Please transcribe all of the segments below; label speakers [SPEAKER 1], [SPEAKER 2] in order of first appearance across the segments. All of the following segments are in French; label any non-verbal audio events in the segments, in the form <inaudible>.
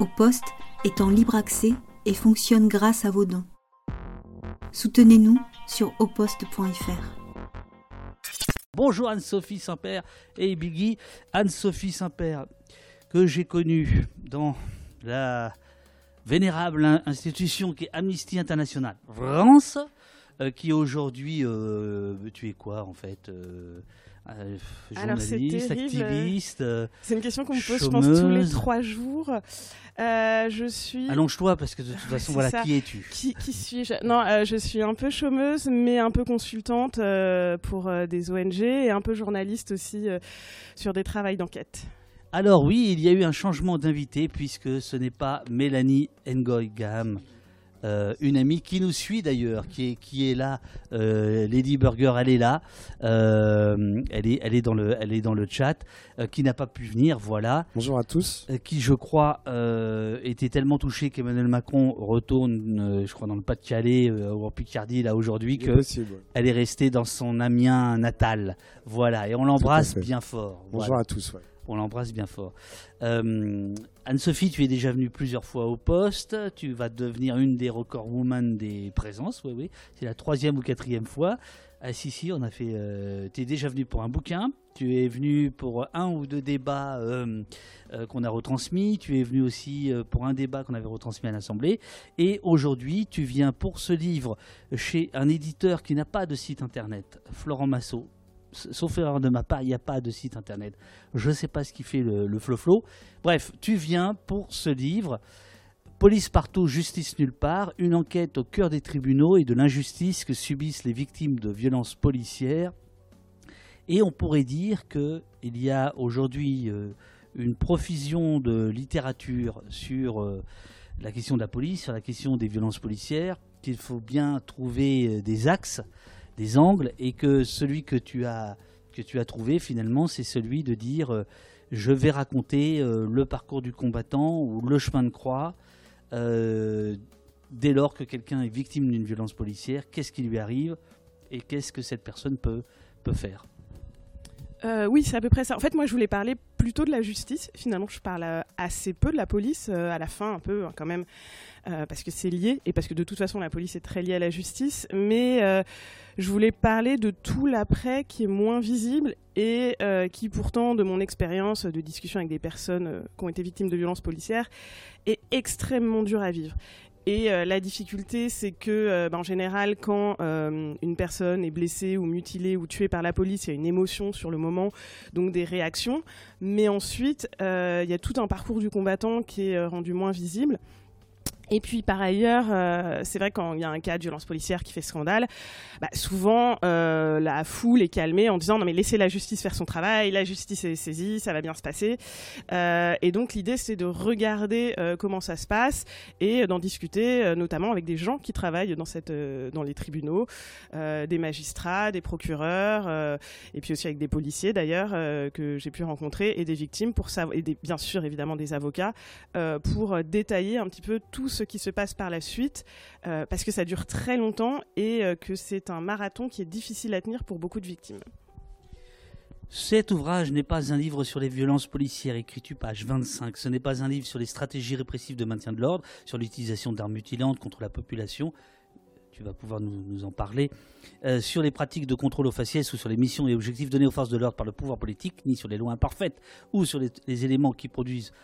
[SPEAKER 1] Au poste est en libre accès et fonctionne grâce à vos dons. Soutenez-nous sur oposte.fr.
[SPEAKER 2] Bonjour Anne-Sophie Saint-Père et Biggie. Anne-Sophie Saint-Père, que j'ai connue dans la vénérable institution qui est Amnesty International France, euh, qui aujourd'hui, euh, tu es quoi en fait euh,
[SPEAKER 3] Alors, c'est
[SPEAKER 2] Journaliste,
[SPEAKER 3] terrible.
[SPEAKER 2] activiste euh,
[SPEAKER 3] C'est une question qu'on me pose, je pense, tous les trois jours. Euh, je suis.
[SPEAKER 2] Allonge-toi parce que de toute façon, voilà,
[SPEAKER 3] ça.
[SPEAKER 2] qui es-tu?
[SPEAKER 3] Qui, qui suis-je? Non, euh, je suis un peu chômeuse, mais un peu consultante euh, pour euh, des ONG et un peu journaliste aussi euh, sur des travails d'enquête.
[SPEAKER 2] Alors oui, il y a eu un changement d'invité puisque ce n'est pas Mélanie Ngoy-Gam, euh, une amie qui nous suit d'ailleurs, qui est, qui est là. Euh, Lady Burger, elle est là. Euh, elle, est, elle, est dans le, elle est dans le chat, qui n'a pas pu venir, voilà.
[SPEAKER 4] Bonjour à tous.
[SPEAKER 2] Qui, je crois, était tellement touché qu'Emmanuel Macron retourne, je crois, dans le Pas-de-Calais ou en Picardie, là, aujourd'hui,
[SPEAKER 4] Il est
[SPEAKER 2] restée dans son Amiens natal. Voilà, et on l'embrasse bien fort.
[SPEAKER 4] Bonjour
[SPEAKER 2] Voilà.
[SPEAKER 4] à tous. ouais.
[SPEAKER 2] On l'embrasse bien fort. Euh, Anne-Sophie, tu es déjà venue plusieurs fois au poste. Tu vas devenir une des record woman des présences. Oui, oui. C'est la troisième ou quatrième fois. Ah, si, si, on a fait. tu es déjà venu pour un bouquin. Tu es venu pour un ou deux débats euh, euh, qu'on a retransmis. Tu es venu aussi euh, pour un débat qu'on avait retransmis à l'Assemblée. Et aujourd'hui, tu viens pour ce livre chez un éditeur qui n'a pas de site internet, Florent Massot. Sauf erreur de ma part, il n'y a pas de site internet. Je ne sais pas ce qui fait le, le flow-flow. Bref, tu viens pour ce livre. Police partout, justice nulle part, une enquête au cœur des tribunaux et de l'injustice que subissent les victimes de violences policières. Et on pourrait dire qu'il y a aujourd'hui euh, une profusion de littérature sur euh, la question de la police, sur la question des violences policières, qu'il faut bien trouver euh, des axes, des angles, et que celui que tu as, que tu as trouvé finalement, c'est celui de dire euh, je vais raconter euh, le parcours du combattant ou le chemin de croix. euh, dès lors que quelqu'un est victime d'une violence policière, qu'est-ce qui lui arrive et qu'est-ce que cette personne peut, peut faire?
[SPEAKER 3] Oui, c'est à peu près ça. En fait, moi, je voulais parler plutôt de la justice. Finalement, je parle assez peu de la police, à la fin, un peu, hein, quand même, parce que c'est lié, et parce que de toute façon, la police est très liée à la justice. Mais je voulais parler de tout l'après qui est moins visible et euh, qui, pourtant, de mon expérience de discussion avec des personnes euh, qui ont été victimes de violences policières, est extrêmement dur à vivre. Et euh, la difficulté, c'est que, ben, en général, quand une personne est blessée ou mutilée ou tuée par la police, il y a une émotion sur le moment, donc des réactions. Mais ensuite, il y a tout un parcours du combattant qui est rendu moins visible. Et puis par ailleurs, euh, c'est vrai quand il y a un cas de violence policière qui fait scandale, bah, souvent euh, la foule est calmée en disant non mais laissez la justice faire son travail, la justice est saisie, ça va bien se passer. Euh, et donc l'idée c'est de regarder comment ça se passe et d'en discuter notamment avec des gens qui travaillent dans, cette, dans les tribunaux, des magistrats, des procureurs, et puis aussi avec des policiers d'ailleurs que j'ai pu rencontrer et des victimes pour savoir et bien sûr évidemment des avocats pour détailler un petit peu tout ce qui se passe par la suite euh, parce que ça dure très longtemps et euh, que c'est un marathon qui est difficile à tenir pour beaucoup de victimes.
[SPEAKER 2] Cet ouvrage n'est pas un livre sur les violences policières, écrit-tu page 25. Ce n'est pas un livre sur les stratégies répressives de maintien de l'ordre, sur l'utilisation d'armes mutilantes contre la population. Tu vas pouvoir nous, en parler. Euh, sur les pratiques de contrôle aux faciès ou sur les missions et objectifs donnés aux forces de l'ordre par le pouvoir politique, ni sur les lois imparfaites ou sur les, éléments qui produisent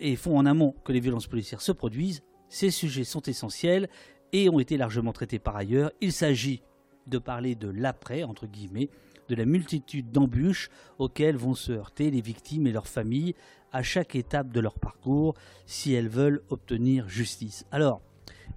[SPEAKER 2] et font en amont que les violences policières se produisent. Ces sujets sont essentiels et ont été largement traités par ailleurs. Il s'agit de parler de l'après, entre guillemets, de la multitude d'embûches auxquelles vont se heurter les victimes et leurs familles à chaque étape de leur parcours si elles veulent obtenir justice. Alors,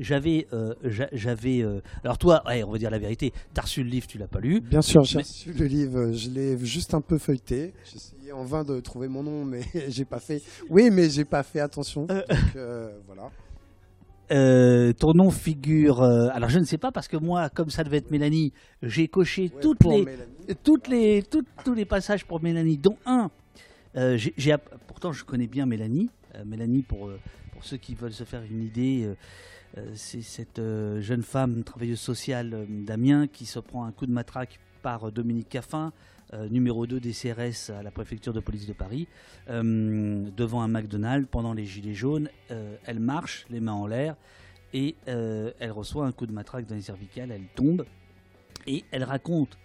[SPEAKER 2] j'avais, euh, j'a- j'avais, euh, alors toi, ouais, on va dire la vérité, t'as reçu le livre, tu l'as pas lu.
[SPEAKER 4] Bien sûr, j'ai
[SPEAKER 2] Mais-
[SPEAKER 4] reçu le livre, je l'ai juste un peu feuilleté. J'ai essayé en vain de trouver mon nom, mais <laughs> j'ai pas fait. Oui, mais j'ai pas fait attention. Donc, euh, voilà.
[SPEAKER 2] Euh, ton nom figure. euh, alors je ne sais pas parce que moi, comme ça devait être Mélanie, j'ai coché
[SPEAKER 4] Ouais,
[SPEAKER 2] toutes
[SPEAKER 4] pour
[SPEAKER 2] les,
[SPEAKER 4] Mélanie.
[SPEAKER 2] toutes les, toutes- tous les passages pour Mélanie, dont un. euh, j'ai- j'ai app- pourtant, je connais bien Mélanie. Euh, Mélanie, pour, euh, pour ceux qui veulent se faire une idée, euh, euh, c'est cette euh, jeune femme travailleuse sociale euh, d'Amiens qui se prend un coup de matraque par euh, Dominique Caffin, numéro 2 des CRS à la préfecture de police de Paris, devant un McDonald's pendant les Gilets jaunes. elle marche, les mains en l'air, et elle reçoit un coup de matraque dans les cervicales, elle tombe, et elle raconte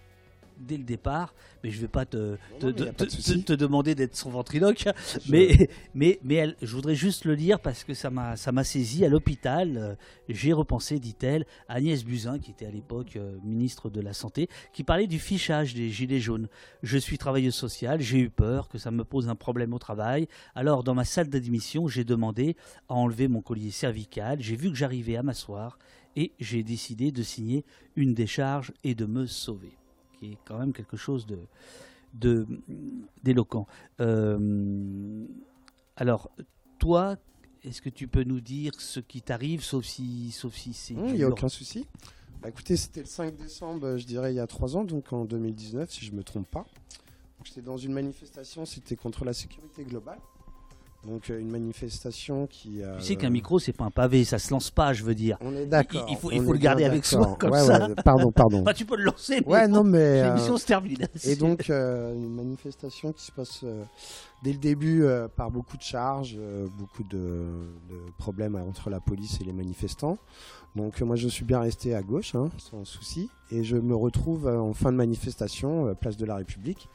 [SPEAKER 2] dès le départ, mais je ne vais pas te, te, demander d'être son ventriloque, mais, mais, mais elle, je voudrais juste le lire parce que ça m'a saisi. À l'hôpital, euh, j'ai repensé, dit-elle, à Agnès Buzyn, qui était à l'époque euh, ministre de la Santé, qui parlait du fichage des gilets jaunes. Je suis travailleuse sociale, j'ai eu peur que ça me pose un problème au travail. Alors, dans ma salle d'admission, j'ai demandé à enlever mon collier cervical. J'ai vu que j'arrivais à m'asseoir et j'ai décidé de signer une décharge et de me sauver qui est quand même quelque chose de d'éloquent. Euh, alors, toi, est-ce que tu peux nous dire ce qui t'arrive, sauf si, sauf si c'est.
[SPEAKER 4] Il n'y a aucun souci. Bah, écoutez, c'était le 5 décembre, je dirais, il y a trois ans, donc en 2019, si je ne me trompe pas. J'étais dans une manifestation, c'était contre la sécurité globale. Donc euh, une manifestation qui.
[SPEAKER 2] tu sais qu'un micro c'est pas un pavé, ça se lance pas, je veux dire.
[SPEAKER 4] On est d'accord.
[SPEAKER 2] Il, faut, il faut le garder avec soi comme ça.
[SPEAKER 4] pardon, pardon. <laughs>
[SPEAKER 2] tu peux le lancer.
[SPEAKER 4] Mais ouais, non mais.
[SPEAKER 2] L'émission euh, se termine.
[SPEAKER 4] Et donc euh, une manifestation qui se passe dès le début par beaucoup de charges, beaucoup de, problèmes entre la police et les manifestants. Donc moi je suis bien resté à gauche, hein, sans souci, et je me retrouve en fin de manifestation, place de la République,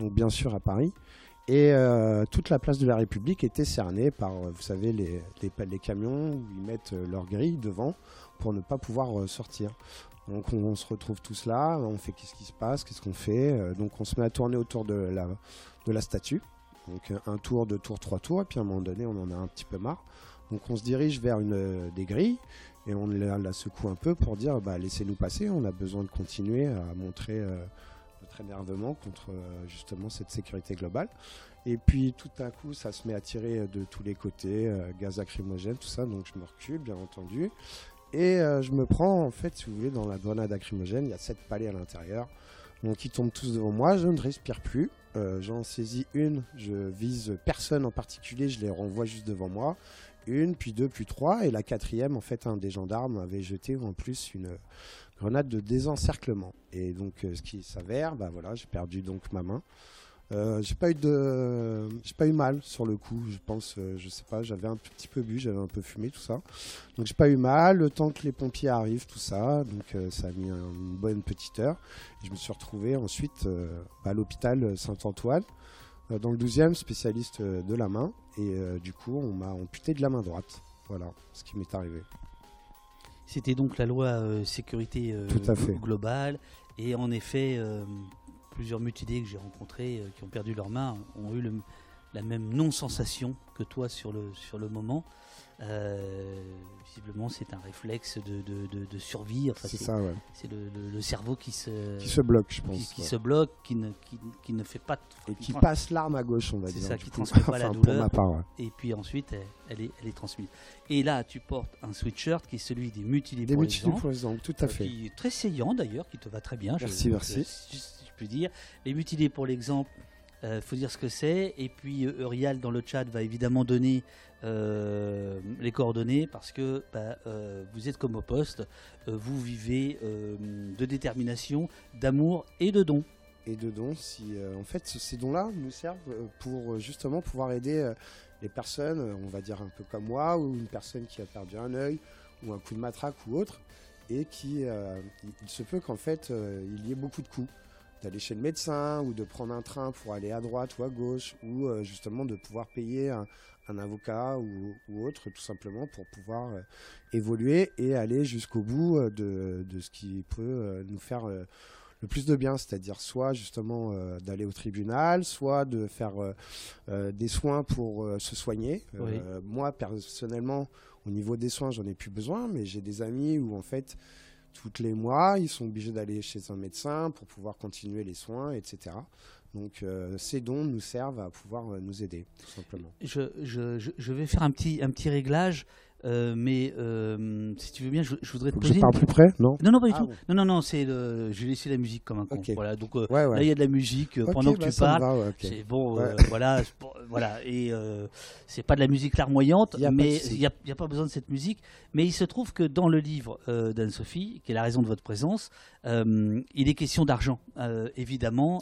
[SPEAKER 4] donc bien sûr à Paris. Et euh, toute la place de la République était cernée par, euh, vous savez, les, camions où ils mettent euh, leur grille devant pour ne pas pouvoir sortir. Donc on, se retrouve tous là, on fait qu'est-ce qui se passe, qu'est-ce qu'on fait. donc on se met à tourner autour de la, de la statue. Donc un tour, deux tours, trois tours, et puis à un moment donné on en a un petit peu marre. Donc on se dirige vers une des grilles et on la, secoue un peu pour dire bah, laissez-nous passer, on a besoin de continuer à montrer énervement contre euh, justement cette sécurité globale. Et puis tout à coup, ça se met à tirer de tous les côtés, euh, gaz lacrymogène, tout ça. Donc je me recule, bien entendu. Et euh, je me prends, en fait, si vous voulez, dans la grenade lacrymogène, il y a sept palais à l'intérieur. Donc ils tombent tous devant moi, je ne respire plus. J'en saisis une, je vise personne en particulier, je les renvoie juste devant moi. Une, puis deux, puis trois. Et la quatrième, en fait, un des gendarmes avait jeté en plus une, grenade de désencerclement. Et donc, euh, ce qui s'avère, bah voilà, j'ai perdu donc ma main. Euh, j'ai pas eu de, j'ai pas eu mal sur le coup. Je pense, euh, je sais pas, j'avais un petit peu bu, j'avais un peu fumé, tout ça. Donc j'ai pas eu mal. Le temps que les pompiers arrivent, tout ça, donc ça a mis une bonne petite heure. je me suis retrouvé ensuite à l'hôpital Saint-Antoine, dans le 12e, spécialiste de la main. Et du coup, on m'a amputé de la main droite. Voilà ce qui m'est arrivé.
[SPEAKER 2] C'était donc la loi euh, sécurité euh, globale. Et en effet, euh, plusieurs mutilés que j'ai rencontrés qui ont perdu leurs mains ont eu la même non-sensation que toi sur le, sur le moment. Euh, visiblement, c'est un réflexe de, de, de, survie.
[SPEAKER 4] Enfin, c'est ça, ouais.
[SPEAKER 2] C'est le, le, cerveau qui se,
[SPEAKER 4] qui se bloque, je pense.
[SPEAKER 2] Qui, se bloque, qui ne, qui, qui ne fait pas.
[SPEAKER 4] Et qui passe l'arme à gauche, on va dire.
[SPEAKER 2] C'est ça, qui transmet pas la <laughs> douleur. Et puis ensuite, elle, est, elle est transmise. Et là, tu portes un sweatshirt qui est celui des mutilés
[SPEAKER 4] des
[SPEAKER 2] pour
[SPEAKER 4] mutilés pour les tout à fait.
[SPEAKER 2] Qui est très saillant d'ailleurs, qui te va très bien.
[SPEAKER 4] Merci, merci.
[SPEAKER 2] Je, je, puis dire. Les mutilés pour l'exemple. Euh, faut dire ce que c'est. Et puis euh, Eurial dans le chat va évidemment donner euh, les coordonnées parce que bah, vous êtes comme au poste, vous vivez de détermination, d'amour et de dons.
[SPEAKER 4] Et de dons, si en fait ces dons-là nous servent pour justement pouvoir aider les personnes, on va dire un peu comme moi, ou une personne qui a perdu un œil, ou un coup de matraque ou autre, et qui il se peut qu'en fait il y ait beaucoup de coups d'aller chez le médecin ou de prendre un train pour aller à droite ou à gauche ou euh, justement de pouvoir payer un, avocat ou, autre tout simplement pour pouvoir euh, évoluer et aller jusqu'au bout euh, de, de, ce qui peut nous faire le plus de bien, c'est-à-dire soit justement d'aller au tribunal, soit de faire des soins pour se soigner. moi personnellement, au niveau des soins, j'en ai plus besoin, mais j'ai des amis où en fait toutes les mois, ils sont obligés d'aller chez un médecin pour pouvoir continuer les soins, etc. Donc euh, ces dons nous servent à pouvoir euh, nous aider, tout simplement.
[SPEAKER 2] Je, vais faire un petit réglage. Euh, mais euh, si tu veux bien, je, je voudrais te poser.
[SPEAKER 4] je parle plus près Non
[SPEAKER 2] Non, non, pas du
[SPEAKER 4] Ah
[SPEAKER 2] tout.
[SPEAKER 4] bon.
[SPEAKER 2] Non, non, non, c'est le... j'ai laissé la musique comme un con. Voilà, donc euh,
[SPEAKER 4] Ouais, ouais.
[SPEAKER 2] là, il y a de la musique pendant que
[SPEAKER 4] bah,
[SPEAKER 2] tu parles.
[SPEAKER 4] va, ouais, ok.
[SPEAKER 2] C'est bon, voilà, voilà, et c'est pas de la musique larmoyante,
[SPEAKER 4] Y
[SPEAKER 2] mais il n'y a, y a pas besoin de cette musique. Mais il se trouve que dans le livre d'Anne-Sophie, qui est la raison de votre présence, il est question d'argent, évidemment,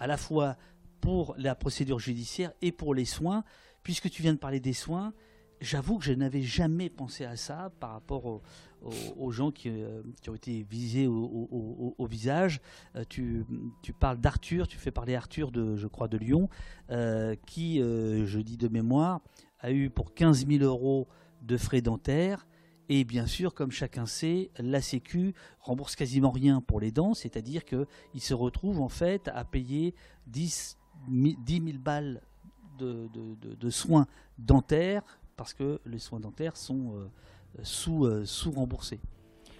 [SPEAKER 4] à
[SPEAKER 2] la fois pour la procédure judiciaire et pour les soins. Puisque tu viens de parler des soins, j'avoue que je n'avais jamais pensé à ça par rapport au- au- aux gens qui, euh, qui ont été visés au, visage. Euh, tu, parles d'Arthur, tu fais parler Arthur de, je crois, de Lyon, euh, qui, je dis de mémoire, a eu pour 15 000 euros de frais dentaires. Et bien sûr, comme chacun sait, la Sécu rembourse quasiment rien pour les dents, c'est-à-dire qu'il se retrouve en fait à payer 10 000 10 000 balles de soins dentaires parce que les soins dentaires sont euh, sous, euh, sous-remboursés.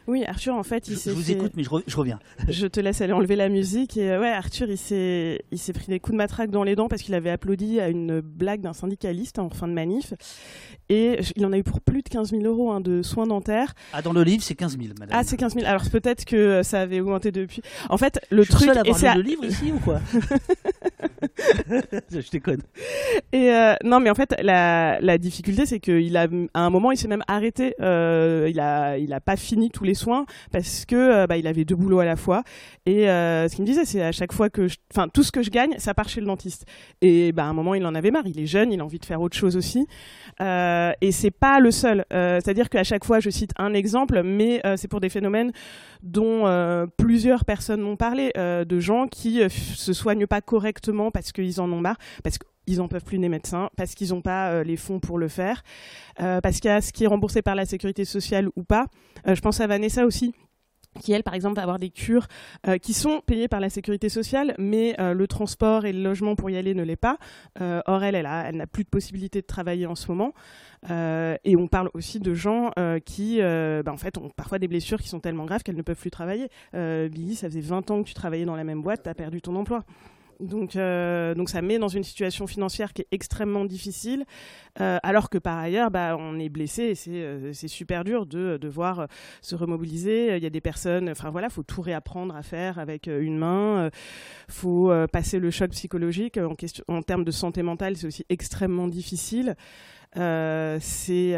[SPEAKER 3] Oui, Arthur, en fait,
[SPEAKER 2] Je,
[SPEAKER 3] il
[SPEAKER 2] je
[SPEAKER 3] s'est
[SPEAKER 2] vous
[SPEAKER 3] fait-
[SPEAKER 2] écoute, mais je, re- je reviens. <laughs>
[SPEAKER 3] je te laisse aller enlever la musique. Et euh, ouais, Arthur, il s'est, il s'est pris des coups de matraque dans les dents parce qu'il avait applaudi à une blague d'un syndicaliste en fin de manif. Et je- il en a eu pour plus de 15 000 euros hein, de soins dentaires.
[SPEAKER 2] Ah, dans le livre, c'est 15 000, madame.
[SPEAKER 3] Ah, c'est 15 000. Alors peut-être que euh, ça avait augmenté depuis. En fait, le
[SPEAKER 2] je suis
[SPEAKER 3] truc.
[SPEAKER 2] à avoir
[SPEAKER 3] c'est
[SPEAKER 2] lu le livre ici ou quoi <laughs> <laughs> Je déconne.
[SPEAKER 3] Et euh, non, mais en fait, la, la difficulté, c'est qu'il a, à un moment, il s'est même arrêté. Euh, il a, il a pas fini tous les soins parce que euh, bah, il avait deux boulots à la fois. Et euh, ce qu'il me disait, c'est à chaque fois que, je- enfin, tout ce que je gagne, ça part chez le dentiste. Et bah, à un moment, il en avait marre. Il est jeune, il a envie de faire autre chose aussi. Euh, et c'est pas le seul. C'est-à-dire qu'à chaque fois, je cite un exemple, mais c'est pour des phénomènes dont plusieurs personnes m'ont parlé, de gens qui se soignent pas correctement parce qu'ils en ont marre, parce qu'ils en peuvent plus des médecins, parce qu'ils n'ont pas euh, les fonds pour le faire, euh, parce qu'il y a ce qui est remboursé par la sécurité sociale ou pas. Euh, je pense à Vanessa aussi qui elle par exemple va avoir des cures euh, qui sont payées par la sécurité sociale mais le transport et le logement pour y aller ne l'est pas. Or elle elle a- elle n'a plus de possibilité de travailler en ce moment. Et on parle aussi de gens qui bah, en fait ont parfois des blessures qui sont tellement graves qu'elles ne peuvent plus travailler. Billy ça faisait 20 ans que tu travaillais dans la même boîte tu as perdu ton emploi donc, euh, donc ça met dans une situation financière qui est extrêmement difficile, euh, alors que par ailleurs, bah, on est blessé et c'est euh, super dur de devoir euh, se remobiliser. Il y a des personnes, enfin voilà, faut tout réapprendre à faire avec une main. euh, faut passer le choc psychologique en, question, en termes de santé mentale, c'est aussi extrêmement difficile. C'est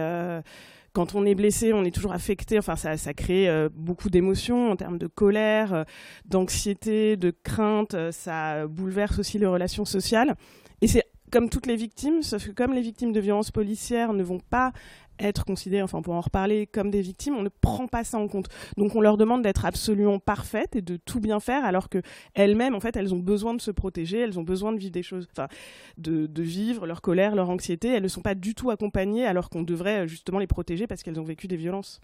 [SPEAKER 3] quand on est blessé, on est toujours affecté. Enfin, ça, ça crée euh, beaucoup d'émotions en termes de colère, euh, d'anxiété, de crainte. euh, ça bouleverse aussi les relations sociales. Et c'est comme toutes les victimes, sauf que comme les victimes de violences policières ne vont pas être considérées, enfin pour en reparler, comme des victimes, on ne prend pas ça en compte. Donc on leur demande d'être absolument parfaites et de tout bien faire, alors que elles-mêmes, en fait, elles ont besoin de se protéger, elles ont besoin de vivre des choses, enfin, de, de vivre leur colère, leur anxiété. Elles ne sont pas du tout accompagnées, alors qu'on devrait justement les protéger parce qu'elles ont vécu des violences.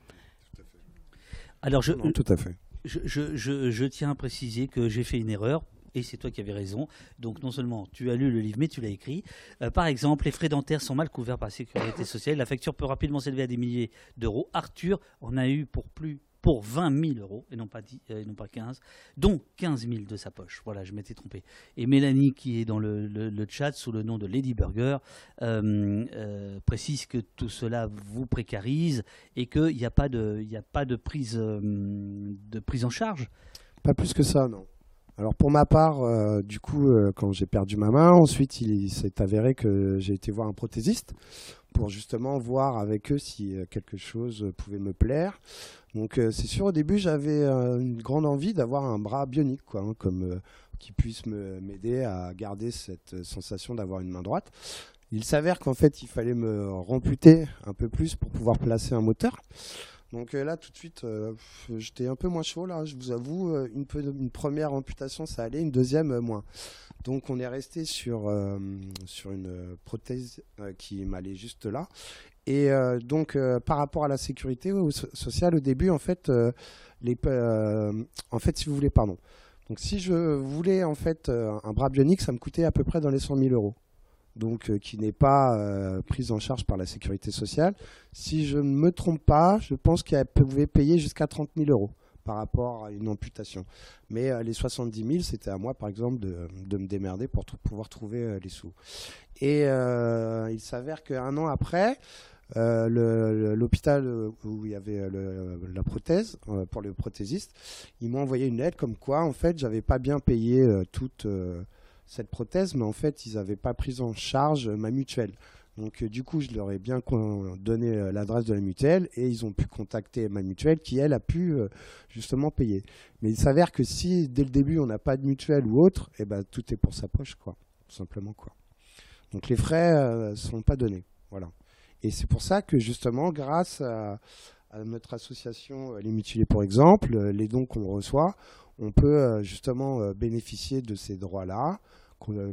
[SPEAKER 2] Alors, je,
[SPEAKER 4] Non, tout à fait.
[SPEAKER 2] je, je- je- je tiens à préciser que j'ai fait une erreur. Et c'est toi qui avais raison. Donc non seulement tu as lu le livre, mais tu l'as écrit. Euh, par exemple, les frais dentaires sont mal couverts par la sécurité <coughs> sociale. La facture peut rapidement s'élever à des milliers d'euros. Arthur en a eu pour plus pour 20 000 euros et non pas 10, euh, et non pas 15, dont 15 000 de sa poche. Voilà, je m'étais trompé. Et Mélanie, qui est dans le, le- le chat sous le nom de Lady Burger, euh, euh, précise que tout cela vous précarise et qu'il n'y a pas de, il n'y a pas de prise, euh, de prise en charge.
[SPEAKER 4] Pas plus que ça, non. Alors pour ma part, euh, du coup, euh, quand j'ai perdu ma main, ensuite il, s'est avéré que j'ai été voir un prothésiste pour justement voir avec eux si euh, quelque chose pouvait me plaire. Donc c'est sûr, au début j'avais une grande envie d'avoir un bras bionique, quoi, hein, comme qui puisse m'aider à garder cette sensation d'avoir une main droite. Il s'avère qu'en fait il fallait me ramputer un peu plus pour pouvoir placer un moteur. Donc euh, là, tout de suite, euh, j'étais un peu moins chaud là, je vous avoue. euh, Une, première amputation, ça allait, une deuxième, moins. Donc on est resté sur, sur une prothèse qui m'allait juste là. Et donc par rapport à la sécurité sociale, au début, en fait, les, en fait, si vous voulez, pardon. Donc si je voulais en fait un bras bionique, ça me coûtait à peu près dans les 100 000 euros. Donc euh, qui n'est pas euh, prise en charge par la sécurité sociale. Si je ne me trompe pas, je pense qu'elle pouvait payer jusqu'à 30 000 euros par rapport à une amputation. Mais euh, les 70 000, c'était à moi, par exemple, de, de me démerder pour pouvoir trouver les sous. Et il s'avère qu'un an après, l'hôpital où il y avait la prothèse pour le prothésiste, ils m'ont envoyé une lettre comme quoi, en fait, j'avais pas bien payé toute cette prothèse, mais en fait, ils n'avaient pas pris en charge ma mutuelle. Donc euh, du coup, je leur ai bien donné euh, l'adresse de la mutuelle et ils ont pu contacter ma mutuelle qui, elle, a pu euh, justement payer. Mais il s'avère que si dès le début on n'a pas de mutuelle ou autre, eh ben, tout est pour sa poche, quoi, tout simplement. Quoi. Donc les frais ne sont pas donnés. Voilà. Et c'est pour ça que justement, grâce à, notre association Les Mutilés, pour exemple, les dons qu'on reçoit, on peut justement bénéficier de ces droits-là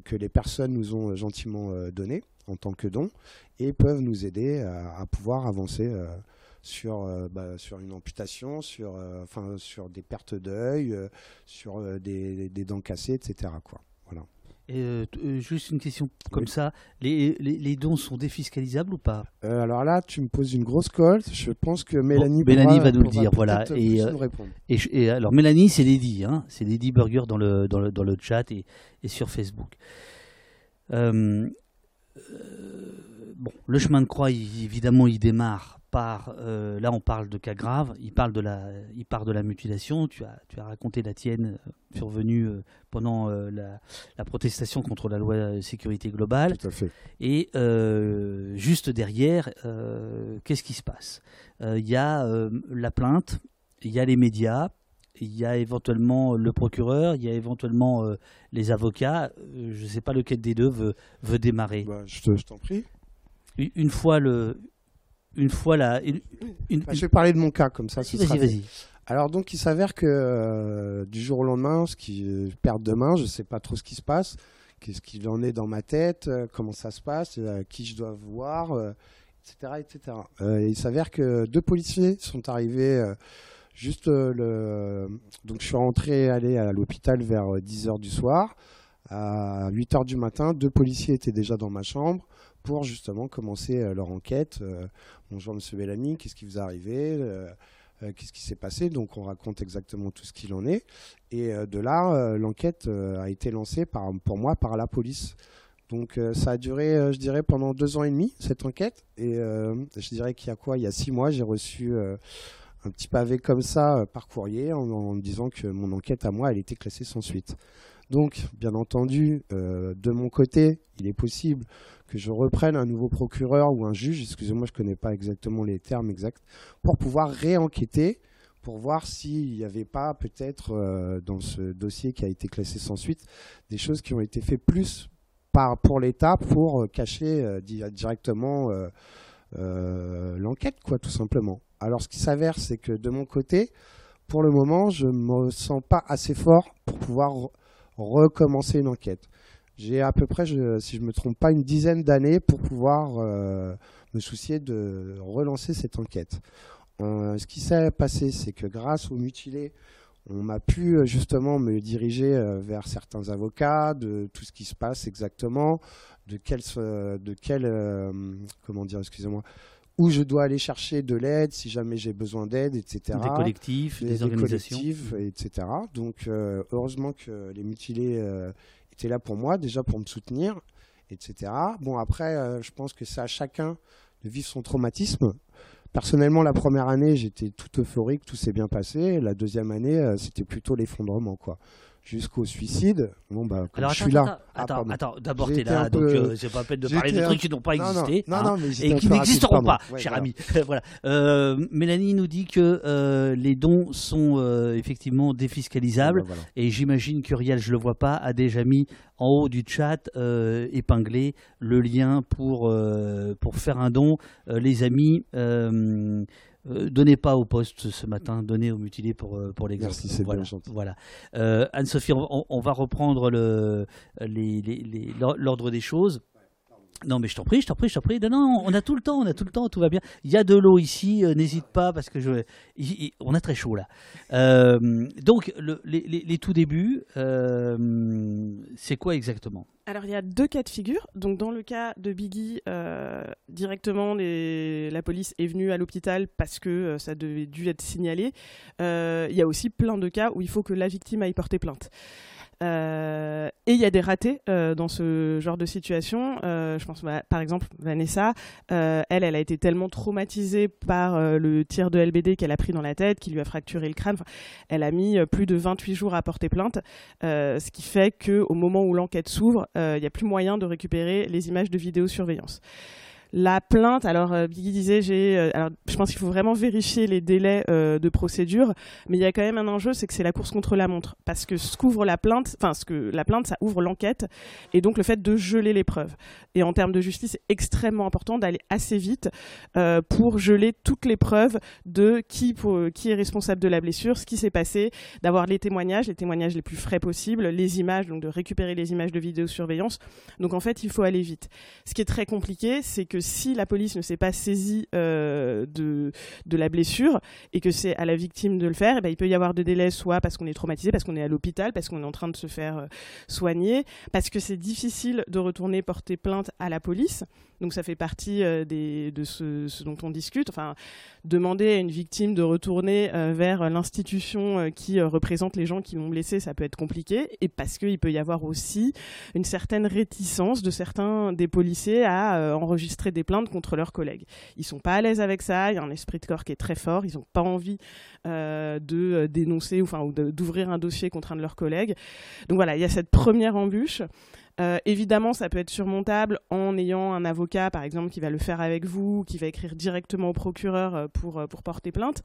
[SPEAKER 4] que les personnes nous ont gentiment donnés en tant que don et peuvent nous aider à, pouvoir avancer euh, sur, euh, bah, sur une amputation, sur, euh, sur des pertes d'œil, sur des, dents cassées, etc. Voilà.
[SPEAKER 2] Et juste une question comme ça, les, les, dons sont défiscalisables ou pas?
[SPEAKER 4] Alors là, tu me poses une grosse colle. Je pense que Mélanie,
[SPEAKER 2] Mélanie va nous le dire. Voilà. Et, et, alors Mélanie, c'est Lady, hein c'est Lady Burger dans le, dans le, dans le chat et, et sur Facebook. Euh, euh, bon, le chemin de croix, évidemment, il démarre par. Euh, là, on parle de cas graves. Il parle de la, il part de la mutilation. Tu as, tu as raconté la tienne euh, survenue pendant la, protestation contre la loi sécurité globale.
[SPEAKER 4] Tout à fait.
[SPEAKER 2] Et juste derrière, qu'est-ce qui se passe? Il y a la plainte, il y a les médias il y a éventuellement le procureur, il y a éventuellement euh, les avocats. Euh, je ne sais pas lequel des deux veut, veut démarrer.
[SPEAKER 4] Bah, je t'en prie.
[SPEAKER 2] Une, fois le, une fois la.
[SPEAKER 4] Bah, je vais parler de mon cas comme ça.
[SPEAKER 2] Vas-y, vas-y.
[SPEAKER 4] Alors donc il s'avère que euh, du jour au lendemain, ce qui perd demain, je ne sais pas trop ce qui se passe, qu'est-ce qu'il en est dans ma tête, comment ça se passe, qui je dois voir, etc., etc. il s'avère que deux policiers sont arrivés Juste euh, le. Donc, je suis rentré aller à l'hôpital vers 10h euh, du soir. À 8h du matin, deux policiers étaient déjà dans ma chambre pour justement commencer euh, leur enquête. Bonjour, monsieur Bellamy, qu'est-ce qui vous est arrivé Qu'est-ce qui s'est passé? Donc, on raconte exactement tout ce qu'il en est. Et de là, l'enquête a été lancée pour moi par la police. Donc ça a duré, je dirais, pendant deux ans et demi, cette enquête. Et je dirais qu'il y a quoi? Il y a six mois, j'ai reçu un petit pavé comme ça euh, par courrier en, me disant que mon enquête à moi, elle était classée sans suite. Donc, bien entendu, euh, de mon côté, il est possible que je reprenne un nouveau procureur ou un juge, excusez-moi, je ne connais pas exactement les termes exacts, pour pouvoir réenquêter, pour voir s'il n'y avait pas peut-être euh, dans ce dossier qui a été classé sans suite, des choses qui ont été faites plus par, pour l'État pour cacher directement l'enquête, quoi, tout simplement. Alors, ce qui s'avère, c'est que de mon côté, pour le moment, je ne me sens pas assez fort pour pouvoir recommencer une enquête. J'ai à peu près, si je ne me trompe pas, une dizaine d'années pour pouvoir euh, me soucier de relancer cette enquête. Euh, ce qui s'est passé, c'est que grâce aux mutilés, on m'a pu euh, justement me diriger vers certains avocats, de tout ce qui se passe exactement, de quel, de quel comment dire, excusez-moi, où je dois aller chercher de l'aide si jamais j'ai besoin d'aide, etc.
[SPEAKER 2] Des collectifs, des, organisations.
[SPEAKER 4] Collectifs, etc. Donc, euh, heureusement que les mutilés euh, étaient là pour moi, déjà pour me soutenir, etc. Bon, après, euh, je pense que c'est à chacun de vivre son traumatisme. Personnellement, la première année, j'étais tout euphorique, tout s'est bien passé. La deuxième année, c'était plutôt l'effondrement, quoi jusqu'au suicide. Bon, bah,
[SPEAKER 2] Alors,
[SPEAKER 4] je
[SPEAKER 2] suis là. Attends, ah, attends, d'abord, t'es là, donc euh, c'est pas la peine de parler de trucs qui n'ont pas existé hein, et qui n'existeront pas, cher ami. <laughs> voilà. Euh, Mélanie nous dit que euh, les dons sont euh, effectivement défiscalisables bah, et j'imagine qu'Uriel, je le vois pas, a déjà mis en haut du chat épinglé le lien pour, pour faire un don. les amis, euh, donnez pas au poste ce matin, donnez au mutilé pour, euh, pour l'exemple.
[SPEAKER 4] Merci, c'est
[SPEAKER 2] voilà.
[SPEAKER 4] bien gentil.
[SPEAKER 2] Voilà. Euh, Anne-Sophie, on, va reprendre l'ordre des choses. Non, mais je t'en prie, je t'en prie, je t'en prie. Non, on a tout le temps, on a tout le temps, tout va bien. Il y a de l'eau ici, n'hésite pas parce que on a très chaud là. donc, les, tout débuts, c'est quoi exactement?
[SPEAKER 3] Alors il y a deux cas de figure. Donc dans le cas de Biggie, euh, directement la police est venue à l'hôpital parce que euh, ça devait dû être signalé. Euh, il y a aussi plein de cas où il faut que la victime aille porter plainte. Euh, et il y a des ratés euh, dans ce genre de situation. Euh, je pense par exemple Vanessa, elle, elle a été tellement traumatisée par le tir de LBD qu'elle a pris dans la tête, qui lui a fracturé le crâne. elle a mis plus de 28 jours à porter plainte, ce qui fait qu'au moment où l'enquête s'ouvre, il n'y a plus moyen de récupérer les images de vidéosurveillance. La plainte, alors euh, disait, euh, je pense qu'il faut vraiment vérifier les délais euh, de procédure, mais il y a quand même un enjeu, c'est que c'est la course contre la montre, parce que ce qu'ouvre la plainte, enfin ce que la plainte, ça ouvre l'enquête, et donc le fait de geler les preuves. Et en termes de justice, c'est extrêmement important d'aller assez vite pour geler toutes les preuves de qui, qui est responsable de la blessure, ce qui s'est passé, d'avoir les témoignages, les témoignages les plus frais possibles, les images, donc de récupérer les images de vidéosurveillance. Donc en fait, il faut aller vite. Ce qui est très compliqué, c'est que si la police ne s'est pas saisie euh, de, de la blessure et que c'est à la victime de le faire, eh ben, il peut y avoir des délais, soit parce qu'on est traumatisé, parce qu'on est à l'hôpital, parce qu'on est en train de se faire euh, soigner, parce que c'est difficile de retourner porter plainte à la police. Donc ça fait partie euh, de ce, dont on discute. Enfin, demander à une victime de retourner vers l'institution qui représente les gens qui l'ont blessé, ça peut être compliqué. Et parce qu'il peut y avoir aussi une certaine réticence de certains des policiers à enregistrer des plaintes contre leurs collègues. Ils sont pas à l'aise avec ça, il y a un esprit de corps qui est très fort, ils n'ont pas envie euh, de euh, dénoncer enfin, ou d'ouvrir un dossier contre un de leurs collègues. Donc voilà, il y a cette première embûche. Euh, évidemment, ça peut être surmontable en ayant un avocat, par exemple, qui va le faire avec vous, qui va écrire directement au procureur euh, pour, euh, pour porter plainte.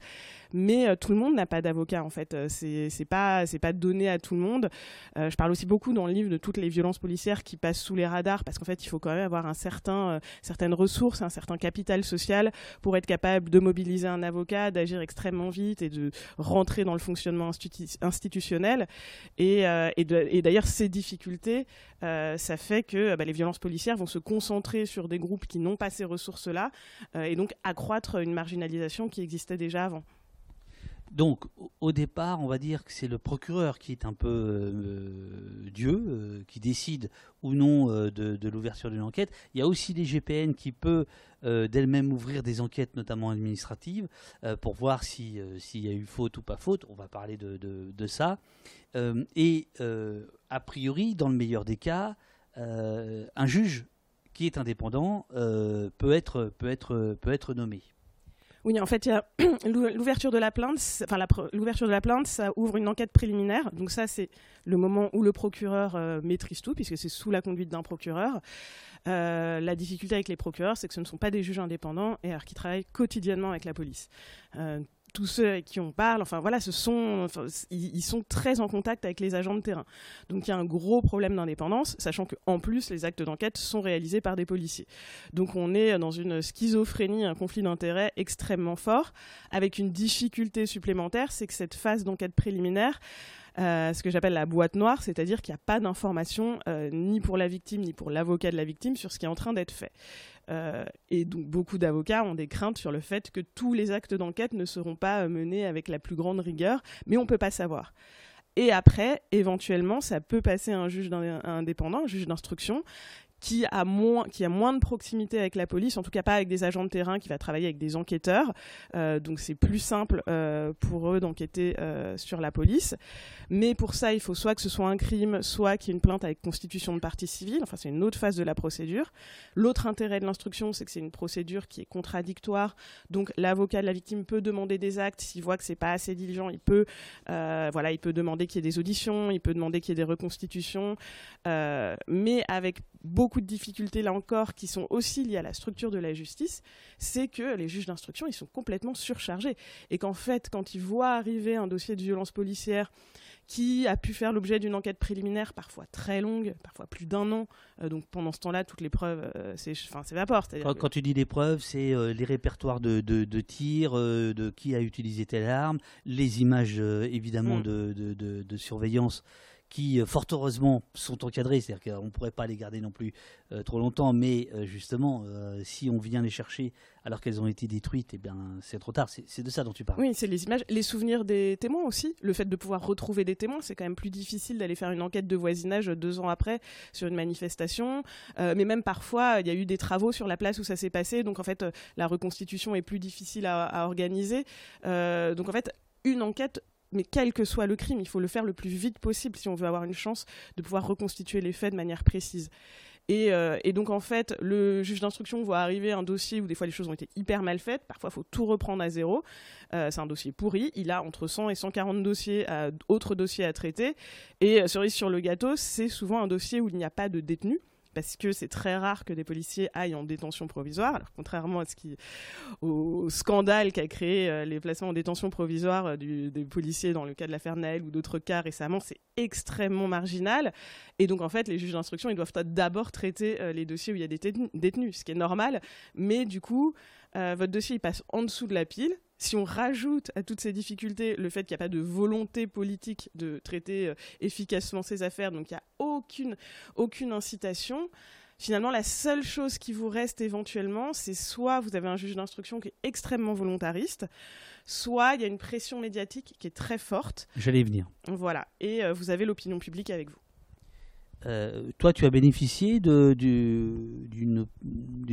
[SPEAKER 3] Mais tout le monde n'a pas d'avocat, en fait. C'est pas, pas donné à tout le monde. je parle aussi beaucoup dans le livre de toutes les violences policières qui passent sous les radars, parce qu'en fait, il faut quand même avoir un certain, certaines ressources, un certain capital social pour être capable de mobiliser un avocat, d'agir extrêmement vite et de rentrer dans le fonctionnement institutionnel. Et, et d'ailleurs, ces difficultés, ça fait que bah, les violences policières vont se concentrer sur des groupes qui n'ont pas ces ressources-là euh, et donc accroître une marginalisation qui existait déjà avant.
[SPEAKER 2] Donc, au départ, on va dire que c'est le procureur qui est un peu euh, Dieu, qui décide ou non de, l'ouverture d'une enquête. Il y a aussi les GPN qui peuvent d'elles-mêmes ouvrir des enquêtes, notamment administratives, pour voir s'il y a eu faute ou pas faute. On va parler de, ça. et a priori, dans le meilleur des cas, euh, un juge qui est indépendant euh, peut, être, peut, être, peut être nommé.
[SPEAKER 3] Oui, en fait, l'ouverture de la plainte. Ça ouvre une enquête préliminaire. Donc ça, c'est le moment où le procureur euh, maîtrise tout, puisque c'est sous la conduite d'un procureur. la difficulté avec les procureurs, c'est que ce ne sont pas des juges indépendants et alors qui travaillent quotidiennement avec la police tous ceux avec qui on parle, enfin voilà, ce sont, ils, sont très en contact avec les agents de terrain. Donc il y a un gros problème d'indépendance, sachant qu'en plus les actes d'enquête sont réalisés par des policiers. Donc on est dans une schizophrénie, un conflit d'intérêts extrêmement fort, avec une difficulté supplémentaire, c'est que cette phase d'enquête préliminaire, euh, ce que j'appelle la boîte noire, c'est-à-dire qu'il n'y a pas d'information euh, ni pour la victime ni pour l'avocat de la victime sur ce qui est en train d'être fait. Euh, et donc beaucoup d'avocats ont des craintes sur le fait que tous les actes d'enquête ne seront pas euh, menés avec la plus grande rigueur, mais on ne peut pas savoir. Et après, éventuellement, ça peut passer à un juge indépendant, un juge d'instruction, qui a, moins, qui a moins de proximité avec la police, en tout cas pas avec des agents de terrain, qui va travailler avec des enquêteurs. Euh, donc c'est plus simple euh, pour eux d'enquêter euh, sur la police. Mais pour ça, il faut soit que ce soit un crime, soit qu'il y ait une plainte avec constitution de partie civile. Enfin, c'est une autre phase de la procédure. L'autre intérêt de l'instruction, c'est que c'est une procédure qui est contradictoire. Donc l'avocat de la victime peut demander des actes. S'il voit que c'est pas assez diligent, il peut, voilà, il peut demander qu'il y ait des auditions, il peut demander qu'il y ait des reconstitutions. mais avec beaucoup de difficultés là encore qui sont aussi liées à la structure de la justice, c'est que les juges d'instruction, ils sont complètement surchargés. Et qu'en fait, quand ils voient arriver un dossier de violence policière qui a pu faire l'objet d'une enquête préliminaire parfois très longue, parfois plus d'un an. Euh, donc pendant ce temps-là, toutes les preuves euh, s'évaporent.
[SPEAKER 2] Quand, quand, tu dis des preuves, c'est euh, les répertoires de, de, de tirs, de qui a utilisé telle arme, les images évidemment mm. de, de, surveillance qui, euh, fort heureusement, sont encadrés, c'est-à-dire qu'on ne pourrait pas les garder non plus euh, trop longtemps, mais euh, justement, si on vient les chercher alors qu'elles ont été détruites, eh bien, c'est trop tard. C'est de ça dont tu parles.
[SPEAKER 3] Oui, c'est les images, les souvenirs des témoins aussi. Le fait de pouvoir retrouver des témoins, c'est quand même plus difficile d'aller faire une enquête de voisinage deux ans après sur une manifestation. mais même parfois, il y a eu des travaux sur la place où ça s'est passé, donc en fait, la reconstitution est plus difficile à, à organiser. donc en fait, une enquête mais quel que soit le crime, il faut le faire le plus vite possible si on veut avoir une chance de pouvoir reconstituer les faits de manière précise. Euh, et, donc en fait, le juge d'instruction voit arriver un dossier où des fois les choses ont été hyper mal faites, parfois il faut tout reprendre à zéro. Euh, c'est un dossier pourri, il a entre 100 et 140 dossiers, autres dossiers à traiter. Et euh, cerise sur le gâteau, c'est souvent un dossier où il n'y a pas de détenu parce que c'est très rare que des policiers aillent en détention provisoire. Contrairement au scandale qu'a créé euh, les placements en détention provisoire euh, des policiers dans le cas de l'affaire Naël ou d'autres cas récemment, c'est extrêmement marginal. Et donc, en fait, les juges d'instruction, ils doivent d'abord traiter euh, les dossiers où il y a des détenus, ce qui est normal. Mais du coup, votre dossier, passe en dessous de la pile si on rajoute à toutes ces difficultés le fait qu'il n'y a pas de volonté politique de traiter euh, efficacement ces affaires, donc il n'y a aucune, aucune incitation, finalement, la seule chose qui vous reste éventuellement, c'est soit vous avez un juge d'instruction qui est extrêmement volontariste, soit il y a une pression médiatique qui est très forte.
[SPEAKER 2] J'allais venir.
[SPEAKER 3] Voilà, et euh, vous avez l'opinion publique avec vous.
[SPEAKER 2] Euh, toi, tu as bénéficié d'une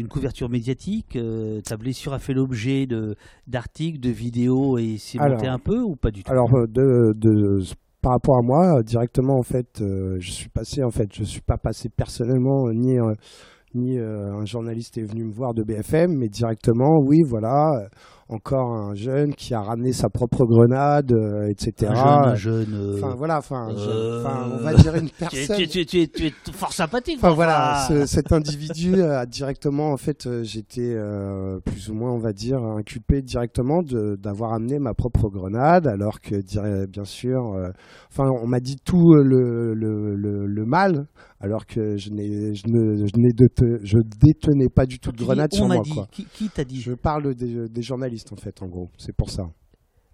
[SPEAKER 2] couverture médiatique. Euh, ta blessure a fait l'objet d'articles, de, vidéos et s'est monté un peu ou pas du tout?
[SPEAKER 4] Alors, euh, de, par rapport à moi, directement, en fait, je suis passé, en fait, je suis pas passé personnellement ni ni un journaliste est venu me voir de BFM, mais directement, oui, voilà encore un jeune qui a ramené sa propre grenade, euh, etc.
[SPEAKER 2] Un jeune, euh,
[SPEAKER 4] Enfin voilà, enfin, on va <laughs> dire une personne.
[SPEAKER 2] Tu, tu, tu, tu es fort sympathique.
[SPEAKER 4] Enfin voilà, cet individu <laughs> a directement, en fait, euh, j'étais plus ou moins, on va dire, inculpé directement d'avoir amené ma propre grenade, alors que bien sûr, enfin, on m'a dit tout le, le, le, mal, alors que je n'ai, je ne, je, je détenais pas du tout de grenade sur moi. Quoi.
[SPEAKER 2] Qui, t'a dit?
[SPEAKER 4] Je parle des, des journalistes en fait, en gros. C'est pour ça.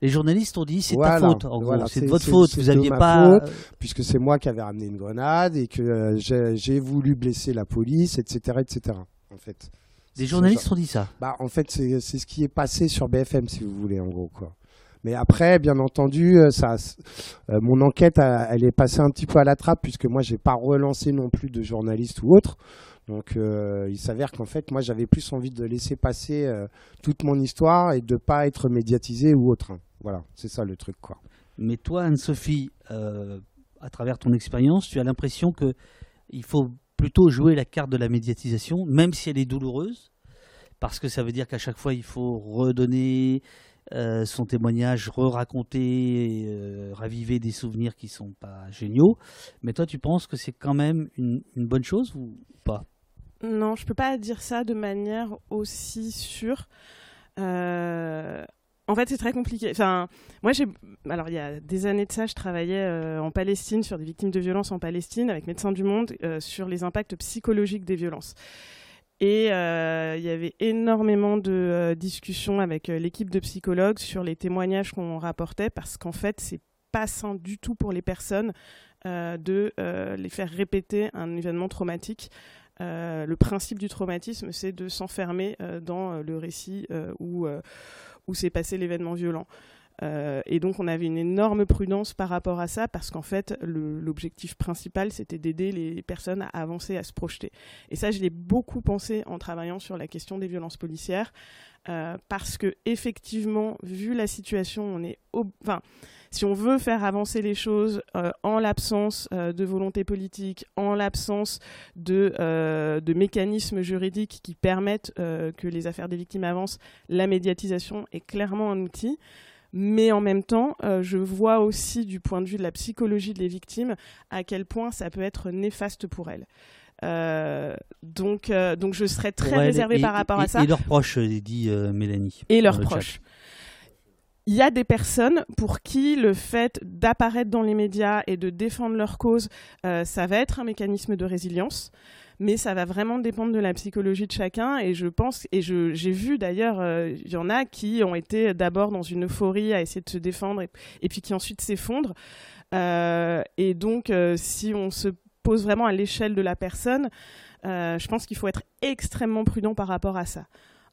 [SPEAKER 2] Les journalistes ont dit c'est ta faute, en gros, c'est votre faute, vous aviez pas. Faute,
[SPEAKER 4] puisque c'est moi qui avais ramené une grenade et que euh, j'ai voulu blesser la police, etc., etc. En fait.
[SPEAKER 2] Les journalistes ont dit ça.
[SPEAKER 4] Bah, en fait, c'est ce qui est passé sur BFM, si vous voulez, en gros, quoi. Mais après, bien entendu, euh, ça, euh, mon enquête, elle est passée un petit peu à la trappe puisque moi, j'ai pas relancé non plus de journalistes ou autres. Donc euh, il s'avère qu'en fait, moi j'avais plus envie de laisser passer euh, toute mon histoire et de pas être médiatisé ou autre. Voilà, c'est ça le truc.
[SPEAKER 2] Mais toi, Anne-Sophie, euh, à travers ton expérience, tu as l'impression que il faut plutôt jouer la carte de la médiatisation, même si elle est douloureuse, parce que ça veut dire qu'à chaque fois il faut redonner son témoignage, re-raconter, raviver des souvenirs qui sont pas géniaux. Mais toi, tu penses que c'est quand même une, bonne chose ou pas?
[SPEAKER 3] Non, je peux pas dire ça de manière aussi sûre. Euh, en fait, c'est très compliqué. Enfin, moi, j'ai. Alors, il y a des années de ça, je travaillais euh, en Palestine sur des victimes de violences en Palestine avec Médecins du Monde euh, sur les impacts psychologiques des violences. Et il y avait énormément de discussions avec l'équipe de psychologues sur les témoignages qu'on rapportait parce qu'en fait, c'est pas sain du tout pour les personnes de les faire répéter un événement traumatique. Euh, le principe du traumatisme, c'est de s'enfermer euh, dans euh, le récit où, où s'est passé l'événement violent. Et donc on avait une énorme prudence par rapport à ça parce qu'en fait l'objectif principal c'était d'aider les personnes à avancer, à se projeter. Et ça je l'ai beaucoup pensé en travaillant sur la question des violences policières parce que effectivement vu la situation on est, enfin si on veut faire avancer les choses euh, en l'absence euh, de volonté politique, en l'absence euh, de, mécanismes juridiques qui permettent que les affaires des victimes avancent, la médiatisation est clairement un outil. Mais en même temps, je vois aussi du point de vue de la psychologie des victimes à quel point ça peut être néfaste pour elles. donc, donc je serais très réservée par rapport
[SPEAKER 2] à
[SPEAKER 3] ça.
[SPEAKER 2] Et leurs proches, dit Mélanie.
[SPEAKER 3] Et leurs proches il y a des personnes pour qui le fait d'apparaître dans les médias et de défendre leur cause, euh, ça va être un mécanisme de résilience. Mais ça va vraiment dépendre de la psychologie de chacun. Et je pense, et j'ai vu d'ailleurs, euh, il y en a qui ont été d'abord dans une euphorie à essayer de se défendre et, puis qui ensuite s'effondrent. Euh, et donc, si on se pose vraiment à l'échelle de la personne, je pense qu'il faut être extrêmement prudent par rapport à ça.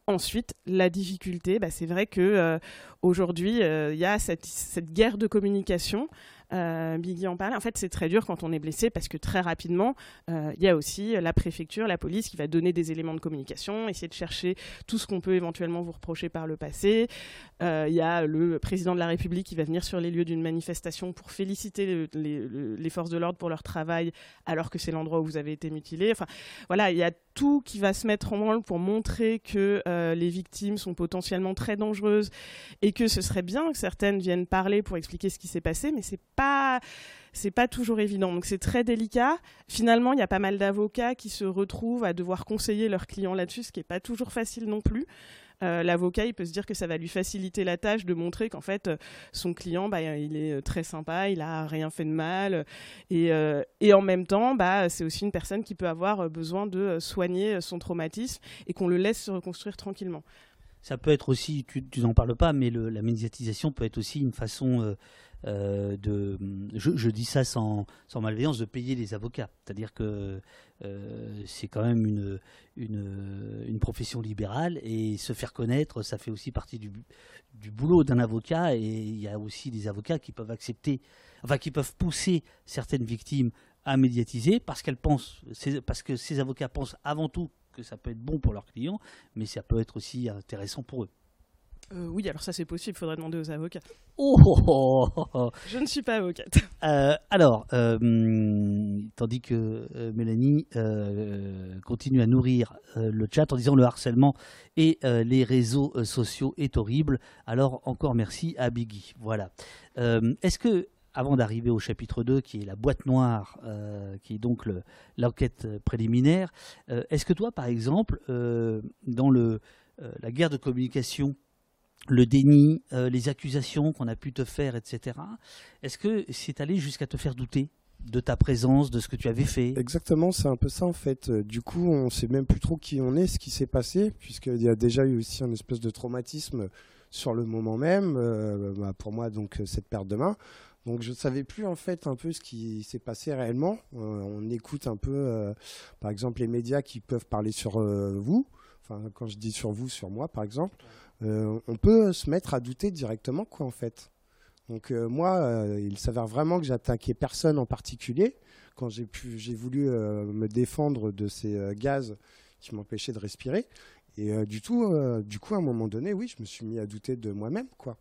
[SPEAKER 3] Ensuite, la difficulté, bah, c'est vrai que euh, aujourd'hui, euh, il y a cette, guerre de communication Euh, Biggie en parlait. En fait, c'est très dur quand on est blessé parce que très rapidement, euh, il y a aussi la préfecture, la police qui va donner des éléments de communication, essayer de chercher tout ce qu'on peut éventuellement vous reprocher par le passé. Euh, il y a le président de la République qui va venir sur les lieux d'une manifestation pour féliciter les, forces de l'ordre pour leur travail alors que c'est l'endroit où vous avez été mutilé. Enfin, voilà, il y a tout qui va se mettre en branle pour montrer que les victimes sont potentiellement très dangereuses et que ce serait bien que certaines viennent parler pour expliquer ce qui s'est passé, mais c'est pas c'est pas toujours évident. Donc c'est très délicat. Finalement, il y a pas mal d'avocats qui se retrouvent à devoir conseiller leurs clients là-dessus, ce qui n'est pas toujours facile non plus. Euh, l'avocat, il peut se dire que ça va lui faciliter la tâche de montrer qu'en fait, euh, son client, bah, il est très sympa, il a rien fait de mal. Et, euh, et en même temps, bah, c'est aussi une personne qui peut avoir besoin de soigner son traumatisme et qu'on le laisse se reconstruire tranquillement.
[SPEAKER 2] Ça peut être aussi, tu, n'en parles pas, mais la médiatisation peut être aussi une façon euh, de, je, dis ça sans, sans, malveillance, de payer les avocats. C'est-à-dire que euh, c'est quand même une, une, une, profession libérale et se faire connaître, ça fait aussi partie du, du boulot d'un avocat. Et il y a aussi des avocats qui peuvent accepter, enfin qui peuvent pousser certaines victimes à médiatiser parce qu'elles pensent, parce que ces avocats pensent avant tout que ça peut être bon pour leurs clients, mais ça peut être aussi intéressant pour eux.
[SPEAKER 3] Euh, oui, alors ça c'est possible, il faudrait demander aux avocats.
[SPEAKER 2] Oh, oh, oh,
[SPEAKER 3] Je ne suis pas avocate.
[SPEAKER 2] Euh, alors, euh, tandis que Mélanie continue à nourrir le chat en disant le harcèlement et les réseaux sociaux est horrible, alors encore merci à Biggie. Voilà. Est-ce que, avant d'arriver au chapitre 2, qui est la boîte noire, qui est donc l'enquête préliminaire, est-ce que toi, par exemple, dans le, la guerre de communication le déni, euh, les accusations qu'on a pu te faire, etc. Est-ce que c'est allé jusqu'à te faire douter de ta présence, de ce que tu avais fait?
[SPEAKER 4] Exactement, c'est un peu ça en fait. Euh, du coup, on ne sait même plus trop qui on est, ce qui s'est passé, puisqu'il y a déjà eu aussi un espèce de traumatisme sur le moment même, euh, bah, pour moi, donc cette perte de main. Donc je ne savais plus en fait un peu ce qui s'est passé réellement. on écoute un peu, par exemple, les médias qui peuvent parler sur vous. Enfin, quand je dis sur vous, sur moi, par exemple. Euh, on peut se mettre à douter directement, quoi, en fait. Donc euh, moi, euh, il s'avère vraiment que j'attaquais personne en particulier quand j'ai voulu me défendre de ces gaz qui m'empêchaient de respirer. Et du tout, du coup, à un moment donné, oui, je me suis mis à douter de moi-même, quoi.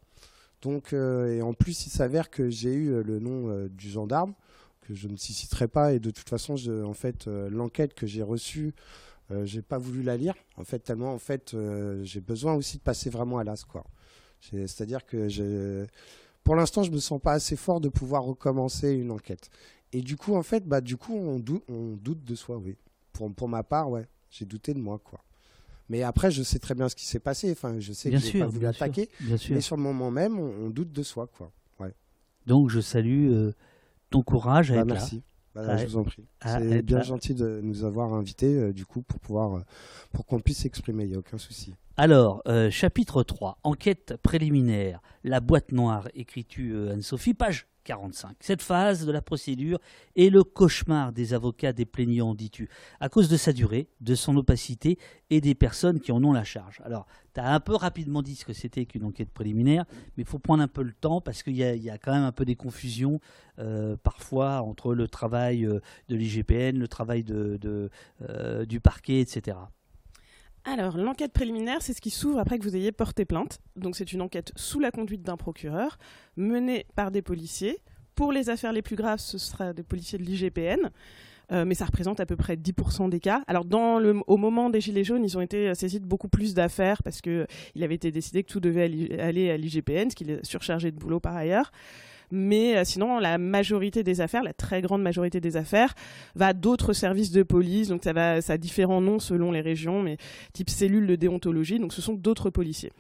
[SPEAKER 4] Donc, et en plus, il s'avère que j'ai eu le nom du gendarme que je ne citerai pas. Et de toute façon, en fait, l'enquête que j'ai reçue euh, j'ai pas voulu la lire, en fait, tellement en fait, euh, j'ai besoin aussi de passer vraiment à l'as, quoi. C'est-à-dire que pour l'instant, je me sens pas assez fort de pouvoir recommencer une enquête. Et du coup, en fait, bah, du coup, on doute, on doute de soi, oui. Pour, pour ma part, ouais, j'ai douté de moi, quoi. Mais après, je sais très bien ce qui s'est passé. Enfin, je sais que j'ai pas voulu attaquer. mais sur le moment même, on, doute de soi, quoi. Ouais.
[SPEAKER 2] Donc, je salue euh, ton courage à
[SPEAKER 4] bah, merci. Bah, je vous en prie. C'est bien gentil de nous avoir invités, euh, du coup, pour pouvoir, euh, pour qu'on puisse s'exprimer. Il n'y a aucun souci.
[SPEAKER 2] Alors, euh, chapitre 3, enquête préliminaire, la boîte noire, écriture Anne-Sophie, page 45. Cette phase de la procédure est le cauchemar des avocats des plaignants, dis-tu, à cause de sa durée, de son opacité et des personnes qui en ont la charge. Alors, tu as un peu rapidement dit ce que c'était qu'une enquête préliminaire, mais il faut prendre un peu le temps parce qu'il y, a quand même un peu des confusions euh, parfois entre le travail euh, de l'IGPN, le travail euh, du parquet, etc.
[SPEAKER 3] Alors, l'enquête préliminaire, c'est ce qui s'ouvre après que vous ayez porté plainte. Donc, c'est une enquête sous la conduite d'un procureur, menée par des policiers. Pour les affaires les plus graves, ce sera des policiers de l'IGPN. Euh, mais ça représente à peu près 10% des cas. Alors, au moment des Gilets jaunes, ils ont été saisis de beaucoup plus d'affaires parce qu'il avait été décidé que tout devait aller à l'IGPN, ce qui est surchargé de boulot par ailleurs mais euh, sinon la majorité des affaires, la très grande majorité des affaires, va d'autres services de police, donc ça, va, ça a différents noms selon les régions, mais type cellule de déontologie, donc ce sont d'autres policiers.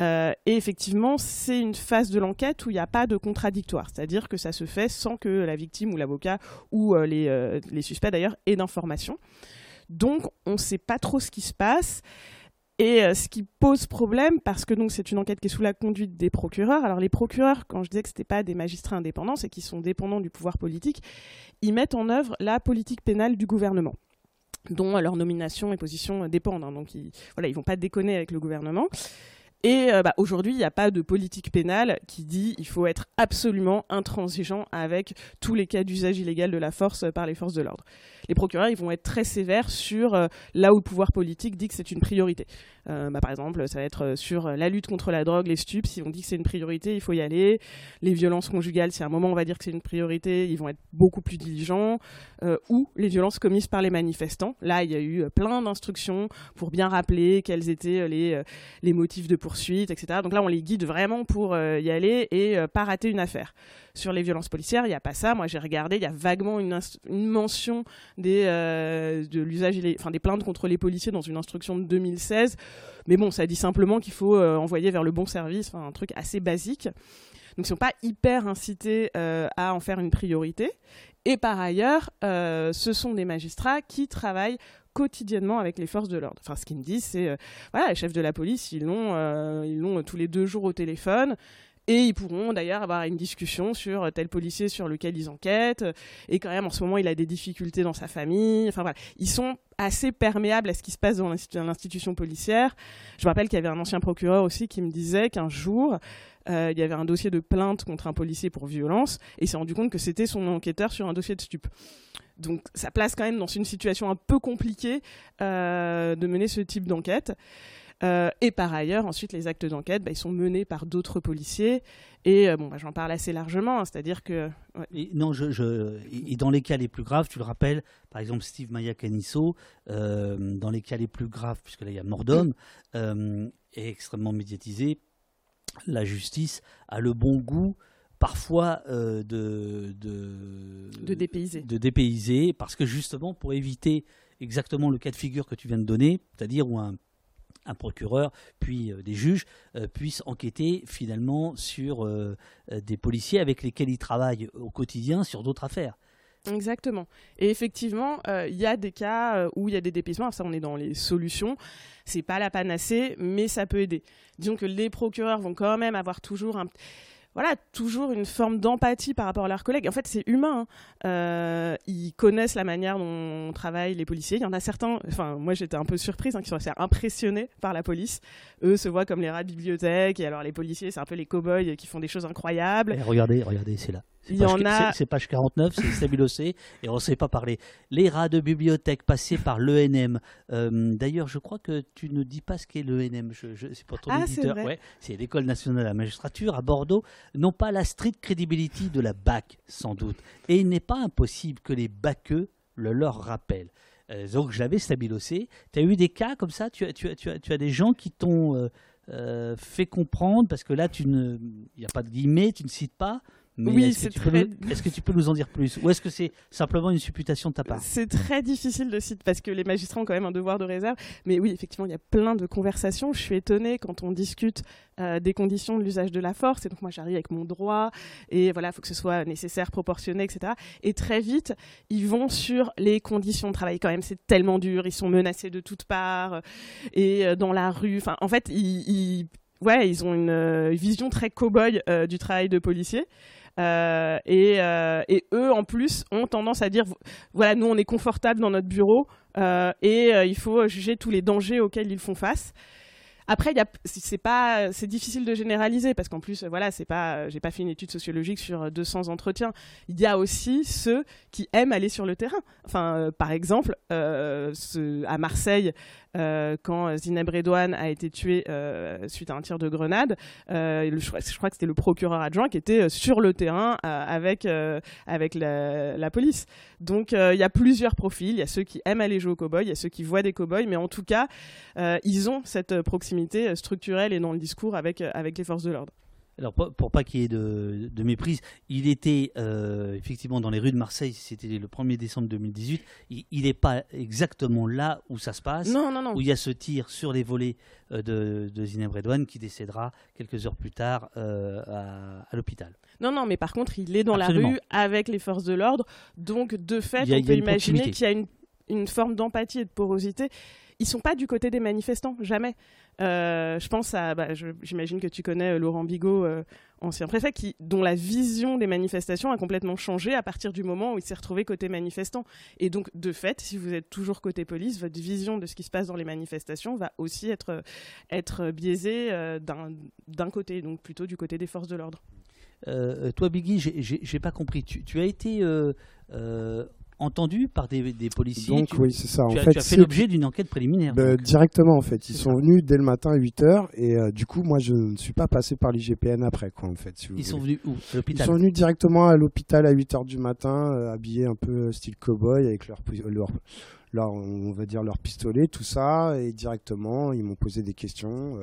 [SPEAKER 3] Euh, et effectivement, c'est une phase de l'enquête où il n'y a pas de contradictoire, c'est-à-dire que ça se fait sans que la victime ou l'avocat ou euh, les, suspects d'ailleurs aient d'informations. Donc, on ne sait pas trop ce qui se passe. Et euh, ce qui pose problème, parce que c'est une enquête qui est sous la conduite des procureurs. Alors les procureurs, quand je disais que ce pas des magistrats indépendants, c'est qu'ils sont dépendants du pouvoir politique, ils mettent en œuvre la politique pénale du gouvernement dont leur nomination et position dépendent. Hein. donc ils, voilà, ils vont pas déconner avec le gouvernement. Et euh, bah, aujourd'hui, il n'y a pas de politique pénale qui dit il faut être absolument intransigeant avec tous les cas d'usage illégal de la force par les forces de l'ordre. Les procureurs, ils vont être très sévères sur euh, là où le pouvoir politique dit que c'est une priorité. Euh, bah, par exemple, ça va être sur la lutte contre la drogue, les stupes. Si on dit que c'est une priorité, il faut y aller. Les violences conjugales, si à un moment on va dire que c'est une priorité, ils vont être beaucoup plus diligents. ou les violences commises par les manifestants. Là, il y a eu plein d'instructions pour bien rappeler quels étaient les, les motifs de poursuite suite, etc. Donc là, on les guide vraiment pour euh, y aller et euh, pas rater une affaire. Sur les violences policières, il n'y a pas ça. Moi, j'ai regardé, il y a vaguement une, mention des, euh, de l'usage, enfin des plaintes contre les policiers dans une instruction de 2016. Mais bon, ça dit simplement qu'il faut envoyer vers le bon service, un truc assez basique. Donc, ils ne sont pas hyper incités à en faire une priorité. Et par ailleurs, ce sont des magistrats qui travaillent quotidiennement avec les forces de l'ordre. Enfin, ce qu'ils me disent, c'est, euh, voilà, les chefs de la police, ils l'ont, euh, ils l'ont tous les deux jours au téléphone. Et ils pourront d'ailleurs avoir une discussion sur tel policier sur lequel ils enquêtent. Et quand même, en ce moment, il a des difficultés dans sa famille. Enfin voilà, ils sont assez perméables à ce qui se passe dans l'institution policière. Je me rappelle qu'il y avait un ancien procureur aussi qui me disait qu'un jour, euh, il y avait un dossier de plainte contre un policier pour violence, et il s'est rendu compte que c'était son enquêteur sur un dossier de stup. Donc ça place quand même dans une situation un peu compliquée euh, de mener ce type d'enquête. Euh, et par ailleurs, ensuite, les actes d'enquête, bah, ils sont menés par d'autres policiers. Et bon, bah, j'en parle assez largement, hein, c'est-à-dire que.
[SPEAKER 2] Et, non, je, Et dans les cas les plus graves, tu le rappelles, par exemple Steve Maya Canisso, dans les cas les plus graves, puisque là il y a Mordom, est extrêmement médiatisé la justice a le bon goût parfois euh, de,
[SPEAKER 3] de, dépayser.
[SPEAKER 2] de dépayser, parce que justement pour éviter exactement le cas de figure que tu viens de donner, c'est-à-dire où un, procureur puis euh, des juges euh, puissent enquêter finalement sur des policiers avec lesquels ils travaillent au quotidien sur d'autres affaires.
[SPEAKER 3] Exactement. Et effectivement, il y a des cas où il y a des dépaysements. Ça, on est dans les solutions. C'est pas la panacée, mais ça peut aider. Disons que les procureurs vont quand même avoir toujours un voilà, toujours une forme d'empathie par rapport à leurs collègues. En fait, c'est humain. Hein. Euh, ils connaissent la manière dont travaillent les policiers. Il y en a certains, enfin, moi j'étais un peu surprise, hein, qui sont assez impressionnés par la police. Eux se voient comme les rats de bibliothèque, et alors les policiers, c'est un peu les cow-boys qui font des choses incroyables.
[SPEAKER 2] Eh, regardez, regardez, c'est là.
[SPEAKER 3] Il y en a.
[SPEAKER 2] C'est page 49, c'est Stabilo-C, et on ne sait pas parler. Les rats de bibliothèque passés par l'ENM. Euh, d'ailleurs, je crois que tu ne dis pas ce qu'est l'ENM. Je, je, c'est pas ton
[SPEAKER 3] ah,
[SPEAKER 2] éditeur. Ouais, c'est l'École nationale de la magistrature à Bordeaux. Non pas la strict credibility de la BAC, sans doute. Et il n'est pas impossible que les baqueux le leur rappellent. Euh, donc j'avais Stabilo-C. Tu as eu des cas comme ça? Tu as, tu, as, tu, as, tu as des gens qui t'ont euh, fait comprendre, parce que là, il n'y a pas de guillemets, tu ne cites pas
[SPEAKER 3] oui, c'est très...
[SPEAKER 2] Est-ce que tu peux nous en dire plus Ou est-ce que c'est simplement une supputation de ta part?
[SPEAKER 3] C'est très difficile de citer parce que les magistrats ont quand même un devoir de réserve. Mais oui, effectivement, il y a plein de conversations. Je suis étonnée quand on discute euh, des conditions de l'usage de la force. Et donc moi, j'arrive avec mon droit. Et voilà, il faut que ce soit nécessaire, proportionné, etc. Et très vite, ils vont sur les conditions de travail. Quand même, c'est tellement dur. Ils sont menacés de toutes parts. et euh, dans la rue. Enfin, en fait, ils, ouais, ils ont une euh, vision très cow-boy du travail de policier. Euh, euh, et, eux, en plus, ont tendance à dire voilà, nous, on est confortable dans notre bureau euh, et il faut juger tous les dangers auxquels ils font face. Après, c'est pas, c'est difficile de généraliser parce qu'en plus, voilà, c'est pas, j'ai pas fait une étude sociologique sur 200 entretiens. Il y a aussi ceux qui aiment aller sur le terrain. Enfin, par exemple, à Marseille, euh, quand Zineb Redouane a été tué euh, suite à un tir de grenade. Euh, je, crois, que c'était le procureur adjoint qui était sur le terrain avec, avec la, police. Donc il y a plusieurs profils. Il y a ceux qui aiment aller jouer au cow-boy, il y a ceux qui voient des cow-boys, mais en tout cas, ils ont cette proximité structurelle et dans le discours avec, avec les forces de l'ordre.
[SPEAKER 2] Alors pour, pas qu'il y ait de, méprise, il était euh, effectivement dans les rues de Marseille, c'était le 1er décembre 2018, il n'est pas exactement là où ça se passe,
[SPEAKER 3] non, non, non.
[SPEAKER 2] où il y a ce tir sur les volets euh, de, de Zineb Redouane qui décédera quelques heures plus tard euh, à, l'hôpital.
[SPEAKER 3] Non, non, mais par contre, il est dans la rue avec les forces de l'ordre, donc de fait, on peut imaginer qu'il y a une, une forme d'empathie et de porosité ils sont pas du côté des manifestants, jamais. Euh, je pense à, bah, j'imagine que tu connais euh, Laurent Bigot, euh, ancien préfet, qui, dont la vision des manifestations a complètement changé à partir du moment où il s'est retrouvé côté manifestant. Et donc, de fait, si vous êtes toujours côté police, votre vision de ce qui se passe dans les manifestations va aussi être, biaisée d'un côté, donc plutôt du côté des forces de l'ordre.
[SPEAKER 2] toi, Biggie, j'ai pas compris. Tu as été entendu par des, policiers.
[SPEAKER 4] Donc oui, c'est ça.
[SPEAKER 2] Tu, as, fait l'objet d'une enquête préliminaire.
[SPEAKER 4] Bah, directement en fait. Ils sont venus dès le matin à 8h et euh, du coup moi je ne suis pas passé par l'IGPN après quoi en fait.
[SPEAKER 2] ils sont venus où?
[SPEAKER 4] Ils sont venus directement à l'hôpital à 8h du matin, euh, habillés un peu euh, style cowboy avec leur, leur, on va dire leur pistolet, tout ça et directement ils m'ont posé des questions.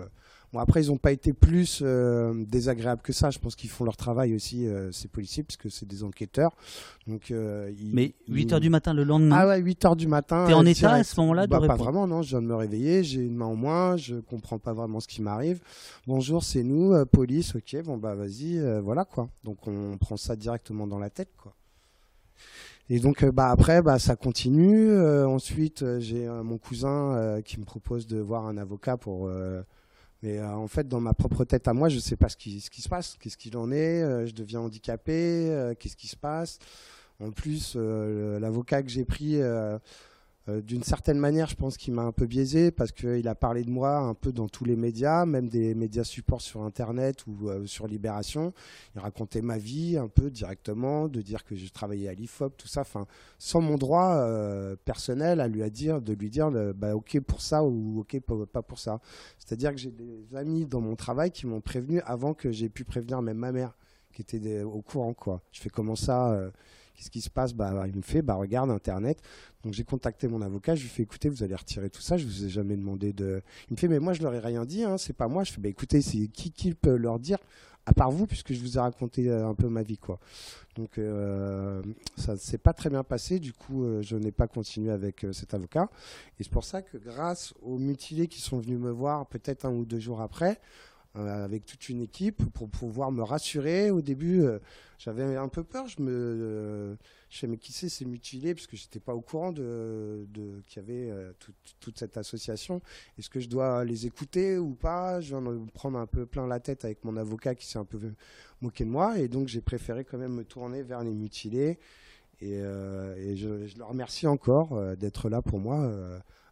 [SPEAKER 4] Bon, après, ils n'ont pas été plus euh, désagréables que ça. Je pense qu'ils font leur travail aussi, euh, ces policiers, puisque c'est des enquêteurs. Donc,
[SPEAKER 2] euh, Mais 8 h du matin le lendemain
[SPEAKER 4] Ah ouais, 8 h du matin.
[SPEAKER 2] T'es en état à ce moment-là
[SPEAKER 4] bah, Pas vraiment, non. Je viens de me réveiller, j'ai une main en moins, je comprends pas vraiment ce qui m'arrive. Bonjour, c'est nous, police, ok, bon bah vas-y, voilà quoi. Donc on prend ça directement dans la tête quoi. Et donc bah après bah ça continue. ensuite j'ai mon cousin qui me propose de voir un avocat pour mais euh, en fait, dans ma propre tête à moi, je ne sais pas ce qui, ce qui se passe, qu'est-ce qu'il en est, euh, je deviens handicapé, euh, qu'est-ce qui se passe. En plus, l'avocat que j'ai pris euh, d'une certaine manière, je pense qu'il m'a un peu biaisé parce qu'il a parlé de moi un peu dans tous les médias, même des médias supports sur Internet ou euh, sur Libération. Il racontait ma vie un peu directement, de dire que je travaillais à l'IFOP, tout ça, enfin, sans mon droit euh, personnel à lui dire, de lui dire, bah, ok pour ça ou ok pas pour ça. C'est-à-dire que j'ai des amis dans mon travail qui m'ont prévenu avant que j'ai pu prévenir même ma mère, qui était au courant quoi. Je fais comment ça Qu'est-ce qui se passe? Bah, Il me fait, bah, regarde Internet. Donc j'ai contacté mon avocat, je lui fais, écoutez, vous allez retirer tout ça, je vous ai jamais demandé de... Il me fait, mais moi je leur ai rien dit, hein, c'est pas moi. Je fais, bah, écoutez, c'est qui qui peut leur dire à part vous, puisque je vous ai raconté euh, un peu ma vie, quoi. Donc euh, ça ne s'est pas très bien passé, du coup euh, je n'ai pas continué avec cet avocat. Et c'est pour ça que grâce aux mutilés qui sont venus me voir peut-être un ou deux jours après, avec toute une équipe pour pouvoir me rassurer. Au début, euh, j'avais un peu peur. Je me, euh, je sais mais qui c'est, c'est mutilé, parce que j'étais pas au courant de, qu'il y avait toute cette association. Est-ce que je dois les écouter ou pas? Je viens de prendre un peu plein la tête avec mon avocat qui s'est un peu moqué de moi, et donc j'ai préféré quand même me tourner vers les mutilés. Et, je, leur remercie encore d'être là pour moi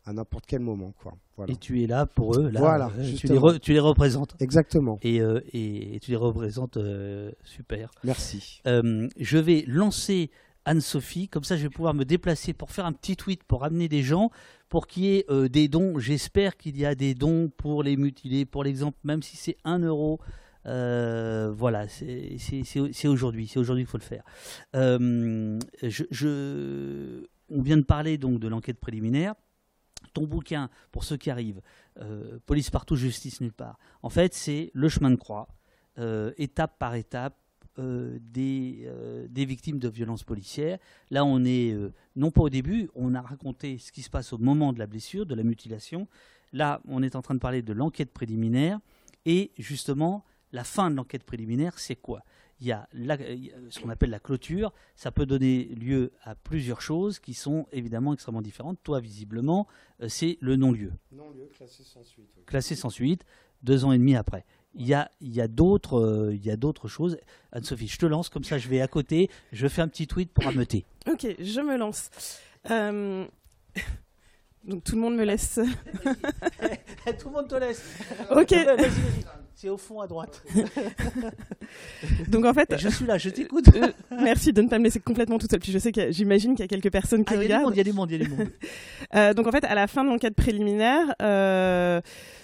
[SPEAKER 4] à n'importe quel moment. Quoi.
[SPEAKER 2] Et tu es là pour eux, là,
[SPEAKER 4] voilà,
[SPEAKER 2] euh, tu, les tu, les représentes.
[SPEAKER 4] Exactement.
[SPEAKER 2] Et, euh, et, tu les représentes euh, super.
[SPEAKER 4] Merci.
[SPEAKER 2] je vais lancer Anne-Sophie, comme ça je vais pouvoir me déplacer pour faire un petit tweet pour amener des gens, pour qu'il y ait des dons. J'espère qu'il y a des dons pour les mutilés, pour l'exemple, même si c'est un euro. voilà, c'est aujourd'hui, c'est aujourd'hui qu'il faut le faire. je, je, on vient de parler donc de l'enquête préliminaire ton bouquin, pour ceux qui arrivent, euh, Police partout, justice nulle part, en fait, c'est le chemin de croix, euh, étape par étape, euh, des, des, victimes de violences policières. Là, on est, non pas au début, on a raconté ce qui se passe au moment de la blessure, de la mutilation. Là, on est en train de parler de l'enquête préliminaire. Et justement, la fin de l'enquête préliminaire, c'est quoi? Il y a, ce qu'on appelle la clôture. Ça peut donner lieu à plusieurs choses qui sont évidemment extrêmement différentes. Toi, visiblement, euh, c'est le non-lieu.
[SPEAKER 4] Non-lieu classé sans suite.
[SPEAKER 2] Classé sans suite, deux ans et demi après. Il y a, il y a d'autres euh, il y a d'autres choses. Anne-Sophie, je te lance, comme ça je vais à côté, je fais un petit tweet pour ameuter.
[SPEAKER 3] Ok, je me lance. Euh, <laughs> donc tout le monde me laisse. <laughs>
[SPEAKER 2] tout le monde te laisse.
[SPEAKER 3] Ok.
[SPEAKER 2] C'est au fond à droite. <laughs>
[SPEAKER 3] Donc en fait,
[SPEAKER 2] je suis là, je t'écoute.
[SPEAKER 3] Euh, merci de ne pas me laisser complètement toute seule. Puis je sais que j'imagine qu'il y a quelques personnes qui ah, regardent.
[SPEAKER 2] Il y a du monde, il y a du monde. <laughs>
[SPEAKER 3] Euh, donc en fait, à la fin de l'enquête préliminaire, euh,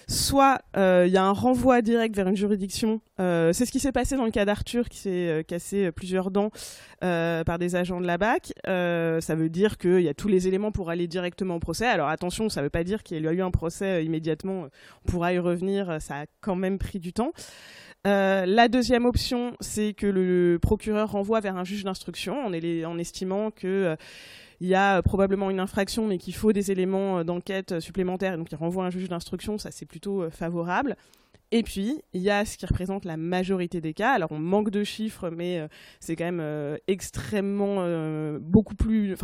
[SPEAKER 3] soit il y a un renvoi direct vers une juridiction. c'est ce qui s'est passé dans le cas d'Arthur qui s'est cassé plusieurs dents par des agents de la BAC. ça veut dire qu'il y a tous les éléments pour aller directement au procès. Alors attention, ça ne veut pas dire qu'il y a eu un procès immédiatement. On pourra y revenir. Ça a quand même pris du temps. Euh, la deuxième option, c'est que le procureur renvoie vers un juge d'instruction en, estimant que euh, il y a probablement une infraction, mais qu'il faut des éléments euh, d'enquête supplémentaires, et donc il renvoie un juge d'instruction, ça c'est plutôt favorable. Et puis, il y a ce qui représente la majorité des cas. Alors, on manque de chiffres, mais euh, c'est quand même euh, extrêmement euh, beaucoup plus,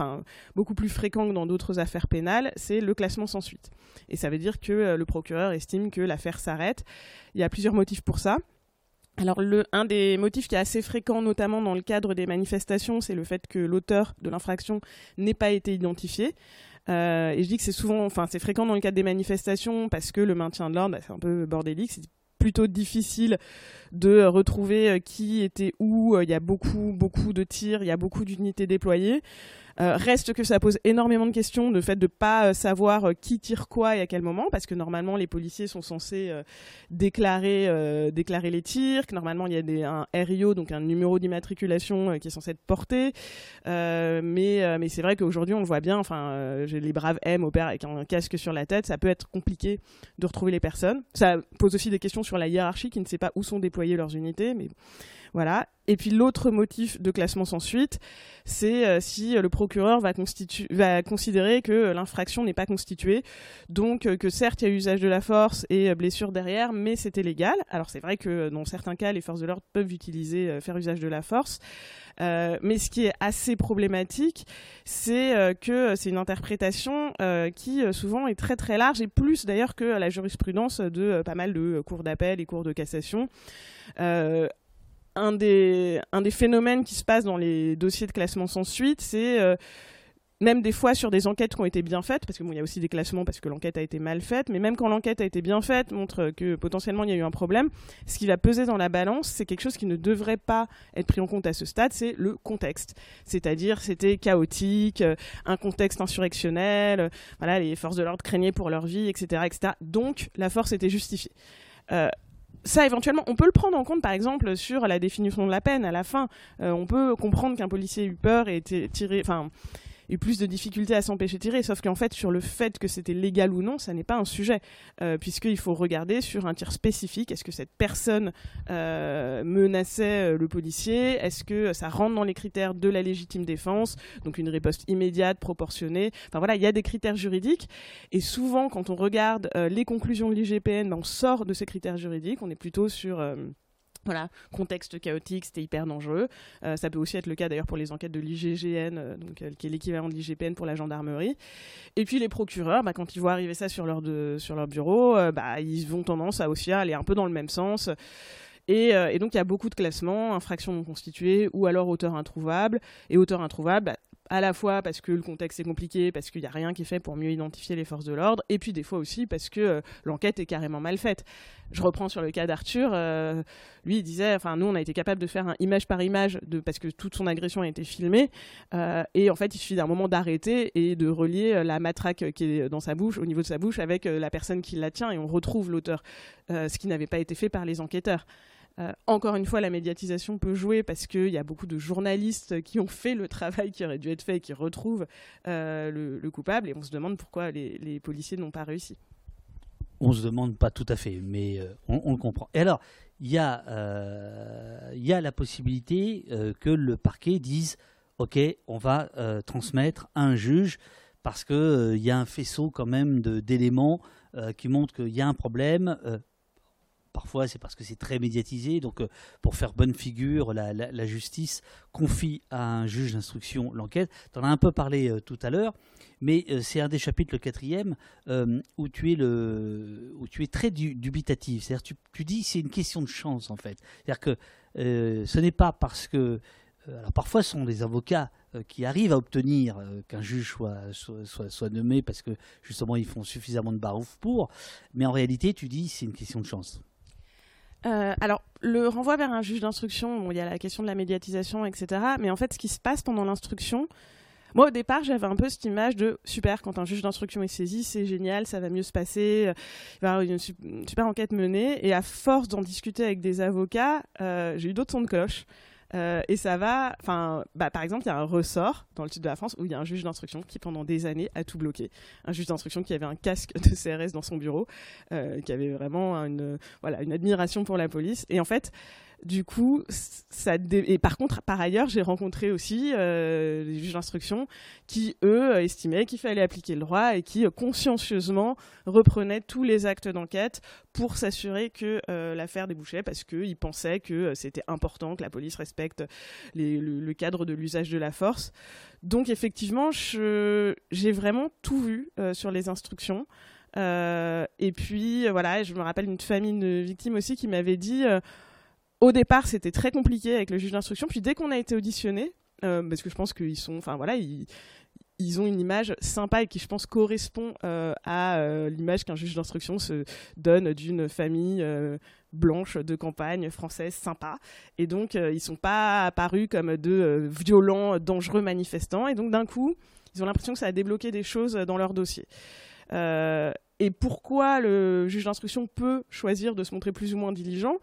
[SPEAKER 3] beaucoup plus fréquent que dans d'autres affaires pénales. C'est le classement sans suite. Et ça veut dire que le procureur estime que l'affaire s'arrête. Il y a plusieurs motifs pour ça. Alors, le, un des motifs qui est assez fréquent, notamment dans le cadre des manifestations, c'est le fait que l'auteur de l'infraction n'ait pas été identifié. et je dis que c'est souvent, enfin, c'est fréquent dans le cadre des manifestations parce que le maintien de l'ordre, bah, c'est un peu bordélique, c'est plutôt difficile de euh, retrouver euh, qui était où. Euh, il y a beaucoup, beaucoup de tirs, il y a beaucoup d'unités déployées. Euh, reste que ça pose énormément de questions, de fait de pas euh, savoir euh, qui tire quoi et à quel moment, parce que normalement les policiers sont censés déclarer, déclarer les tirs, que normalement il y a des, un RIO, donc un numéro d'immatriculation qui est censé être porté. mais mais c'est vrai qu'aujourd'hui on le voit bien, enfin les braves M opèrent avec un casque sur la tête, ça peut être compliqué de retrouver les personnes. Ça pose aussi des questions sur la hiérarchie qui ne sait pas où sont déployées leurs unités, mais voilà. Et puis l'autre motif de classement sans suite, c'est euh, si euh, le procureur va, considérer que l'infraction n'est pas constituée, donc euh, que certes il y a usage de la force et blessure derrière, mais c'était légal. Alors c'est vrai que dans certains cas, les forces de l'ordre peuvent utiliser, faire usage de la force. mais ce qui est assez problématique, c'est que c'est une interprétation qui souvent est très très large et plus d'ailleurs que la jurisprudence de pas mal de cours d'appel et cours de cassation un des, phénomènes qui se passe dans les dossiers de classement sans suite, c'est euh, même des fois sur des enquêtes qui ont été bien faites, parce que bon, y a aussi des classements parce que l'enquête a été mal faite, mais même quand l'enquête a été bien faite, montre que potentiellement il y a eu un problème, ce qui va peser dans la balance, c'est quelque chose qui ne devrait pas être pris en compte à ce stade, c'est le contexte. C'est-à-dire, c'était chaotique, euh, un contexte insurrectionnel, euh, voilà, les forces de l'ordre craignaient pour leur vie, etc. Donc, la force était justifiée ça, éventuellement, on peut le prendre en compte, par exemple, sur la définition de la peine. À la fin, euh, on peut comprendre qu'un policier ait eu peur et tiré, enfin, eu plus de difficultés à s'empêcher de tirer. Sauf qu'en fait, sur le fait que c'était légal ou non, ça n'est pas un sujet, euh, puisqu'il faut regarder sur un tir spécifique. Est-ce que cette personne euh, menaçait euh, le policier? Est-ce que ça rentre dans les critères de la légitime défense? Donc une riposte immédiate, proportionnée. Enfin voilà, il y a des critères juridiques. Et souvent, quand on regarde les conclusions de l'IGPN, ben, on sort de ces critères juridiques. On est plutôt sur voilà, contexte chaotique, c'était hyper dangereux. Euh, ça peut aussi être le cas d'ailleurs pour les enquêtes de l'IGGN, euh, donc, euh, qui est l'équivalent de l'IGPN pour la gendarmerie. Et puis les procureurs, bah, quand ils voient arriver ça sur leur, sur leur bureau, bah, ils vont tendance à aussi aller un peu dans le même sens. Et, donc il y a beaucoup de classements, infractions non constituées ou alors auteur introuvable. Et auteur introuvable, bah, à la fois parce que le contexte est compliqué, parce qu'il n'y a rien qui est fait pour mieux identifier les forces de l'ordre, et puis des fois aussi parce que euh, l'enquête est carrément mal faite. Je reprends sur le cas d'Arthur, euh, lui il disait, enfin nous on a été capable de faire un image par image de, parce que toute son agression a été filmée, euh, et en fait il suffit d'un moment d'arrêter et de relier la matraque qui est dans sa bouche, au niveau de sa bouche, avec la personne qui la tient, et on retrouve l'auteur, ce qui n'avait pas été fait par les enquêteurs. Euh, encore une fois, la médiatisation peut jouer parce qu'il y a beaucoup de journalistes qui ont fait le travail qui aurait dû être fait et qui retrouvent euh, le, coupable. Et on se demande pourquoi les, policiers n'ont pas réussi.
[SPEAKER 2] On se demande pas tout à fait, mais euh, on, le comprend. Et alors, il y, a la possibilité que le parquet dise OK, on va transmettre à un juge parce qu'il y a un faisceau quand même d'éléments qui montrent qu'il y a un problème Parfois, c'est parce que c'est très médiatisé. Donc, euh, pour faire bonne figure, la, justice confie à un juge d'instruction l'enquête. Tu en as un peu parlé euh, tout à l'heure, mais euh, c'est un des chapitres, le quatrième, où, tu es le, où tu es très dubitatif. C'est-à-dire, tu, tu dis c'est une question de chance, en fait. C'est-à-dire que ce n'est pas parce que. alors, parfois, ce sont des avocats qui arrivent à obtenir qu'un juge soit, soit, nommé parce que justement ils font suffisamment de barouf pour, mais en réalité tu dis c'est une question de chance.
[SPEAKER 3] Euh, alors, le renvoi vers un juge d'instruction, bon, il y a la question de la médiatisation, etc. Mais en fait, ce qui se passe pendant l'instruction, moi, au départ, j'avais un peu cette image de super, quand un juge d'instruction est saisi, c'est génial, ça va mieux se passer, euh, il va y avoir une, super enquête menée. Et à force d'en discuter avec des avocats, euh, j'ai eu d'autres sons de cloche. Euh, et ça va, enfin, bah, par exemple, il y a un ressort dans le sud de la France où il y a un juge d'instruction qui, pendant des années, a tout bloqué. Un juge d'instruction qui avait un casque de CRS dans son bureau, euh, qui avait vraiment une, voilà, une admiration pour la police. Et en fait, Du coup, ça et par contre, par ailleurs, j'ai rencontré aussi euh, les juges d'instruction qui, eux, estimaient qu'il fallait appliquer le droit et qui, consciencieusement, reprenaient tous les actes d'enquête pour s'assurer que euh, l'affaire débouchait parce qu'ils pensaient que euh, c'était important que la police respecte le, cadre de l'usage de la force. Donc, effectivement, j'ai vraiment tout vu sur les instructions. et puis, voilà, je me rappelle une famille de victimes aussi qui m'avait dit au départ, c'était très compliqué avec le juge d'instruction. Puis dès qu'on a été auditionné, euh, parce que je pense qu'ils sont, enfin voilà, ils, ont une image sympa et qui, je pense, correspond euh, à euh, l'image qu'un juge d'instruction se donne d'une famille blanche de campagne française sympa. Et donc, ils sont pas apparus comme de violents, dangereux manifestants. Et donc, d'un coup, ils ont l'impression que ça a débloqué des choses dans leur dossier. et pourquoi le juge d'instruction peut choisir de se montrer plus ou moins diligent?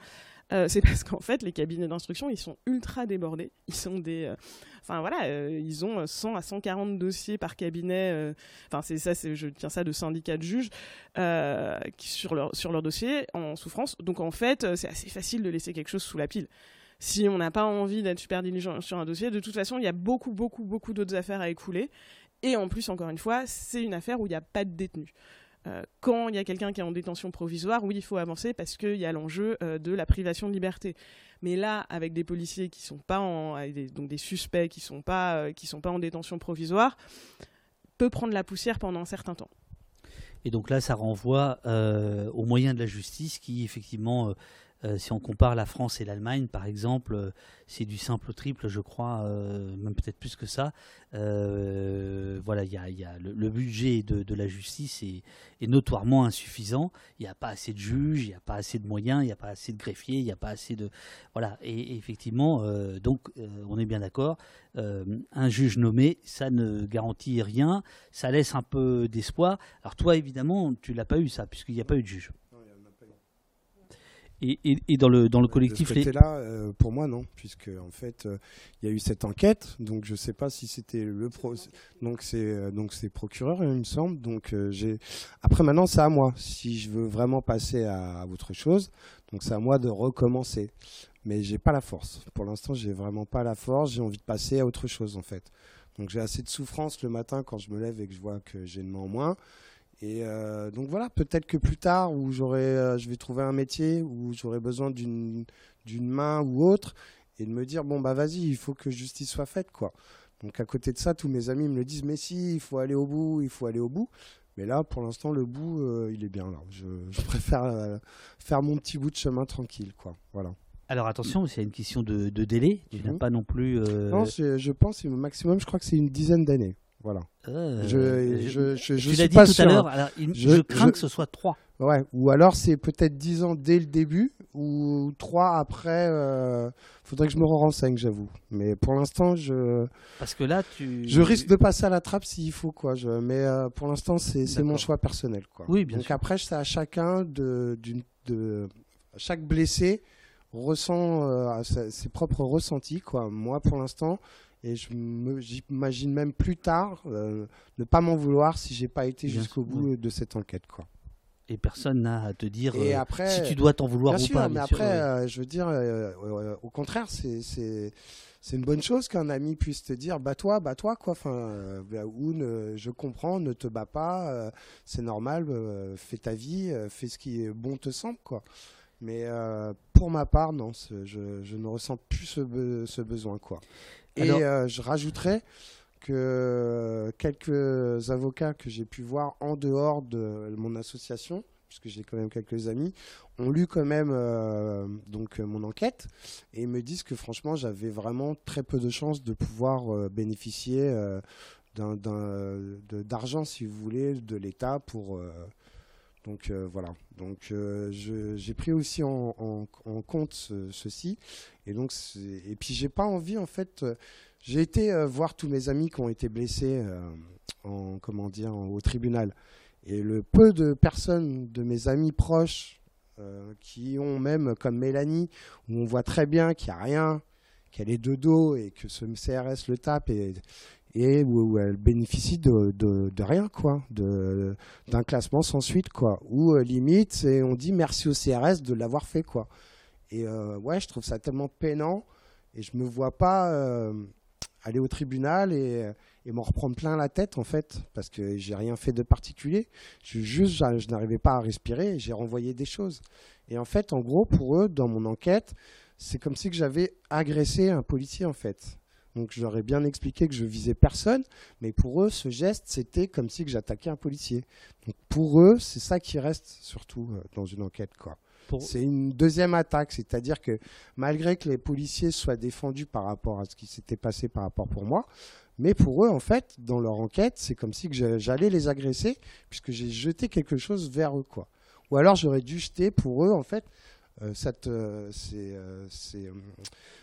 [SPEAKER 3] Euh, c'est <laughs> parce qu'en fait, les cabinets d'instruction, ils sont ultra débordés. Ils sont des, euh, enfin voilà, euh, ils ont 100 à 140 dossiers par cabinet. Enfin, c'est ça, je tiens ça de syndicats de juges sur leur sur leur dossier en souffrance. Donc en fait, c'est assez facile de laisser quelque chose sous la pile. Si on n'a pas envie d'être super diligent sur un dossier, de toute façon, il y a beaucoup, beaucoup, beaucoup d'autres affaires à écouler. Et en plus, encore une fois, c'est une affaire où il n'y a pas de détenu. Euh, quand il y a quelqu'un qui est en détention provisoire, oui, il faut avancer parce qu'il y a l'enjeu euh, de la privation de liberté. Mais là, avec des policiers qui sont pas en, donc des suspects qui sont pas euh, qui sont pas en détention provisoire, peut prendre la poussière pendant un certain temps.
[SPEAKER 2] Et donc là, ça renvoie aux moyens de la justice qui, effectivement, euh, si on compare la France et l'Allemagne, par exemple, euh, c'est du simple au triple, je crois, euh, même peut-être plus que ça. voilà, il y a, le, budget de, la justice est, notoirement insuffisant. Il n'y a pas assez de juges, il n'y a pas assez de moyens, il n'y a pas assez de greffiers, il n'y a pas assez de voilà. Et, effectivement, donc on est bien d'accord. un juge nommé, ça ne garantit rien, ça laisse un peu d'espoir. Alors toi, évidemment, tu l'as pas eu ça, puisqu'il n'y a pas eu de juge. Et, et, dans le dans le collectif,
[SPEAKER 4] de là euh, pour moi non, puisque en fait euh, il y a eu cette enquête, donc je sais pas si c'était le pro, donc c'est euh, donc c'est procureur il me semble, donc j'ai après maintenant c'est à moi si je veux vraiment passer à, autre chose, donc c'est à moi de recommencer, mais j'ai pas la force. Pour l'instant j'ai vraiment pas la force, j'ai envie de passer à autre chose en fait. Donc j'ai assez de souffrance le matin quand je me lève et que je vois que j'ai une main en moins. Et euh, donc voilà, peut-être que plus tard, où j'aurai, euh, je vais trouver un métier où j'aurai besoin d'une main ou autre, et de me dire bon bah vas-y, il faut que justice soit faite quoi. Donc à côté de ça, tous mes amis me le disent mais si, il faut aller au bout, il faut aller au bout. Mais là, pour l'instant, le bout, euh, il est bien là. Je, préfère faire mon petit bout de chemin tranquille quoi. Voilà.
[SPEAKER 2] Alors attention, c'est une question de, délai. Tu n'as mhm. pas non plus.
[SPEAKER 4] Non, je pense, au maximum, je crois que c'est une dizaine d'années. Voilà.
[SPEAKER 2] Euh, je, je, je, tu l'as dit tout à l'heure, je, crains que ce soit 3.
[SPEAKER 4] Ouais, ou alors c'est peut-être 10 ans dès le début, ou 3 après. Euh, faudrait que je me renseigne, j'avoue. Mais pour l'instant, je.
[SPEAKER 2] Parce que là, tu.
[SPEAKER 4] Je risque de passer à la trappe s'il faut, quoi. Je... Mais euh, pour l'instant, c'est mon choix personnel, quoi.
[SPEAKER 2] Oui, bien
[SPEAKER 4] Donc après, c'est à chacun de, de. Chaque blessé ressent euh, ses propres ressentis, quoi. Moi, pour l'instant, et je j'imagine même plus tard euh, ne pas m'en vouloir si j'ai pas été jusqu'au bout de cette enquête quoi.
[SPEAKER 2] Et personne n'a à te dire euh, si tu dois t'en vouloir ou pas.
[SPEAKER 4] Mais après, euh, je veux dire, au contraire, c'est c'est une bonne chose qu'un ami puisse te dire bah toi bah toi quoi enfin ou je comprends ne te bats pas c'est normal fais ta vie fais ce qui est bon te semble quoi mais pour ma part non je, je, ne ressens plus ce, ce besoin quoi et euh, je rajouterais que quelques avocats que j'ai pu voir en dehors de mon association, puisque j'ai quand même quelques amis, ont lu quand même euh, donc mon enquête et me disent que franchement j'avais vraiment très peu de chances de pouvoir euh, bénéficier d'argent, si vous voulez, de l'État pour donc voilà. Donc j'ai pris aussi en, compte ceci et donc, et puis j'ai pas envie en fait. Euh, j'ai été euh, voir tous mes amis qui ont été blessés euh, en comment dire au tribunal. Et le peu de personnes de mes amis proches qui ont même comme Mélanie où on voit très bien qu'il n'y a rien, qu'elle est de dos et que ce CRS le tape et où, elle bénéficie de, rien quoi, d'un classement sans suite quoi. Ou limite, on dit merci au CRS de l'avoir fait quoi. Et ouais, je trouve ça tellement peinant et je me vois pas aller au tribunal et, m'en reprendre plein la tête en fait parce que j'ai rien fait de particulier. Je juste, je n'arrivais pas à respirer et j'ai renvoyé des choses. Et en fait, en gros, pour eux, dans mon enquête, c'est comme si que j'avais agressé un policier en fait. Donc je leur ai bien expliqué que je visais personne, mais pour eux, ce geste, c'était comme si j'attaquais un policier. Donc pour eux, c'est ça qui reste surtout euh, dans une enquête. quoi. C'est une deuxième attaque, c'est-à-dire que malgré que les policiers soient défendus par rapport à ce qui s'était passé par rapport pour moi, mais pour eux, en fait, dans leur enquête, c'est comme si j'allais les agresser puisque j'ai jeté quelque chose vers eux, quoi. Ou alors j'aurais dû jeter pour eux, en fait, cette, euh, ces, euh,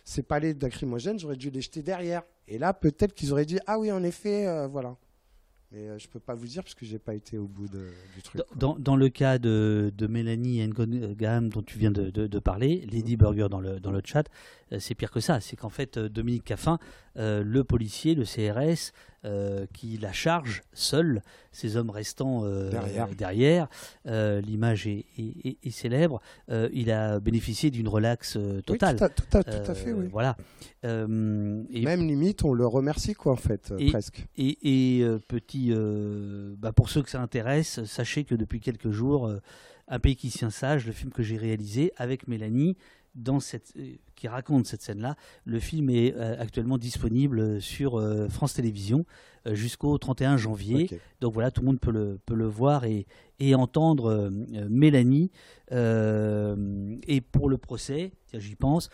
[SPEAKER 4] ces, palais d'acrymogène, j'aurais dû les jeter derrière. Et là, peut-être qu'ils auraient dit Ah oui, en effet, voilà. Mais je ne peux pas vous dire parce que je n'ai pas été au bout du truc.
[SPEAKER 2] Dans, dans, le cas de, de Mélanie Ngam dont tu viens de, de, parler, Lady Burger dans le, dans le chat, c'est pire que ça. C'est qu'en fait, Dominique Caffin, le policier, le CRS, euh, qui la charge seul, ces hommes restant euh, derrière. Euh, l'image est, célèbre. il a bénéficié d'une relaxe totale.
[SPEAKER 4] tout, à, fait, oui.
[SPEAKER 2] Voilà.
[SPEAKER 4] Même limite, on le remercie, quoi, en fait, presque.
[SPEAKER 2] Et, petit, bah, pour ceux que ça intéresse, sachez que depuis quelques jours, Un pays qui tient sage, le film que j'ai réalisé avec Mélanie, dans cette, qui raconte cette scène-là. Le film est euh, actuellement disponible sur euh, France Télévisions jusqu'au 31 janvier. Donc voilà, tout le monde peut le, peut le voir et, et entendre Mélanie. et pour le procès, j'y pense,